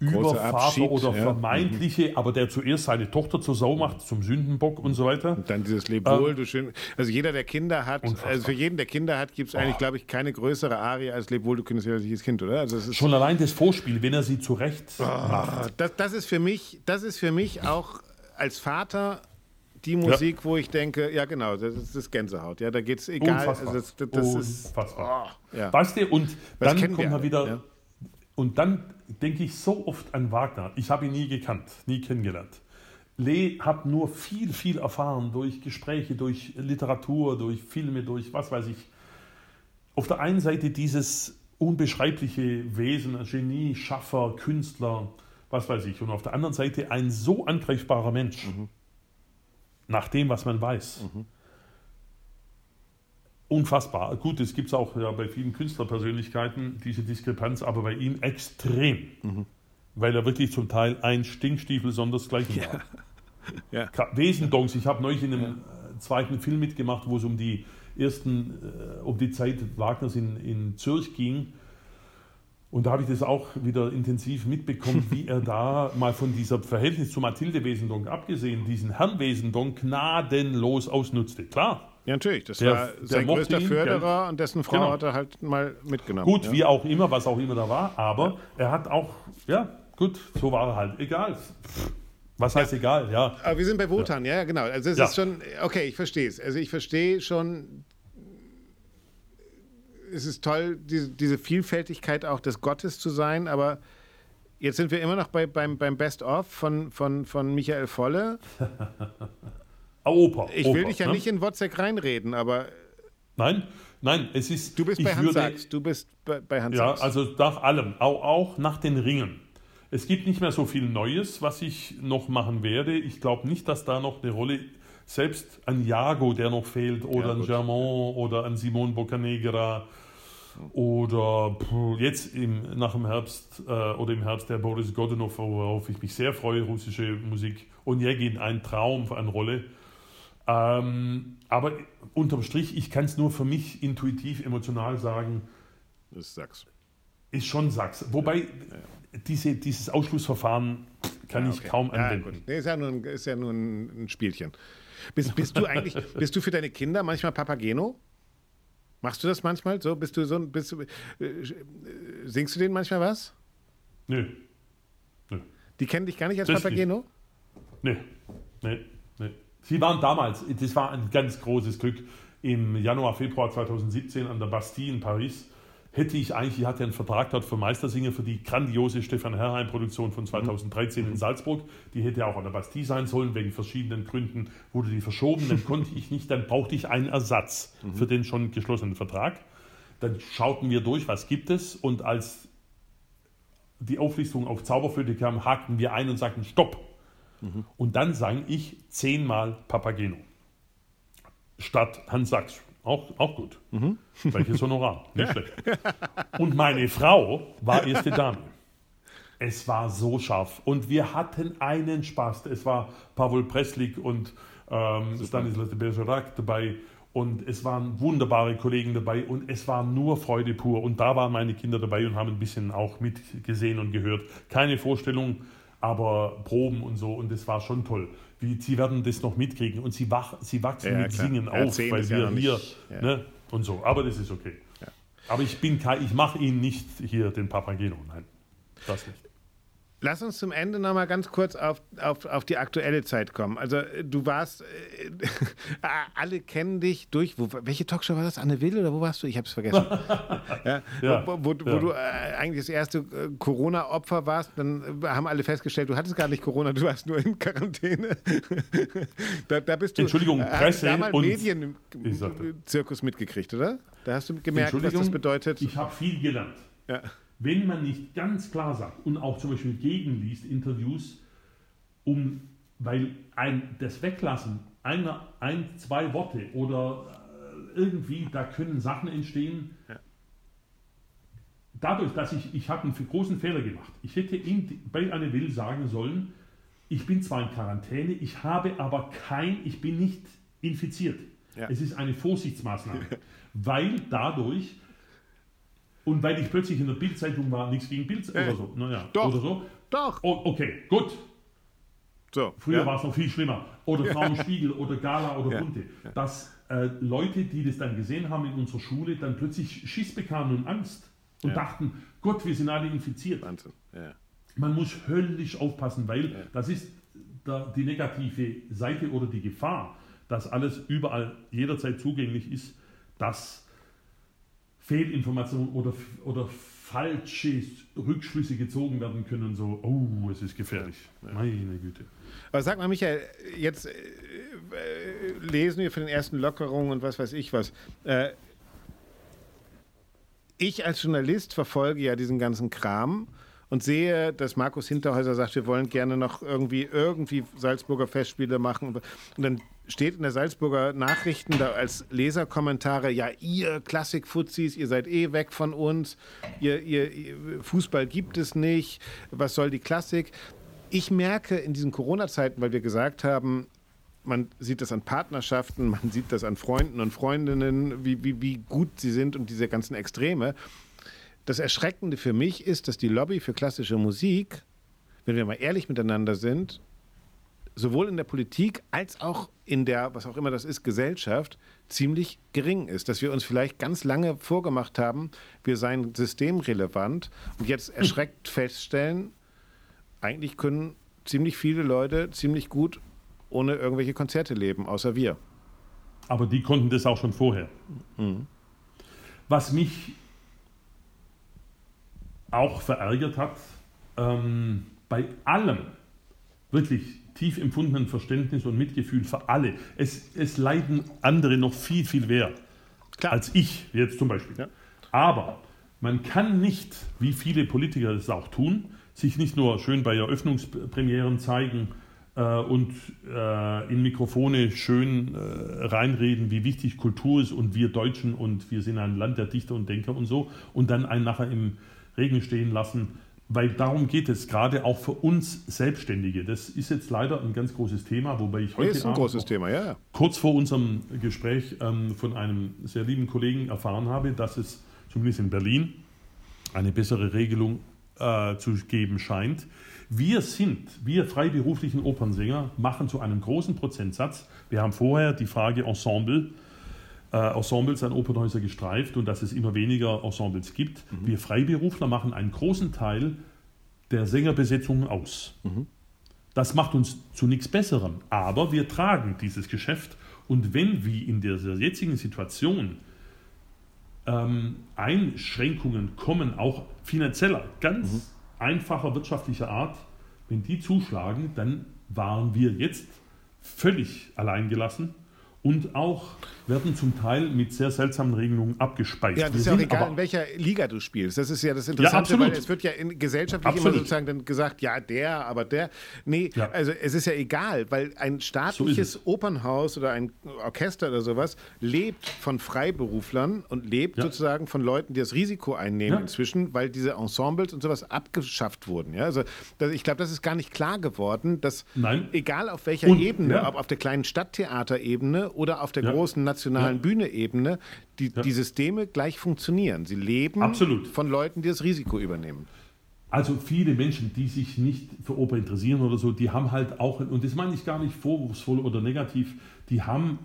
Abschied, oder ja. vermeintliche, aber der zuerst seine Tochter zur Sau macht, zum Sündenbock und so weiter. Und dann dieses Leb wohl, du schön. Also jeder, der Kinder hat, Unfassbar. Oh. also für jeden, der Kinder hat, gibt es eigentlich, glaube ich, keine größere Arie als Leb wohl, du kindeswürdiges Kind, oder? Also es ist Schon allein das Vorspiel, wenn er sie zurecht Ah, das, das ist für mich, das ist für mich auch als Vater die Musik, wo ich denke, ja genau, das ist das Gänsehaut. Ja, da geht's egal. Unfassbar. Also das, das ist, Unfassbar. oh, ja. Weißt du, und dann kommt wir man wieder. ja. Und dann denke ich so oft an Wagner. Ich habe ihn nie gekannt, nie kennengelernt. Lee hat nur viel, viel erfahren durch Gespräche, durch Literatur, durch Filme, durch was weiß ich. Auf der einen Seite dieses unbeschreibliche Wesen, Genie, Schaffer, Künstler, was weiß ich. Und auf der anderen Seite ein so angreifbarer Mensch. Nach dem, was man weiß. Unfassbar. Gut, es gibt es auch ja, bei vielen Künstlerpersönlichkeiten, diese Diskrepanz, aber bei ihm extrem. Weil er wirklich zum Teil ein Stinkstiefel sondersgleichen war. Ja. Wesendonks, ich habe neulich in einem äh, zweiten Film mitgemacht, wo es um die ersten, äh, um die Zeit Wagners in, in Zürich ging. Und da habe ich das auch wieder intensiv mitbekommen, wie er da mal von dieser Verhältnis zu Mathilde Wesendonck abgesehen, diesen Herrn Wesendonck gnadenlos ausnutzte. Klar, ja, natürlich. Das Der- war der sein mochte größter ihn, Förderer und dessen Frau Genau. hat er halt mal mitgenommen. Gut, ja. wie auch immer, was auch immer da war, aber er hat auch, ja, gut, so war er halt. Egal. Was heißt egal, ja. Aber wir sind bei Wotan, ja, ja genau. Also es Ja. ist schon, okay, ich verstehe es. Also ich verstehe schon, es ist toll, diese, diese Vielfältigkeit auch des Gottes zu sein, aber jetzt sind wir immer noch bei, beim, beim Best-of von, von, von Michael Volle. Ah, Oper. Ich will dich ja ne? nicht in Wozzeck reinreden, aber Nein, nein, es ist. du bist bei Hans Sachs. Du bist bei, bei Hans Ja, Sachs. also nach allem, auch, auch nach den Ringen. Es gibt nicht mehr so viel Neues, was ich noch machen werde. Ich glaube nicht, dass da noch eine Rolle, selbst an Jago, der noch fehlt, oder Ja, an gut. Germont oder an Simone Boccanegra oder jetzt im, nach dem Herbst äh, oder im Herbst der Boris Godunov, worauf ich mich sehr freue, russische Musik. Onegin, ein Traum für eine Rolle. Ähm, aber unterm Strich, ich kann es nur für mich intuitiv, emotional sagen, das ist Sachs. ist schon Sachs. Wobei diese, dieses Ausschlussverfahren kann ich Okay. kaum ja, anwenden. Nee, ist ja nur ein, ist ja nur ein, Spielchen. Bist, bist du eigentlich, bist du für deine Kinder manchmal Papageno? Machst du das manchmal? So, bist du so ein, bist äh, singst du denen manchmal was? Nö, nö, Die kennen dich gar nicht als Das Papageno? nö, nö, nö. Sie waren damals, das war ein ganz großes Glück, im Januar, Februar 2017 an der Bastille in Paris. Hätte ich eigentlich, ich hatte einen Vertrag dort für Meistersinger für die grandiose Stefan Herrheim-Produktion von 2013 in Salzburg. Die hätte auch an der Bastille sein sollen, wegen verschiedenen Gründen wurde die verschoben. Dann konnte ich nicht, dann brauchte ich einen Ersatz für den schon geschlossenen Vertrag. Dann schauten wir durch, was gibt es und als die Auflistung auf Zauberflöte kam, hakten wir ein und sagten Stopp. Und dann sang ich zehnmal Papageno. Statt Hans Sachs. Auch, auch gut. Welches Honorar. Nicht schlecht. Und meine Frau war erste Dame. Es war so scharf. Und wir hatten einen Spaß. Es war Pavel Preslik und ähm, Stanislas de Bergerac dabei. Und es waren wunderbare Kollegen dabei. Und es war nur Freude pur. Und da waren meine Kinder dabei und haben ein bisschen auch mitgesehen und gehört. Keine Vorstellung, aber Proben und so. Und es war schon toll. Wie, sie werden das noch mitkriegen. Und sie, wach, sie wachsen Ja, mit klar. Singen Ja, auf, zehn weil ja wir hier ja. ne, und so. Aber das ist okay. Aber ich bin kein, ich mache ihn nicht hier den Papageno. Nein, das nicht. Lass uns zum Ende noch mal ganz kurz auf, auf, auf die aktuelle Zeit kommen. Also äh, du warst, äh, alle kennen dich durch, wo, welche Talkshow war das? Anne Will oder wo warst du? Ich habe es vergessen. ja, ja, wo, wo, wo ja. du äh, eigentlich das erste äh, Corona-Opfer warst, dann haben alle festgestellt, du hattest gar nicht Corona, du warst nur in Quarantäne. da, da, bist du. Entschuldigung, Presse da mal Medien-Zirkus mitgekriegt, oder? Da hast du gemerkt, was das bedeutet. Ich habe viel gelernt. Ja wenn man nicht ganz klar sagt und auch zum Beispiel gegenliest, Interviews, um, weil ein, das Weglassen einer, ein, zwei Worte oder äh, irgendwie, da können Sachen entstehen. Ja. Dadurch, dass ich, ich habe einen großen Fehler gemacht. Ich hätte ihm bei Anne Will sagen sollen, ich bin zwar in Quarantäne, ich habe aber kein, ich bin nicht infiziert. Ja. Es ist eine Vorsichtsmaßnahme, weil dadurch und weil ich plötzlich in der Bildzeitung war, nichts gegen Bild äh, oder so. Naja, doch, oder so. Doch. Oh, okay, gut. So, Früher ja. war es noch viel schlimmer. Oder Frauenspiegel oder Gala oder ja. Bunte. Dass äh, Leute, die das dann gesehen haben in unserer Schule, dann plötzlich Schiss bekamen und Angst und ja. dachten, Gott, wir sind alle infiziert. Wahnsinn. Ja. Man muss höllisch aufpassen, weil das ist der, die negative Seite oder die Gefahr, dass alles überall jederzeit zugänglich ist, dass Fehlinformationen oder, oder falsche Rückschlüsse gezogen werden können, so, oh, es ist gefährlich. Ja. Meine Güte. Aber sag mal, Michael, jetzt äh, äh, lesen wir von den ersten Lockerungen und was weiß ich was. Äh, ich als Journalist verfolge ja diesen ganzen Kram und sehe, dass Markus Hinterhäuser sagt, wir wollen gerne noch irgendwie, irgendwie Salzburger Festspiele machen. Und dann steht in der Salzburger Nachrichten da als Leserkommentare, ja, ihr Klassik-Fuzis, ihr seid eh weg von uns, ihr, ihr, Fußball gibt es nicht, was soll die Klassik? Ich merke in diesen Corona-Zeiten, weil wir gesagt haben, man sieht das an Partnerschaften, man sieht das an Freunden und Freundinnen, wie, wie, wie gut sie sind und diese ganzen Extreme. Das Erschreckende für mich ist, dass die Lobby für klassische Musik, wenn wir mal ehrlich miteinander sind, sowohl in der Politik als auch in der, was auch immer das ist, Gesellschaft ziemlich gering ist. Dass wir uns vielleicht ganz lange vorgemacht haben, wir seien systemrelevant und jetzt erschreckt feststellen, eigentlich können ziemlich viele Leute ziemlich gut ohne irgendwelche Konzerte leben, außer wir. Aber die konnten das auch schon vorher. Mhm. Was mich auch verärgert hat, ähm, bei allem, wirklich tief empfundenen Verständnis und Mitgefühl für alle. Es, es leiden andere noch viel, viel mehr Klar. als ich jetzt zum Beispiel. Ja. Aber man kann nicht, wie viele Politiker es auch tun, sich nicht nur schön bei Eröffnungspremieren zeigen äh, und äh, in Mikrofone schön äh, reinreden, wie wichtig Kultur ist und wir Deutschen und wir sind ein Land der Dichter und Denker und so und dann einen nachher im Regen stehen lassen weil darum geht es gerade auch für uns Selbstständige. Das ist jetzt leider ein ganz großes Thema, wobei ich heute ist ein großes Thema, ja. kurz vor unserem Gespräch ähm, von einem sehr lieben Kollegen erfahren habe, dass es zumindest in Berlin eine bessere Regelung äh, zu geben scheint. Wir sind, wir freiberuflichen Opernsänger, machen zu einem großen Prozentsatz. Wir haben vorher die Frage Ensemble äh, Ensembles an Opernhäuser gestreift und dass es immer weniger Ensembles gibt. Mhm. Wir Freiberufler machen einen großen Teil der Sängerbesetzungen aus. Mhm. Das macht uns zu nichts Besserem, aber wir tragen dieses Geschäft und wenn wie in der jetzigen Situation ähm, Einschränkungen kommen, auch finanzieller, ganz mhm. einfacher wirtschaftlicher Art, wenn die zuschlagen, dann waren wir jetzt völlig alleingelassen und auch werden zum Teil mit sehr seltsamen Regelungen abgespeist. Ja, das ist ja auch egal, in welcher Liga du spielst. Das ist ja das Interessante, ja, weil es wird ja in gesellschaftlich absolut. immer sozusagen dann gesagt, ja, der, aber der. Nee, ja. also es ist ja egal, weil ein staatliches so Opernhaus oder ein Orchester oder sowas lebt von Freiberuflern und lebt ja. sozusagen von Leuten, die das Risiko einnehmen inzwischen, weil diese Ensembles und sowas abgeschafft wurden. Ja? Also das, ich glaube, das ist gar nicht klar geworden, dass Nein. egal auf welcher und, Ebene, ob auf der kleinen Stadttheaterebene oder auf der ja. großen nationalen ja. Bühne-Ebene die, ja. die Systeme gleich funktionieren. Sie leben Absolut. von Leuten, die das Risiko übernehmen. Also viele Menschen, die sich nicht für Oper interessieren oder so, die haben halt auch, und das meine ich gar nicht vorwurfsvoll oder negativ, die haben,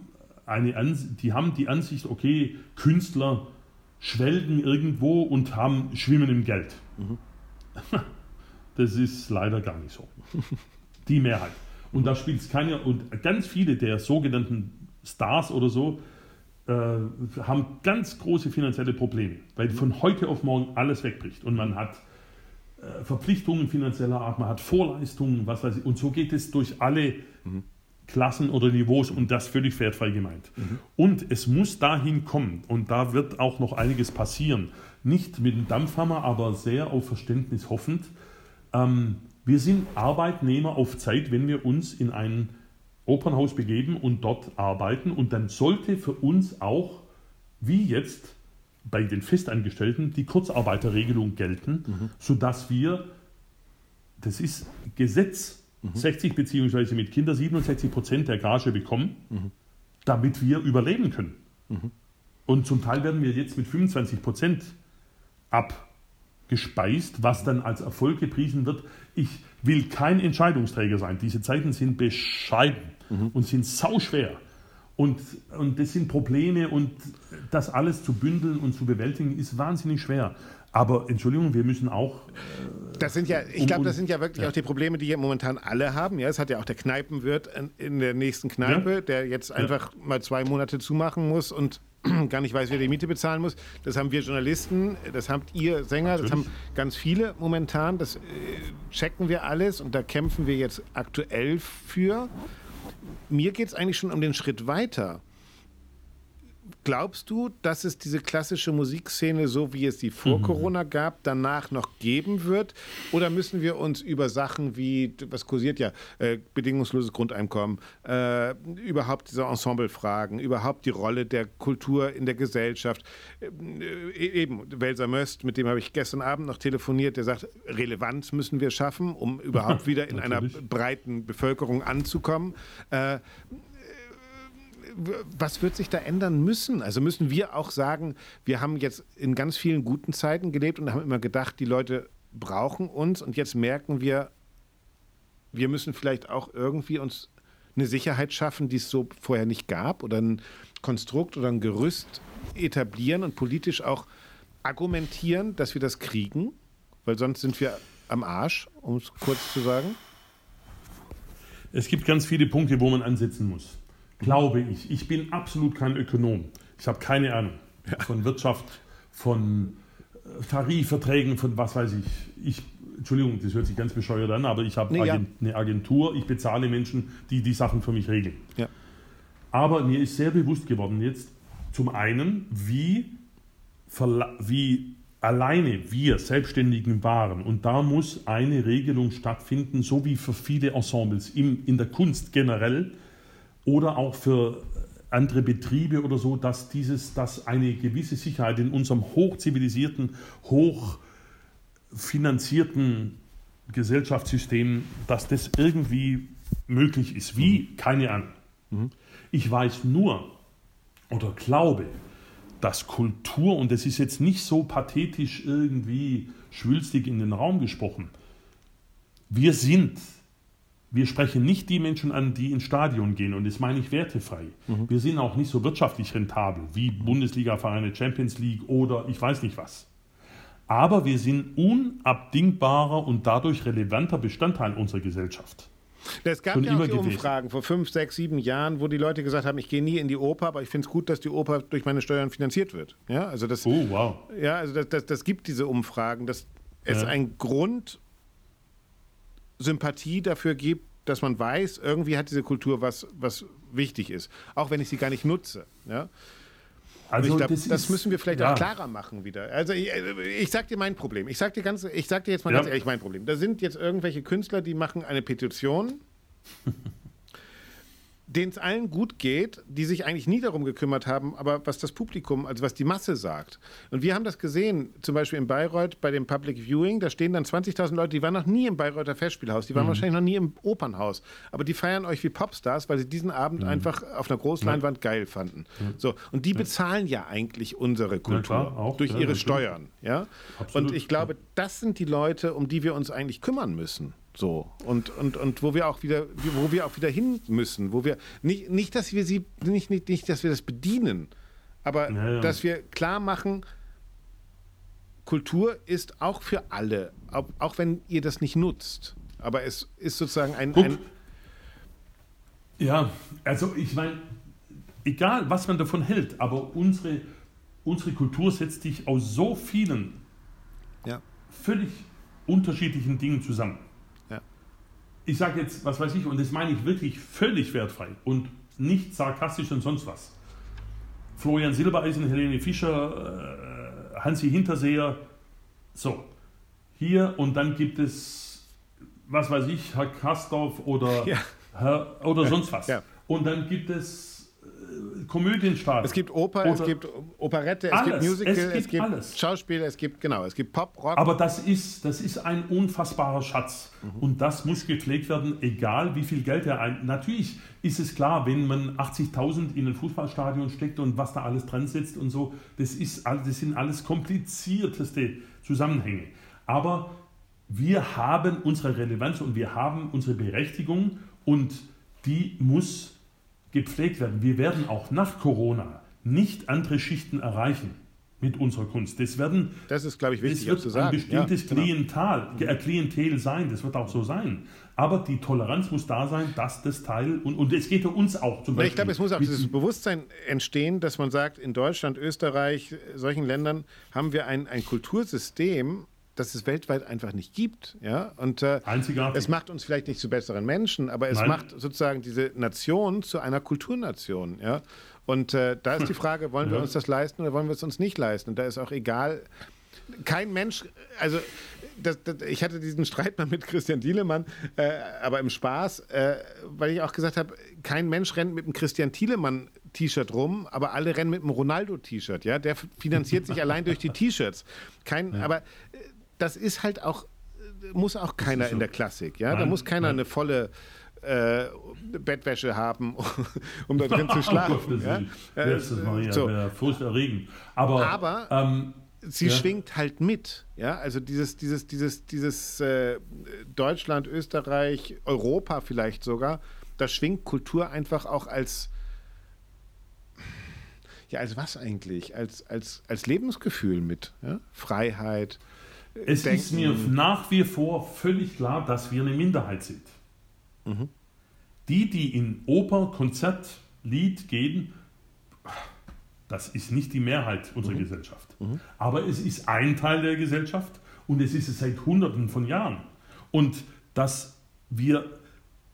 eine Ans die, haben die Ansicht, okay, Künstler schwelgen irgendwo und haben Schwimmen im Geld. Mhm. Das ist leider gar nicht so. Die Mehrheit. Und da spielt es keine, und ganz viele der sogenannten Stars oder so, äh, haben ganz große finanzielle Probleme, weil von heute auf morgen alles wegbricht und man hat äh, Verpflichtungen finanzieller Art, man hat Vorleistungen, was weiß ich, und so geht es durch alle mhm. Klassen oder Niveaus und das völlig wertfrei gemeint. Mhm. Und es muss dahin kommen und da wird auch noch einiges passieren. Nicht mit dem Dampfhammer, aber sehr auf Verständnis hoffend. Ähm, wir sind Arbeitnehmer auf Zeit, wenn wir uns in ein Opernhaus begeben und dort arbeiten. Und dann sollte für uns auch, wie jetzt bei den Festangestellten, die Kurzarbeiterregelung gelten, mhm. sodass wir, das ist Gesetz, mhm. 60 beziehungsweise mit Kindern 67 Prozent der Gage bekommen, mhm. damit wir überleben können. Mhm. Und zum Teil werden wir jetzt mit 25 Prozent abgespeist, was dann als Erfolg gepriesen wird. Ich will kein Entscheidungsträger sein. Diese Zeiten sind bescheiden mhm. und sind sauschwer. Und, und das sind Probleme und das alles zu bündeln und zu bewältigen ist wahnsinnig schwer. Aber Entschuldigung, wir müssen auch. Äh, das sind ja, ich um, glaube, das sind ja wirklich ja. auch die Probleme, die momentan alle haben. Ja, es hat ja auch der Kneipenwirt in der nächsten Kneipe, ja. der jetzt einfach ja. mal zwei Monate zumachen muss und gar nicht weiß, wer die Miete bezahlen muss. Das haben wir Journalisten, das habt ihr Sänger, Natürlich. das haben ganz viele momentan. Das äh, checken wir alles und da kämpfen wir jetzt aktuell für. Mir geht es eigentlich schon um den Schritt weiter. Glaubst du, dass es diese klassische Musikszene, so wie es sie vor mhm. Corona gab, danach noch geben wird? Oder müssen wir uns über Sachen wie, was kursiert ja, äh, bedingungsloses Grundeinkommen, äh, überhaupt diese Ensemblefragen, überhaupt die Rolle der Kultur in der Gesellschaft, äh, eben Welser Möst, mit dem habe ich gestern Abend noch telefoniert, der sagt, Relevanz müssen wir schaffen, um überhaupt wieder in einer breiten Bevölkerung anzukommen. Was wird sich da ändern müssen? Also müssen wir auch sagen, wir haben jetzt in ganz vielen guten Zeiten gelebt und haben immer gedacht, die Leute brauchen uns und jetzt merken wir, wir müssen vielleicht auch irgendwie uns eine Sicherheit schaffen, die es so vorher nicht gab oder ein Konstrukt oder ein Gerüst etablieren und politisch auch argumentieren, dass wir das kriegen, weil sonst sind wir am Arsch, um es kurz zu sagen. Es gibt ganz viele Punkte, wo man ansetzen muss glaube ich. Ich bin absolut kein Ökonom. Ich habe keine Ahnung von Wirtschaft, von äh, Tarifverträgen, von was weiß ich. Ich Entschuldigung, das hört sich ganz bescheuert an, aber ich habe nee, Agent, ja. eine Agentur, ich bezahle Menschen, die die Sachen für mich regeln. Ja. Aber mir ist sehr bewusst geworden jetzt, zum einen, wie, wie alleine wir Selbstständigen waren. Und da muss eine Regelung stattfinden, so wie für viele Ensembles im, in der Kunst generell, oder auch für andere Betriebe oder so, dass dieses, dass eine gewisse Sicherheit in unserem hochzivilisierten, hochfinanzierten Gesellschaftssystem, dass das irgendwie möglich ist. Wie? Keine Ahnung. Mhm. Ich weiß nur oder glaube, dass Kultur, und das ist jetzt nicht so pathetisch irgendwie schwülstig in den Raum gesprochen, wir sind wir sprechen nicht die Menschen an, die ins Stadion gehen und das meine ich wertefrei. Mhm. Wir sind auch nicht so wirtschaftlich rentabel wie Bundesliga-Vereine, Champions League oder ich weiß nicht was. Aber wir sind unabdingbarer und dadurch relevanter Bestandteil unserer Gesellschaft. Es gab Schon ja auch die gewesen. Umfragen vor fünf, sechs, sieben Jahren, wo die Leute gesagt haben, ich gehe nie in die Oper, aber ich finde es gut, dass die Oper durch meine Steuern finanziert wird. Ja, also das, oh, wow. Ja, also das, das, das gibt diese Umfragen, dass es ja. ein Grund Sympathie dafür gibt, dass man weiß, irgendwie hat diese Kultur was, was wichtig ist, auch wenn ich sie gar nicht nutze. Ja? Also ich glaub, das, das, müssen wir vielleicht ja. auch klarer machen wieder. Also ich, ich sag dir mein Problem. Ich sag dir, ganz, ich sag dir jetzt mal ja. ganz ehrlich mein Problem. Da sind jetzt irgendwelche Künstler, die machen eine Petition denen es allen gut geht, die sich eigentlich nie darum gekümmert haben, aber was das Publikum, also was die Masse sagt. Und wir haben das gesehen, zum Beispiel in Bayreuth bei dem Public Viewing, da stehen dann 20.000 Leute, die waren noch nie im Bayreuther Festspielhaus, die waren mhm. wahrscheinlich noch nie im Opernhaus, aber die feiern euch wie Popstars, weil sie diesen Abend mhm. einfach auf einer Großleinwand ja. geil fanden. Mhm. So, und die bezahlen ja eigentlich unsere Kultur ja, auch, durch ihre natürlich. Steuern. Ja? Und ich glaube, das sind die Leute, um die wir uns eigentlich kümmern müssen. So. Und, und, und wo wir auch wieder, wo wir auch wieder hin müssen, wo wir nicht, nicht dass wir sie, nicht, nicht, nicht, dass wir das bedienen, aber ja, ja. dass wir klar machen, Kultur ist auch für alle, auch, auch wenn ihr das nicht nutzt. Aber es ist sozusagen ein, ein Ja, also ich meine, egal was man davon hält, aber unsere, unsere Kultur setzt sich aus so vielen ja, völlig unterschiedlichen Dingen zusammen. Ich sage jetzt, was weiß ich, und das meine ich wirklich völlig wertfrei und nicht sarkastisch und sonst was. Florian Silbereisen, Helene Fischer, äh, Hansi Hinterseher, so. Hier und dann gibt es, was weiß ich, Herr Kastorf oder, Ja. Herr, oder sonst was. Ja. Und dann gibt es Komödienstaaten. Es gibt Oper, es Oder- gibt Operette, es Alles. gibt Musical, Es es gibt gibt, alles. Schauspiel, es gibt, genau, es gibt Pop, Rock. Aber das ist, das ist ein unfassbarer Schatz. Und das muss gepflegt werden, egal wie viel Geld er ein. Natürlich ist es klar, wenn man 80.000 in ein Fußballstadion steckt und was da alles dran sitzt und so, das, ist, das sind alles komplizierteste Zusammenhänge. Aber wir haben unsere Relevanz und wir haben unsere Berechtigung und die muss gepflegt werden. Wir werden auch nach Corona nicht andere Schichten erreichen mit unserer Kunst. Das werden das ist, glaube ich, wichtig auch wird zu ein sagen. bestimmtes ja, genau. Klientel, äh, Klientel sein, das wird auch so sein. Aber die Toleranz muss da sein, dass das Teil, und, und es geht ja uns auch zum Beispiel. ich glaube, es muss auch dieses Bewusstsein entstehen, dass man sagt, in Deutschland, Österreich, solchen Ländern haben wir ein, ein Kultursystem, das es weltweit einfach nicht gibt. Ja? Und äh, es macht uns vielleicht nicht zu besseren Menschen, aber es Nein. macht sozusagen diese Nation zu einer Kulturnation. Ja? Und äh, da ist die Frage, wollen wir Ja. uns das leisten oder wollen wir es uns nicht leisten? Und da ist auch egal, kein Mensch, also das, das, ich hatte diesen Streit mal mit Christian Thielemann, äh, aber im Spaß, äh, weil ich auch gesagt habe, kein Mensch rennt mit einem Christian Thielemann T-Shirt rum, aber alle rennen mit einem Ronaldo-T-Shirt. Ja, der finanziert sich allein durch die T-Shirts. Kein, aber äh, das ist halt auch äh, muss auch keiner so. in der Klassik. Ja, da Nein, muss keiner nein. eine volle äh, Bettwäsche haben, um da drin zu schlafen. Ja? Äh, Das ist Maria, so. furchterregend. Aber, Aber- ähm, sie Ja. schwingt halt mit. Ja, also dieses, dieses, dieses, dieses äh, Deutschland, Österreich, Europa vielleicht sogar, da schwingt Kultur einfach auch als ja, als was eigentlich? Als, als, als Lebensgefühl mit. Ja? Freiheit. Es ist Denken. mir nach wie vor völlig klar, dass wir eine Minderheit sind. Mhm. Die, die in Oper, Konzert, Lied gehen, das ist nicht die Mehrheit unserer Mhm. Gesellschaft. Aber es ist ein Teil der Gesellschaft und es ist es seit Hunderten von Jahren. Und dass wir,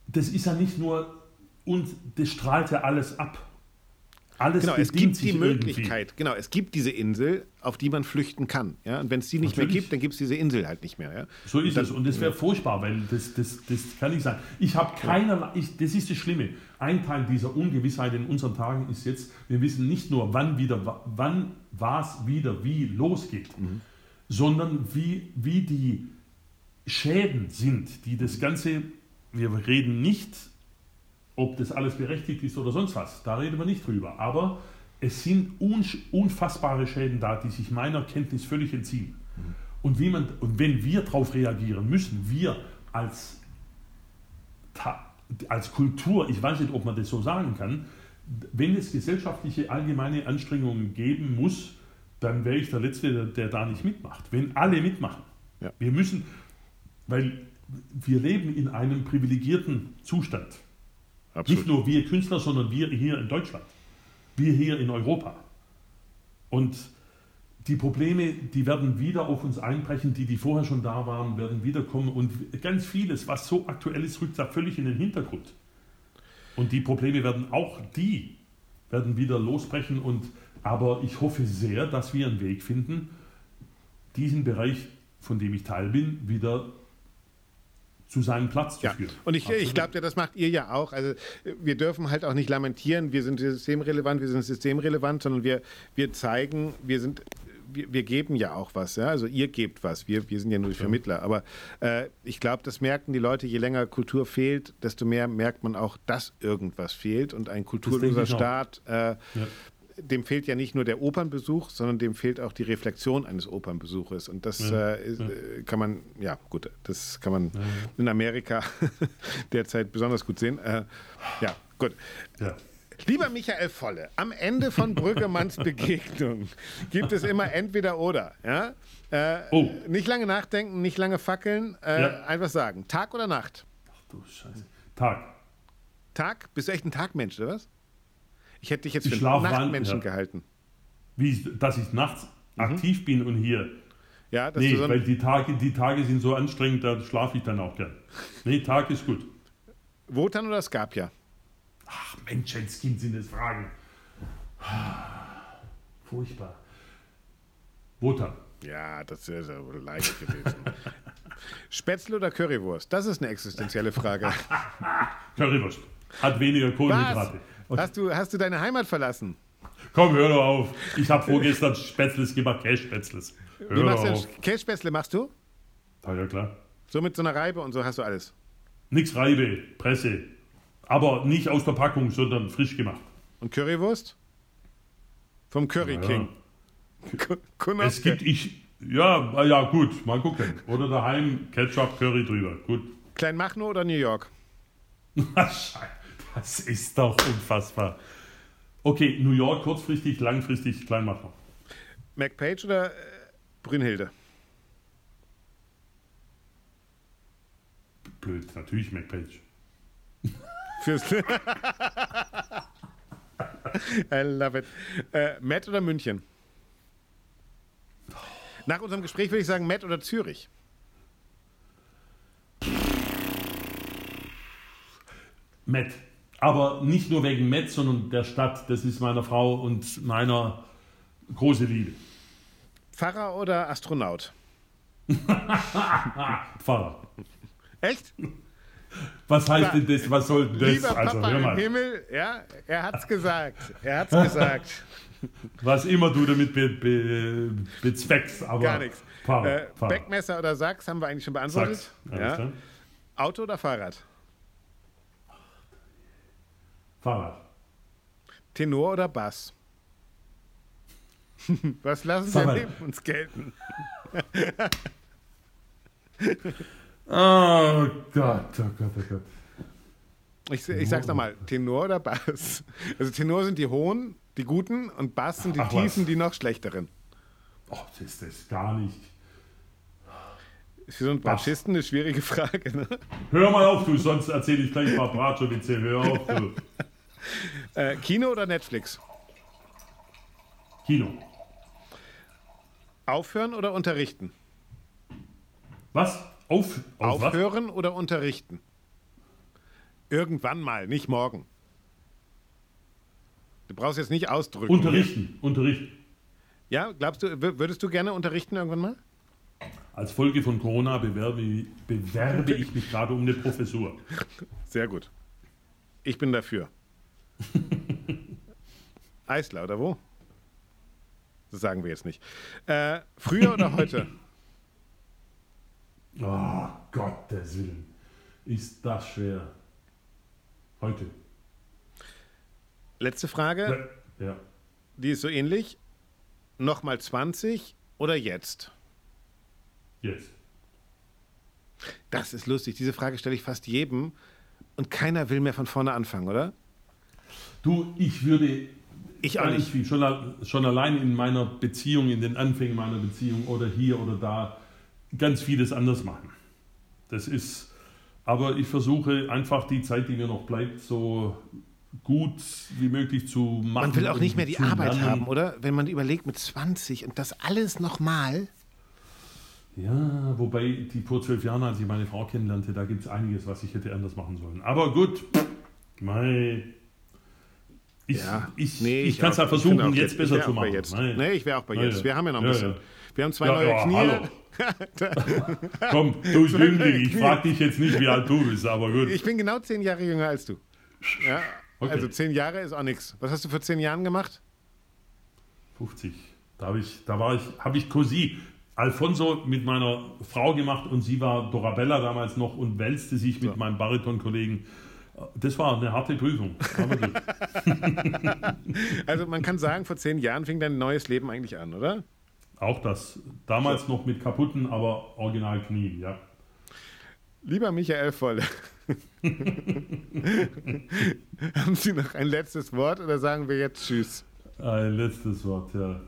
das ist ja nicht nur, und das strahlt ja alles ab. Alles Genau, es gibt die sich irgendwie. Möglichkeit, genau, es gibt diese Insel, auf die man flüchten kann. Ja? Und wenn es die nicht mehr Natürlich. gibt, dann gibt es diese Insel halt nicht mehr. Ja? So ist dann- es. Und das wäre furchtbar, weil das, das, das kann nicht sein. Ich habe keinerlei, ich, das ist das Schlimme. Ein Teil dieser Ungewissheit in unseren Tagen ist jetzt, wir wissen nicht nur, wann wieder, wa- wann was wieder wie losgeht, sondern wie, wie die Schäden sind, die das Ganze, wir reden nicht, ob das alles berechtigt ist oder sonst was, da reden wir nicht drüber. Aber es sind unfassbare Schäden da, die sich meiner Kenntnis völlig entziehen. Und, wie man, und wenn wir darauf reagieren müssen, wir als, als Kultur, ich weiß nicht, ob man das so sagen kann, wenn es gesellschaftliche allgemeine Anstrengungen geben muss, dann wäre ich der Letzte, der, der da nicht mitmacht. Wenn alle mitmachen. Ja. Wir müssen, weil wir leben in einem privilegierten Zustand. Nicht nur wir Künstler, sondern wir hier in Deutschland. Wir hier in Europa. Und die Probleme, die werden wieder auf uns einbrechen, die, die vorher schon da waren, werden wiederkommen. Und ganz vieles, was so aktuell ist, rückt da völlig in den Hintergrund. Und die Probleme werden auch die, werden wieder losbrechen. Und, aber ich hoffe sehr, dass wir einen Weg finden, diesen Bereich, von dem ich Teil bin, wieder zu seinem Platz zu Ja, führen. und ich, ich glaube, das macht ihr ja auch. Also wir dürfen halt auch nicht lamentieren, wir sind systemrelevant, wir sind systemrelevant, sondern wir, wir zeigen, wir sind, wir, wir geben ja auch was. Ja? Also ihr gebt was, wir, wir sind ja nur die Vermittler. Aber äh, ich glaube, das merken die Leute, je länger Kultur fehlt, desto mehr merkt man auch, dass irgendwas fehlt. Und ein kulturloser. Staat, äh, Ja. Dem fehlt ja nicht nur der Opernbesuch, sondern dem fehlt auch die Reflexion eines Opernbesuches. Und das Ja, äh, ist, äh, kann man, ja gut, das kann man in Amerika derzeit besonders gut sehen. Äh, ja, gut. Ja. Lieber Michael Volle, am Ende von Brüggemanns Begegnung gibt es immer entweder oder. Ja? Äh, Oh. Nicht lange nachdenken, nicht lange fackeln, äh, Ja. einfach sagen. Tag oder Nacht? Du Scheiße. Tag. Tag? Bist du echt ein Tagmensch, oder was? Ich hätte dich jetzt für einen Nachtmenschen ja. gehalten. Wie, dass ich nachts aktiv bin und hier. Ja, dass Nee, so weil die Tage, die Tage sind so anstrengend, da schlafe ich dann auch gern. Nee, Tag ist gut. Wotan oder Skapja? Ach Mensch, jetzt Kind sind das Fragen. Furchtbar. Wotan. Ja, das ist ja wohl leicht gewesen. Spätzle oder Currywurst? Das ist eine existenzielle Frage. Currywurst. Hat weniger Was? Und Hast du, hast du deine Heimat verlassen? Komm, hör doch auf. Ich habe vorgestern Spätzles gemacht, Cash-Spätzles. Wie Hör machst doch du auf. denn Kässpätzle machst du? Ja, ja, klar. So mit so einer Reibe und so hast du alles. Nix Reibe, Presse. Aber nicht aus der Packung, sondern frisch gemacht. Und Currywurst? Vom Curry Ja. King. Kunowke. Es gibt, ich, ja, ja, gut, mal gucken. Oder daheim Ketchup, Curry drüber. Gut. Kleinmachnow oder New York? Scheiße, Das ist doch unfassbar. Okay, New York kurzfristig, langfristig Kleinmacher. McPage oder äh, Brünnhilde? Blöd, natürlich McPage. Fürs I love it. Äh, Matt oder München? Nach unserem Gespräch würde ich sagen Matt oder Zürich. Matt. Aber nicht nur wegen Matt, sondern der Stadt. Das ist meiner Frau und meiner große Liebe. Pfarrer oder Astronaut? Pfarrer. Echt? Was heißt denn das? Was soll denn das? Lieber also Papa im. Himmel, ja, er hat's gesagt. Er hat's gesagt. Was immer du damit be, be, bezweckst. Aber Gar nichts. Pfarrer. Äh, Pfarrer. Beckmesser oder Sachs haben wir eigentlich schon beantwortet. Alles Ja. Auto oder Fahrrad? Fahrrad. Tenor oder Bass? Was lassen Fahrrad. neben uns gelten? Oh Gott, oh Gott, oh Gott. Ich, ich sag's nochmal, Tenor oder Bass? Also Tenor sind die hohen, die guten und Bass sind die Ach, was. tiefen, die noch schlechteren. Oh, das ist das gar nicht. Ist für so einen. Bratschisten eine schwierige Frage. Ne? Hör mal auf, du, sonst erzähle ich gleich ein paar Bratschowitze. Hör auf, du. Äh, Kino oder Netflix? Kino. Aufhören oder unterrichten? Was? Auf, auf was? Aufhören oder unterrichten? Irgendwann mal, nicht morgen. Du brauchst jetzt nicht ausdrücken. Unterrichten, unterrichten. Ja, glaubst du, wür- würdest du gerne unterrichten irgendwann mal? Als Folge von Corona bewerbe, bewerbe ich mich gerade um eine Professur. Sehr gut. Ich bin dafür. Eisler, oder wo? Das sagen wir jetzt nicht. Äh, früher oder heute? Oh, Gottes Willen. Ist das schwer. Heute. Letzte Frage, Ja. die ist so ähnlich. Nochmal 20 oder jetzt? Jetzt. Das ist lustig. Diese Frage stelle ich fast jedem und keiner will mehr von vorne anfangen, oder? Du, ich würde Ich auch nicht. irgendwie schon, schon allein in meiner Beziehung, in den Anfängen meiner Beziehung oder hier oder da ganz vieles anders machen. Das ist, aber ich versuche einfach die Zeit, die mir noch bleibt, so gut wie möglich zu machen. Man will auch nicht mehr die Arbeit lernen. haben, oder? Wenn man überlegt mit 20 und das alles nochmal. Ja, wobei die vor zwölf Jahren, als ich meine Frau kennenlernte, da gibt es einiges, was ich hätte anders machen sollen. Aber gut, mei. Ich, Ja, ich, nee, ich kann es ja ich versuchen, jetzt ich besser zu machen. Jetzt. Nee, ich wäre auch bei jetzt. ja. Wir haben ja noch ein Ja, bisschen. Wir haben zwei neue Knie. hallo. Komm, du Jüngling, ich frage dich jetzt nicht, wie alt du bist, aber gut. Ich bin genau zehn Jahre jünger als du. Okay. Also zehn Jahre ist auch nichts. Was hast du vor zehn Jahren gemacht? 50. Da, hab ich, da war ich, habe ich Cosi Alfonso mit meiner Frau gemacht und sie war Dorabella damals noch und wälzte sich mit meinem Baritonkollegen. Das war eine harte Prüfung. Also man kann sagen, vor zehn Jahren fing dein neues Leben eigentlich an, oder? Auch das. Damals noch mit kaputten, aber original Knie, ja. Lieber Michael Voll, Haben Sie noch ein letztes Wort oder sagen wir jetzt Tschüss? Ein letztes Wort, ja.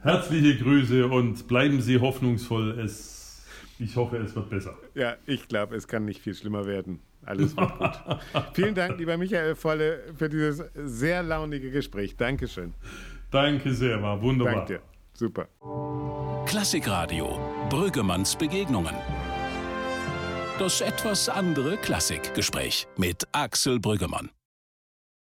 Herzliche Grüße und bleiben Sie hoffnungsvoll. Es, ich hoffe, es wird besser. Ja, ich glaube, es kann nicht viel schlimmer werden. Alles wird gut. Vielen Dank, lieber Michael Volle, für dieses sehr launige Gespräch. Dankeschön. Danke sehr, war wunderbar. Danke dir. Super. Klassikradio Brüggemanns Begegnungen. Das etwas andere Klassikgespräch mit Axel Brüggemann.